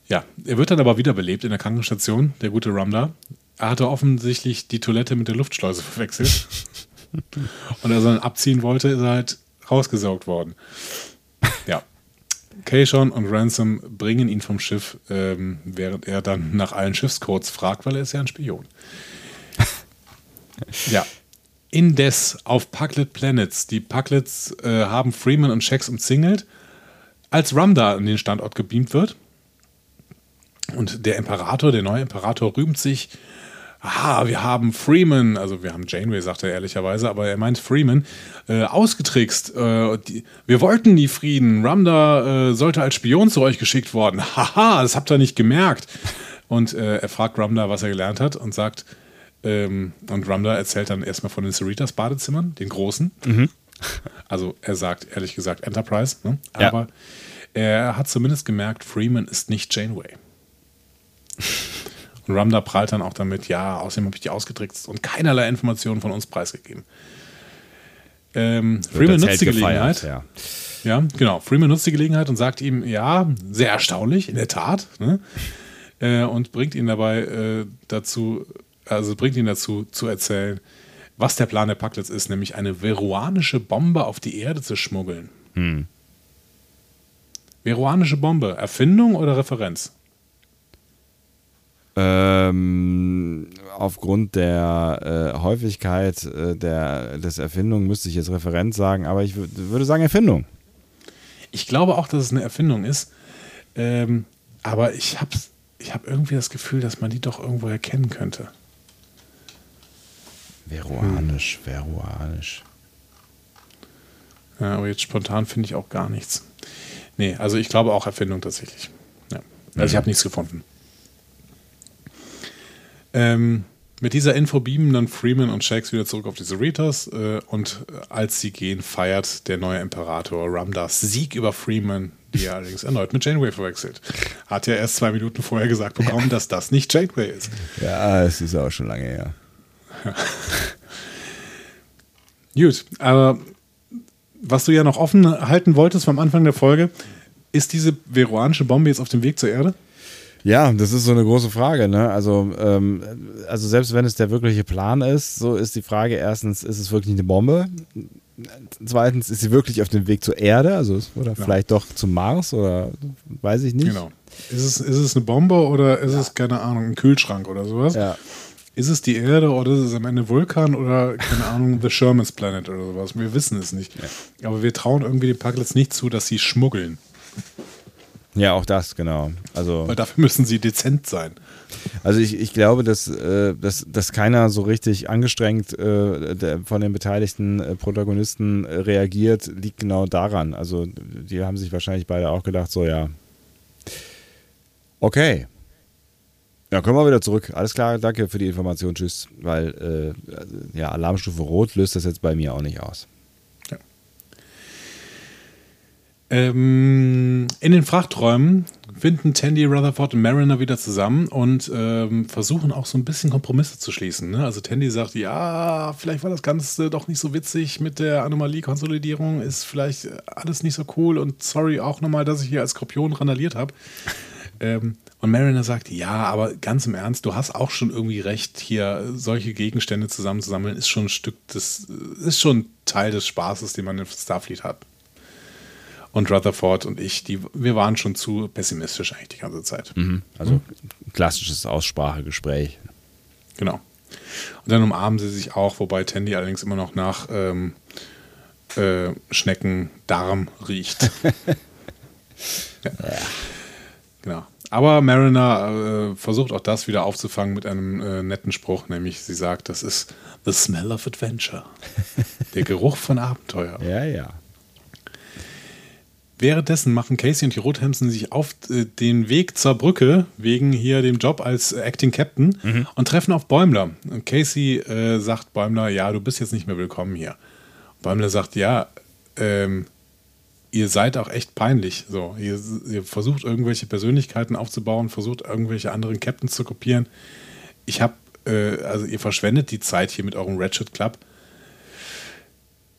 Ja, er wird dann aber wiederbelebt in der Krankenstation, der gute Ramda. Er hatte offensichtlich die Toilette mit der Luftschleuse [laughs] verwechselt. Und als er dann abziehen wollte, ist er halt rausgesaugt worden. Ja. Keishon und Ransom bringen ihn vom Schiff, ähm, während er dann nach allen Schiffscodes fragt, weil er ist ja ein Spion. Ja. Indes auf Packlet Planets. Die Packlets äh, haben Freeman und Shax umzingelt, als Ramda an den Standort gebeamt wird. Und der Imperator, der neue Imperator, rühmt sich. Ah, wir haben Freeman, also wir haben Janeway, sagt er ehrlicherweise, aber er meint Freeman, äh, ausgetrickst. Äh, die, wir wollten nie Frieden. Ramda äh, sollte als Spion zu euch geschickt worden. [laughs] Haha, das habt ihr nicht gemerkt. Und äh, er fragt Ramda, was er gelernt hat und sagt, ähm, und Ramda erzählt dann erstmal von den Cerritas Badezimmern, den großen. Also er sagt ehrlich gesagt Enterprise, ne? Ja. aber er hat zumindest gemerkt, Freeman ist nicht Janeway. Und Ramda prahlt dann auch damit, ja, außerdem habe ich die ausgetrickst und keinerlei Informationen von uns preisgegeben. Ähm, Freeman nutzt die Gelegenheit. gefeiert, Ja, genau. Freeman nutzt die Gelegenheit und sagt ihm, ja, sehr erstaunlich, in der Tat. Ne? Äh, und bringt ihn dabei äh, dazu, also bringt ihn dazu zu erzählen, was der Plan der Packlets ist, nämlich eine veruanische Bombe auf die Erde zu schmuggeln. Hm. Veruanische Bombe, Erfindung oder Referenz? Ähm, aufgrund der äh, Häufigkeit äh, der, des Erfindung müsste ich jetzt Referenz sagen, aber ich wür- würde sagen Erfindung. Ich glaube auch, dass es eine Erfindung ist. Ähm, aber ich habe ich hab irgendwie das Gefühl, dass man die doch irgendwo erkennen könnte. Veruanisch, veruanisch. Ja, aber jetzt spontan finde ich auch gar nichts. Nee, also ich glaube auch Erfindung tatsächlich. Ja. Also ich habe nichts gefunden. Ähm, mit dieser Info beamen dann Freeman und Shax wieder zurück auf die Cerritos äh, und äh, als sie gehen, feiert der neue Imperator Ramdas Sieg über Freeman, die er allerdings erneut mit Janeway verwechselt. Hat ja erst zwei Minuten vorher gesagt bekommen, dass das nicht Janeway ist. Ja, es ist auch schon lange her. [laughs] Gut, aber was du ja noch offen halten wolltest am Anfang der Folge, ist diese veruanische Bombe jetzt auf dem Weg zur Erde? Ja, das ist so eine große Frage. Ne? Also, ähm, also selbst wenn es der wirkliche Plan ist, so ist die Frage erstens, ist es wirklich eine Bombe? Zweitens, ist sie wirklich auf dem Weg zur Erde? Also oder ja. vielleicht doch zum Mars oder weiß ich nicht. Genau. Ist es, ist es eine Bombe oder ist ja. es, keine Ahnung, ein Kühlschrank oder sowas? Ja. Ist es die Erde oder ist es am Ende Vulkan oder, keine Ahnung, The Sherman's Planet oder sowas? Wir wissen es nicht. Ja. Aber wir trauen irgendwie den Pucklets nicht zu, dass sie schmuggeln. Ja, auch das, genau. Also, Weil dafür müssen sie dezent sein. Also ich, ich glaube, dass, äh, dass, dass keiner so richtig angestrengt äh, der, von den beteiligten äh, Protagonisten äh, reagiert, liegt genau daran. Also die haben sich wahrscheinlich beide auch gedacht, so ja, okay. Ja, kommen wir wieder zurück. Alles klar, danke für die Information, tschüss. Weil äh, ja, Alarmstufe Rot löst das jetzt bei mir auch nicht aus. Ähm, in den Frachträumen finden Tandy, Rutherford und Mariner wieder zusammen und ähm, versuchen auch so ein bisschen Kompromisse zu schließen. Ne? Also Tandy sagt, ja, vielleicht war das Ganze doch nicht so witzig mit der Anomalie-Konsolidierung, ist vielleicht alles nicht so cool und sorry auch nochmal, dass ich hier als Skorpion randaliert habe. [laughs] ähm, und Mariner sagt, ja, aber ganz im Ernst, du hast auch schon irgendwie recht, hier solche Gegenstände zusammenzusammeln, ist schon ein Stück des, ist schon Teil des Spaßes, den man in Starfleet hat und Rutherford und ich, die, wir waren schon zu pessimistisch eigentlich die ganze Zeit. Mhm. Also mhm. klassisches Aussprachegespräch. Genau. Und dann umarmen sie sich auch, wobei Tandy allerdings immer noch nach ähm, äh, Schneckendarm riecht. ja. [laughs] Ja. Genau. Aber Mariner äh, versucht auch das wieder aufzufangen mit einem äh, netten Spruch, nämlich sie sagt, das ist The Smell of Adventure. [laughs] Der Geruch von Abenteuer. Ja, ja. Währenddessen machen Casey und die Rothamsen sich auf äh, den Weg zur Brücke wegen hier dem Job als Acting Captain mhm. und treffen auf Bäumler. Und Casey äh, sagt Bäumler, ja, du bist jetzt nicht mehr willkommen hier. Bäumler sagt, ja, ähm, ihr seid auch echt peinlich. So, ihr, ihr, versucht irgendwelche Persönlichkeiten aufzubauen, versucht irgendwelche anderen Captains zu kopieren. Ich habe, äh, also ihr verschwendet die Zeit hier mit eurem Ratchet Club.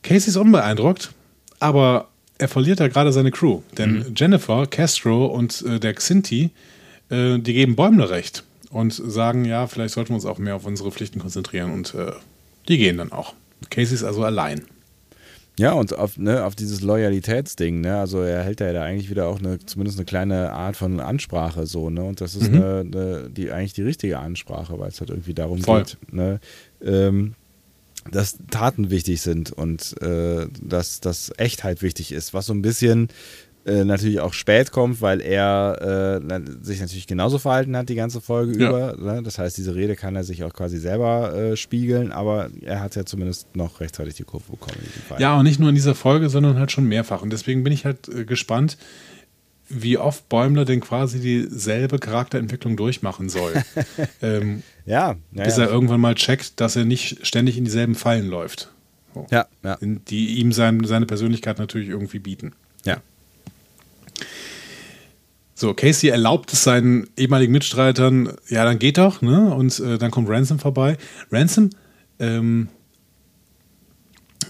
Casey ist unbeeindruckt, aber er verliert ja gerade seine Crew. Denn mhm. Jennifer, Castro und äh, der Xinti, äh, die geben Bäumler recht und sagen, ja, vielleicht sollten wir uns auch mehr auf unsere Pflichten konzentrieren und äh, die gehen dann auch. Casey ist also allein. Ja, und auf, ne, auf dieses Loyalitätsding, ne? Also er hält ja da eigentlich wieder auch eine, zumindest eine kleine Art von Ansprache so, ne? Und das ist mhm. eine, eine, die eigentlich die richtige Ansprache, weil es halt irgendwie darum Voll. geht, ne? Ähm, dass Taten wichtig sind und äh, dass, dass Echtheit wichtig ist, was so ein bisschen äh, natürlich auch spät kommt, weil er äh, sich natürlich genauso verhalten hat die ganze Folge ja. über. Ne? Das heißt, diese Rede kann er sich auch quasi selber äh, spiegeln, aber er hat ja zumindest noch rechtzeitig die Kurve bekommen. Ja, und nicht nur in dieser Folge, sondern halt schon mehrfach. Und deswegen bin ich halt äh, gespannt, wie oft Bäumler denn quasi dieselbe Charakterentwicklung durchmachen soll. [laughs] ähm, ja, ja, Bis er irgendwann mal checkt, dass er nicht ständig in dieselben Fallen läuft. So. Ja, ja. Die ihm sein, seine Persönlichkeit natürlich irgendwie bieten. Ja. So, Casey erlaubt es seinen ehemaligen Mitstreitern, ja, dann geht doch, ne? Und äh, dann kommt Ransom vorbei. Ransom ähm,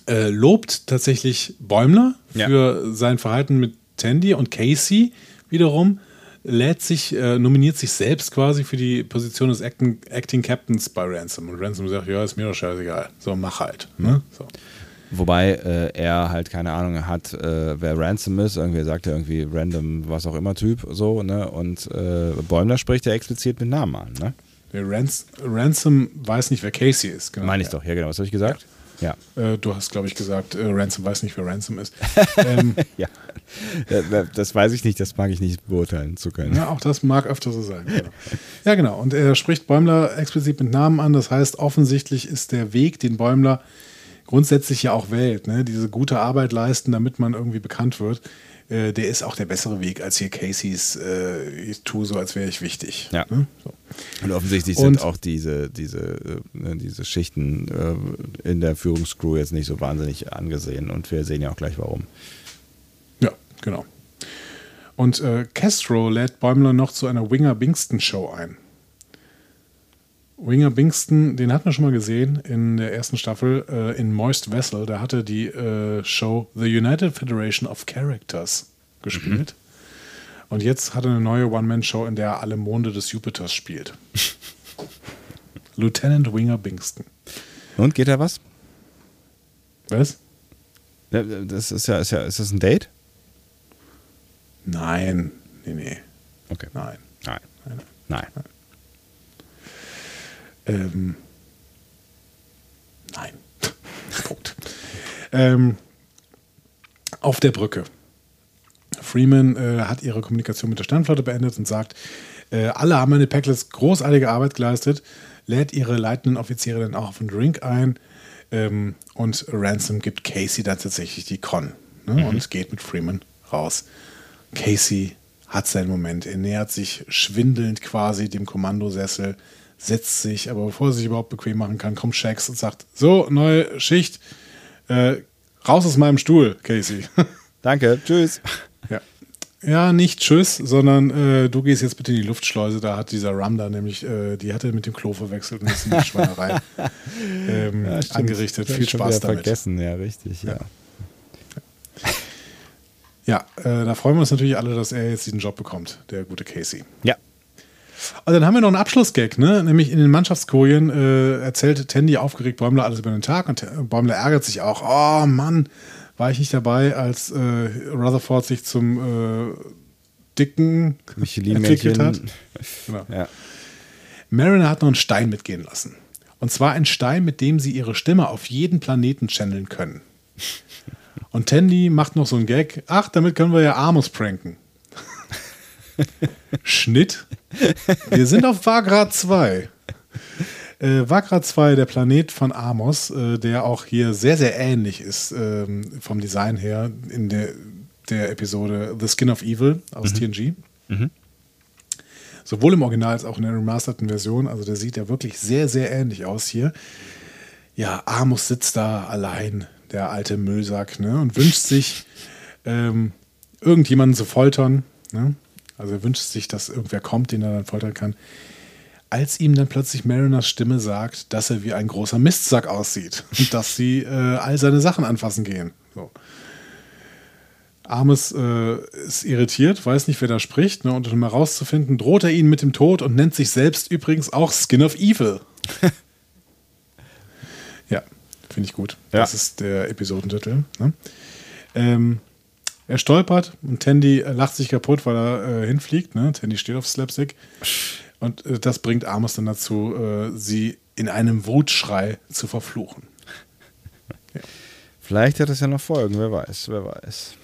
äh, lobt tatsächlich Bäumler für sein Verhalten mit Tandy und Casey wiederum lädt sich, äh, nominiert sich selbst quasi für die Position des Acting, Acting Captains bei Ransom. Und Ransom sagt, ja, ist mir doch scheißegal. So, mach halt. Ne? So. Wobei äh, er halt keine Ahnung hat, äh, wer Ransom ist. Irgendwie sagt er irgendwie random, was auch immer Typ, so, ne? Und äh, Bäumler spricht er explizit mit Namen an, ne? Rans Ransom weiß nicht, wer Casey ist. Genau. Meine ich doch, ja genau. Was habe ich gesagt? Ja. Ja. Äh, du hast, glaube ich, gesagt, äh, Ransom weiß nicht, wer Ransom ist. [laughs] ähm, ja. Das weiß ich nicht, das mag ich nicht beurteilen zu können. Ja, auch das mag öfter so sein. Genau. Ja, genau. Und er spricht Bäumler explizit mit Namen an. Das heißt, offensichtlich ist der Weg, den Bäumler grundsätzlich ja auch wählt, ne? diese gute Arbeit leisten, damit man irgendwie bekannt wird, äh, der ist auch der bessere Weg als hier Caseys, äh, ich tue so, als wäre ich wichtig. Ja. Ne? So. Und offensichtlich Und, sind auch diese, diese, äh, diese Schichten äh, in der Führungscrew jetzt nicht so wahnsinnig angesehen und wir sehen ja auch gleich warum. Ja, genau. Und äh, Castro lädt Bäumler noch zu einer Winger Bingston Show ein. Winger Bingston, den hatten wir schon mal gesehen in der ersten Staffel äh, in Moist Vessel. Da hatte die äh, Show The United Federation of Characters gespielt. Und jetzt hat er eine neue One-Man-Show, in der er alle Monde des Jupiters spielt. [laughs] Lieutenant Winger Bingston. Und geht da was? Was? Das ist ja, ist ja, ist das ein Date? Nein. Nee, nee. Okay. Nein. Nein. Nein. Nein. Ähm, nein. [laughs] Punkt. Ähm, auf der Brücke. Freeman äh, hat ihre Kommunikation mit der Sternflotte beendet und sagt, äh, alle haben meine Packlets großartige Arbeit geleistet, lädt ihre leitenden Offiziere dann auch auf einen Drink ein ähm, und Ransom gibt Casey dann tatsächlich die Con ne, und geht mit Freeman raus. Casey hat seinen Moment. Er nähert sich schwindelnd quasi dem Kommandosessel, setzt sich, aber bevor er sich überhaupt bequem machen kann, kommt Shax und sagt: So, neue Schicht, äh, raus aus meinem Stuhl, Casey. [laughs] Danke. Tschüss. ja. ja, nicht tschüss, sondern äh, du gehst jetzt bitte in die Luftschleuse. Da hat dieser Rum da nämlich, äh, die hat er mit dem Klo verwechselt und ist in die Schweinerei [laughs] ähm, Ja, angerichtet. Viel Spaß damit. vergessen, ja, richtig. Ja. Ja, äh, da freuen wir uns natürlich alle, dass er jetzt diesen Job bekommt, der gute Casey. ja. Und dann haben wir noch einen Abschlussgag, ne? Nämlich in den Mannschaftskojen äh, erzählt Tandy aufgeregt Bäumler alles über den Tag und Bäumler ärgert sich auch. Oh Mann, war ich nicht dabei, als äh, Rutherford sich zum äh, Dicken entwickelt hat. [laughs] Genau. Ja. Mariner hat noch einen Stein mitgehen lassen. Und zwar ein Stein, mit dem sie ihre Stimme auf jeden Planeten channeln können. Und Tandy macht noch so einen Gag. Ach, damit können wir ja Amos pranken. Schnitt. Wir sind auf Vagra 2. Äh, Vagra 2, der Planet von Amos, äh, der auch hier sehr, sehr ähnlich ist ähm, vom Design her in der, der Episode The Skin of Evil aus TNG. Sowohl im Original als auch in der remasterten Version. Also der sieht ja wirklich sehr, sehr ähnlich aus hier. Ja, Amos sitzt da allein, der alte Müllsack, ne, und wünscht sich, ähm, irgendjemanden zu foltern. Ne? Also er wünscht sich, dass irgendwer kommt, den er dann foltern kann. Als ihm dann plötzlich Mariners Stimme sagt, dass er wie ein großer Mistsack aussieht und dass sie äh, all seine Sachen anfassen gehen. So. Amos äh, ist irritiert, weiß nicht, wer da spricht. Ne? Und um herauszufinden, droht er ihn mit dem Tod und nennt sich selbst übrigens auch Skin of Evil. [laughs] ja, finde ich gut. Ja. Das ist der Episodentitel. Ne? Ähm, er stolpert und Tandy äh, lacht sich kaputt, weil er äh, hinfliegt. Ne? Tandy steht auf Slapstick. Und äh, das bringt Amos dann dazu, äh, sie in einem Wutschrei zu verfluchen. Vielleicht hat es ja noch Folgen, wer weiß, wer weiß.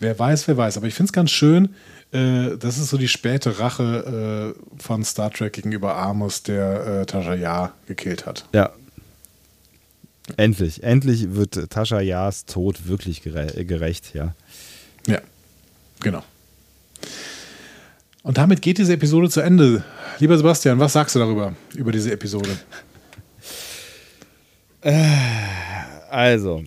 Wer weiß, wer weiß. Aber ich finde es ganz schön. Äh, das ist so die späte Rache äh, von Star Trek gegenüber Amos, der äh, Tasha Yar gekillt hat. Ja. Endlich, endlich wird Tascha Ja's Tod wirklich gere gerecht, ja. Ja, genau. Und damit geht diese Episode zu Ende. Lieber Sebastian, was sagst du darüber, über diese Episode? Also,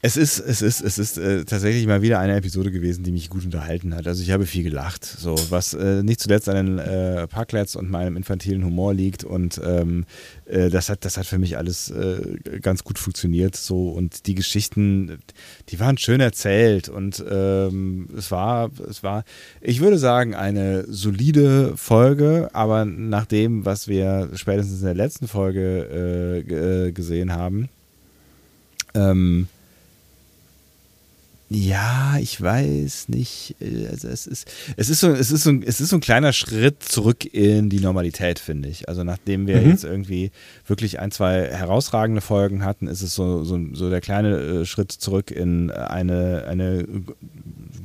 es ist, es ist, es ist äh, tatsächlich mal wieder eine Episode gewesen, die mich gut unterhalten hat. Also ich habe viel gelacht, so was äh, nicht zuletzt an den äh, Parklets und meinem infantilen Humor liegt und ähm, äh, das hat, das hat für mich alles äh, ganz gut funktioniert. So und die Geschichten, die waren schön erzählt und ähm, es war, es war, ich würde sagen, eine solide Folge, aber nach dem, was wir spätestens in der letzten Folge äh, äh, gesehen haben, ähm, ja, ich weiß nicht. äh, Also es ist, es ist so, es ist so, ein- es ist so ein kleiner Schritt zurück in die Normalität, finde ich. Also nachdem wir Mhm. jetzt irgendwie wirklich ein, zwei herausragende Folgen hatten, ist es so, so, so der kleine äh, Schritt zurück in eine, eine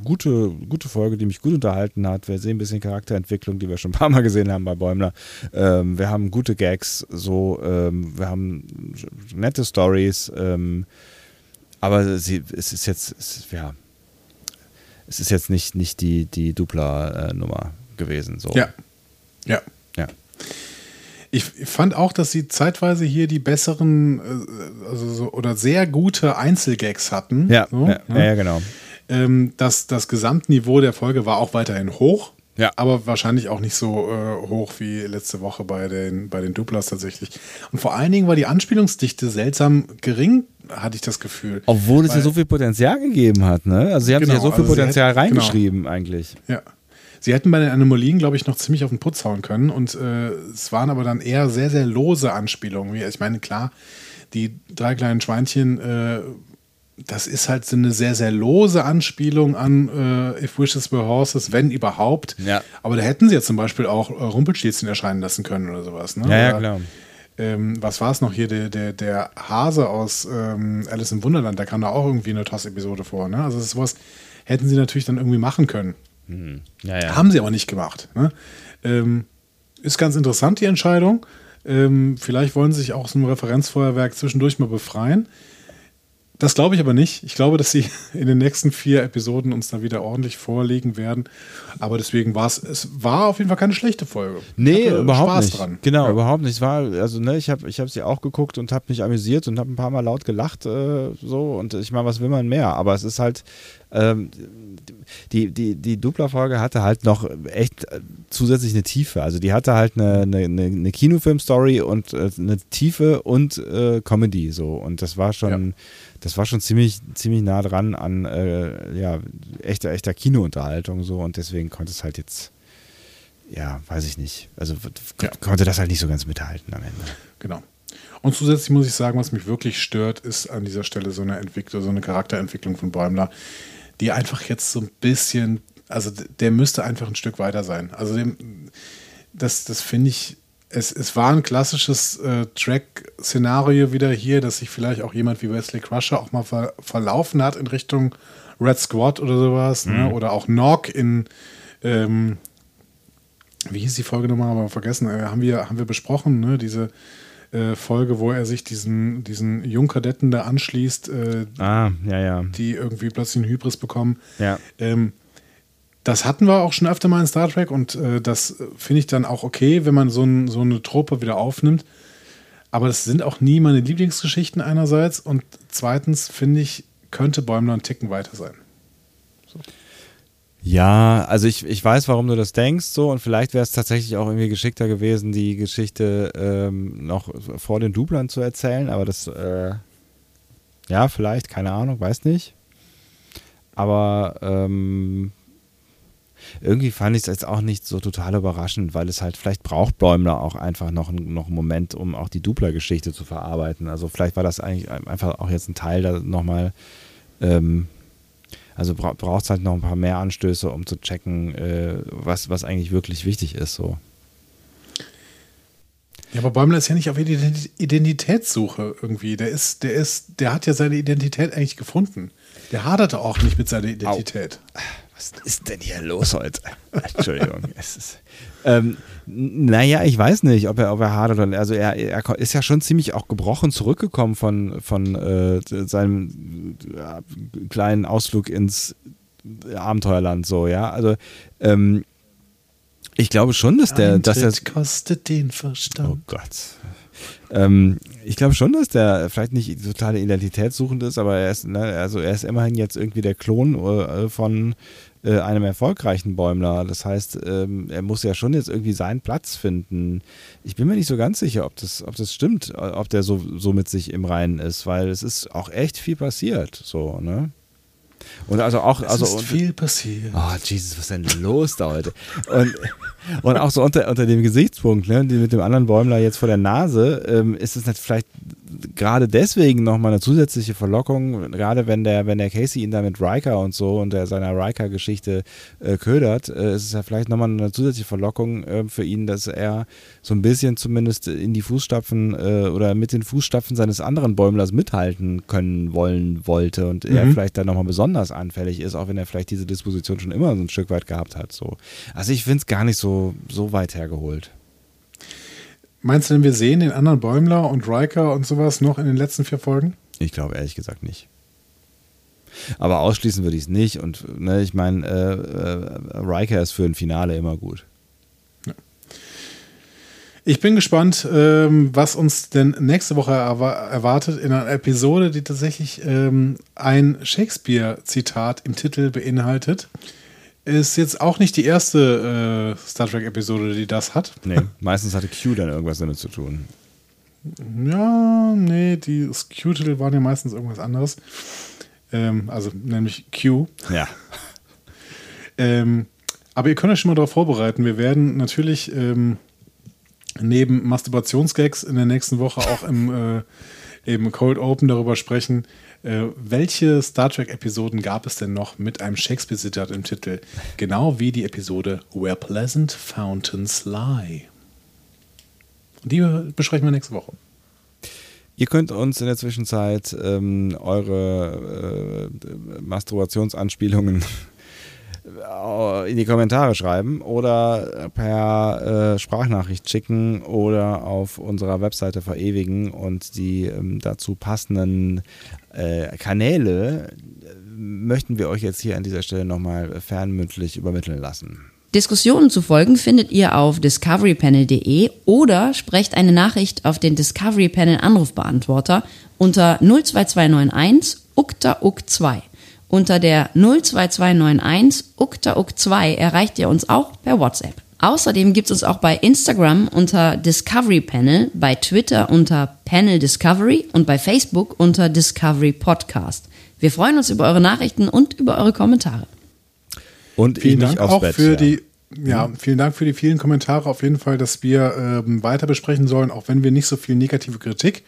gute, gute Folge, die mich gut unterhalten hat. Wir sehen ein bisschen Charakterentwicklung, die wir schon ein paar Mal gesehen haben bei Bäumler. Ähm, wir haben gute Gags, so, ähm, wir haben nette Stories. Ähm, aber sie, es ist jetzt, es, ja, es ist jetzt nicht, nicht die, die Dupla-Nummer gewesen. So. Ja. Ja. Ja. Ich fand auch, dass sie zeitweise hier die besseren äh, also so, oder sehr gute Einzelgags hatten. Ja, so, ja, ne? ja, genau. Ähm, das, das Gesamtniveau der Folge war auch weiterhin hoch. Ja. Aber wahrscheinlich auch nicht so äh, hoch wie letzte Woche bei den, bei den Duplas tatsächlich. Und vor allen Dingen war die Anspielungsdichte seltsam gering, hatte ich das Gefühl. Obwohl es ja so viel Potenzial gegeben hat, ne? Also sie haben sich ja Genau, so viel also Potenzial hätten- genau. reingeschrieben eigentlich. Ja. Sie hätten bei den Anomalien, glaube ich, noch ziemlich auf den Putz hauen können. Und äh, es waren aber dann eher sehr, sehr lose Anspielungen. Ich meine, klar, die drei kleinen Schweinchen, äh, das ist halt so eine sehr, sehr lose Anspielung an äh, If Wishes Were Horses, wenn überhaupt. Ja. Aber da hätten sie ja zum Beispiel auch äh, Rumpelstilzchen erscheinen lassen können oder sowas. Ne? Ja, ja, Oder, klar. Ähm, was war es noch hier? Der, der, der Hase aus ähm, Alice im Wunderland, da kam da auch irgendwie eine Toss-Episode vor. Ne? Also sowas hätten sie natürlich dann irgendwie machen können. Ja, ja. Haben sie aber nicht gemacht. Ne? Ähm, ist ganz interessant, die Entscheidung. Ähm, vielleicht wollen sie sich auch aus einem Referenzfeuerwerk zwischendurch mal befreien. Das glaube ich aber nicht. Ich glaube, dass sie [laughs] in den nächsten vier Episoden uns da wieder ordentlich vorlegen werden. Aber deswegen war es, es war auf jeden Fall keine schlechte Folge. Nee, überhaupt Spaß nicht. dran. Genau, Ja. überhaupt nicht. Es war, also, ne, ich habe ich hab sie auch geguckt und habe mich amüsiert und habe ein paar Mal laut gelacht, äh, so. Und ich meine, was will man mehr? Aber es ist halt, ähm, die, die, die Dupla-Folge hatte halt noch echt zusätzlich eine Tiefe. Also, die hatte halt eine, eine, eine Kinofilm-Story und äh, eine Tiefe und äh, Comedy, so. Und das war schon. Ja. Das war schon ziemlich, ziemlich nah dran an äh, ja, echter, echter Kinounterhaltung so und deswegen konnte es halt jetzt ja, weiß ich nicht. Also Ja. konnte das halt nicht so ganz mithalten am Ende. Genau. Und zusätzlich muss ich sagen, was mich wirklich stört, ist an dieser Stelle so eine Entwicklung, so eine Charakterentwicklung von Bäumler, die einfach jetzt so ein bisschen, also der müsste einfach ein Stück weiter sein. Also dem, das, das finde ich, es, es war ein klassisches äh, Track-Szenario wieder hier, dass sich vielleicht auch jemand wie Wesley Crusher auch mal ver verlaufen hat in Richtung Red Squad oder sowas. Ne? Oder auch Nog in, ähm, wie hieß die Folge nochmal, aber vergessen, äh, haben, wir, haben wir besprochen, ne? diese äh, Folge, wo er sich diesen, diesen Jungkadetten da anschließt, äh, Ah, ja, ja. die irgendwie plötzlich einen Hybris bekommen. Ja. Ähm, das hatten wir auch schon öfter mal in Star Trek und äh, das finde ich dann auch okay, wenn man so, ein, so eine Trope wieder aufnimmt. Aber das sind auch nie meine Lieblingsgeschichten einerseits und zweitens finde ich, könnte Bäumler einen Ticken weiter sein. Ja, also ich, ich weiß, warum du das denkst, so und vielleicht wäre es tatsächlich auch irgendwie geschickter gewesen, die Geschichte ähm, noch vor den Dublern zu erzählen, aber das, äh, ja, vielleicht, keine Ahnung, weiß nicht. Aber ähm, irgendwie fand ich es jetzt auch nicht so total überraschend, weil es halt, vielleicht braucht Bäumler auch einfach noch, noch einen Moment, um auch die Dupler-Geschichte zu verarbeiten. Also vielleicht war das eigentlich einfach auch jetzt ein Teil da nochmal, ähm, also bra braucht es halt noch ein paar mehr Anstöße, um zu checken, äh, was, was eigentlich wirklich wichtig ist. So. Ja, aber Bäumler ist ja nicht auf Ident- Identitätssuche irgendwie. Der ist, der ist, der hat ja seine Identität eigentlich gefunden. Der haderte auch nicht mit seiner Identität. Was ist denn hier los heute? [laughs] Entschuldigung. es ist, ähm, naja, ich weiß nicht, ob er, ob er hart oder also er, er ist ja schon ziemlich auch gebrochen zurückgekommen von, von äh, seinem ja, kleinen Ausflug ins Abenteuerland so, ja. Also ähm, ich glaube schon, dass der, dass er Tritt kostet den Oh Verstand. Gott. Ähm, ich glaube schon, dass der vielleicht nicht totale identitätssuchend ist, aber er ist, ne, also er ist immerhin jetzt irgendwie der Klon äh, von äh, einem erfolgreichen Bäumler. Das heißt, ähm, er muss ja schon jetzt irgendwie seinen Platz finden. Ich bin mir nicht so ganz sicher, ob das, ob das stimmt, äh, ob der so, so mit sich im Reinen ist, weil es ist auch echt viel passiert. So, ne? Und also auch, Es also ist und- viel passiert. Oh, Jesus, was ist denn los da heute? Und, und auch so unter, unter dem Gesichtspunkt, ne, mit dem anderen Bäumler jetzt vor der Nase, ähm, ist es nicht vielleicht gerade deswegen nochmal eine zusätzliche Verlockung, gerade wenn der, wenn der Casey ihn da mit Riker und so und der seiner Riker-Geschichte äh, ködert, äh, ist es ja vielleicht nochmal eine zusätzliche Verlockung äh, für ihn, dass er so ein bisschen zumindest in die Fußstapfen äh, oder mit den Fußstapfen seines anderen Bäumlers mithalten können wollen wollte und er Mhm. vielleicht dann nochmal besonders anfällig ist, auch wenn er vielleicht diese Disposition schon immer so ein Stück weit gehabt hat. So. Also ich finde es gar nicht so, so weit hergeholt. Meinst du denn, wir sehen den anderen Bäumler und Riker und sowas noch in den letzten vier Folgen? Ich glaube ehrlich gesagt nicht. Aber ausschließen würde ich es nicht. Und ne, ich meine, äh, äh, Riker ist für ein Finale immer gut. Ich bin gespannt, ähm, was uns denn nächste Woche erwa- erwartet in einer Episode, die tatsächlich ähm, ein Shakespeare-Zitat im Titel beinhaltet. Ist jetzt auch nicht die erste äh, Star Trek-Episode, die das hat. Nee, meistens hatte Q dann irgendwas damit zu tun. Ja, nee, die Q-Titel waren ja meistens irgendwas anderes. Ähm, also nämlich Q. Ja. [laughs] Ähm, aber ihr könnt euch schon mal darauf vorbereiten. Wir werden natürlich ähm, neben Masturbationsgags in der nächsten Woche auch im, äh, im Cold Open darüber sprechen, äh, welche Star Trek-Episoden gab es denn noch mit einem Shakespeare-Zitat im Titel? Genau wie die Episode Where Pleasant Fountains Lie. Und die besprechen wir nächste Woche. Ihr könnt uns in der Zwischenzeit ähm, eure äh, Masturbationsanspielungen in die Kommentare schreiben oder per äh, Sprachnachricht schicken oder auf unserer Webseite verewigen und die ähm, dazu passenden äh, Kanäle äh, möchten wir euch jetzt hier an dieser Stelle nochmal fernmündlich übermitteln lassen. Diskussionen zu folgen findet ihr auf discoverypanel.de oder sprecht eine Nachricht auf den Discovery Panel Anrufbeantworter unter 02291 ukta uk 2 Unter der 02291 ukta uk 2 erreicht ihr uns auch per WhatsApp. Außerdem gibt es uns auch bei Instagram unter Discovery Panel, bei Twitter unter Panel Discovery und bei Facebook unter Discovery Podcast. Wir freuen uns über eure Nachrichten und über eure Kommentare. Und Vielen ich Dank auch Bett, für ja. die ja, vielen Dank für die vielen Kommentare auf jeden Fall, dass wir ähm, weiter besprechen sollen, auch wenn wir nicht so viel negative Kritik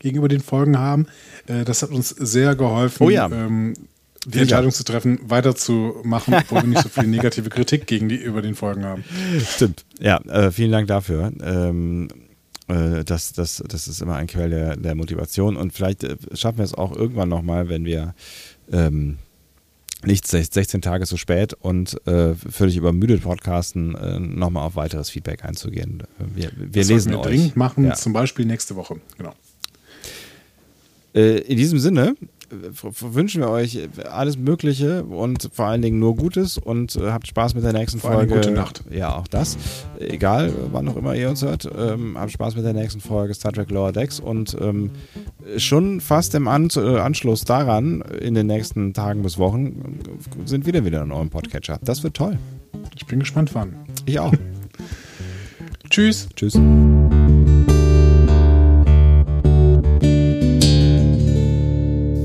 gegenüber den Folgen haben. Äh, das hat uns sehr geholfen, Oh ja. ähm, die Entscheidung zu treffen, weiterzumachen, [laughs] obwohl wir nicht so viel negative Kritik gegenüber den Folgen haben. Stimmt. Ja, äh, vielen Dank dafür. Ähm, äh, das, das, das ist immer ein Quell der, der Motivation und vielleicht äh, schaffen wir es auch irgendwann nochmal, wenn wir ähm, nicht 16 Tage so spät und äh, völlig übermüdet podcasten, äh, nochmal auf weiteres Feedback einzugehen. Wir, wir das lesen wir euch. dringend machen, Ja. zum Beispiel nächste Woche. Genau. Äh, in diesem Sinne wünschen wir euch alles Mögliche und vor allen Dingen nur Gutes und äh, habt Spaß mit der nächsten Vor Folge. gute Nacht. Ja, auch das. Egal, wann auch immer ihr uns hört. Ähm, habt Spaß mit der nächsten Folge Star Trek Lower Decks und ähm, schon fast im An äh, Anschluss daran, in den nächsten Tagen bis Wochen, äh, sind wir dann wieder in eurem Podcatcher. Das wird toll. Ich bin gespannt, wann. Ich auch. [laughs] Tschüss. Tschüss.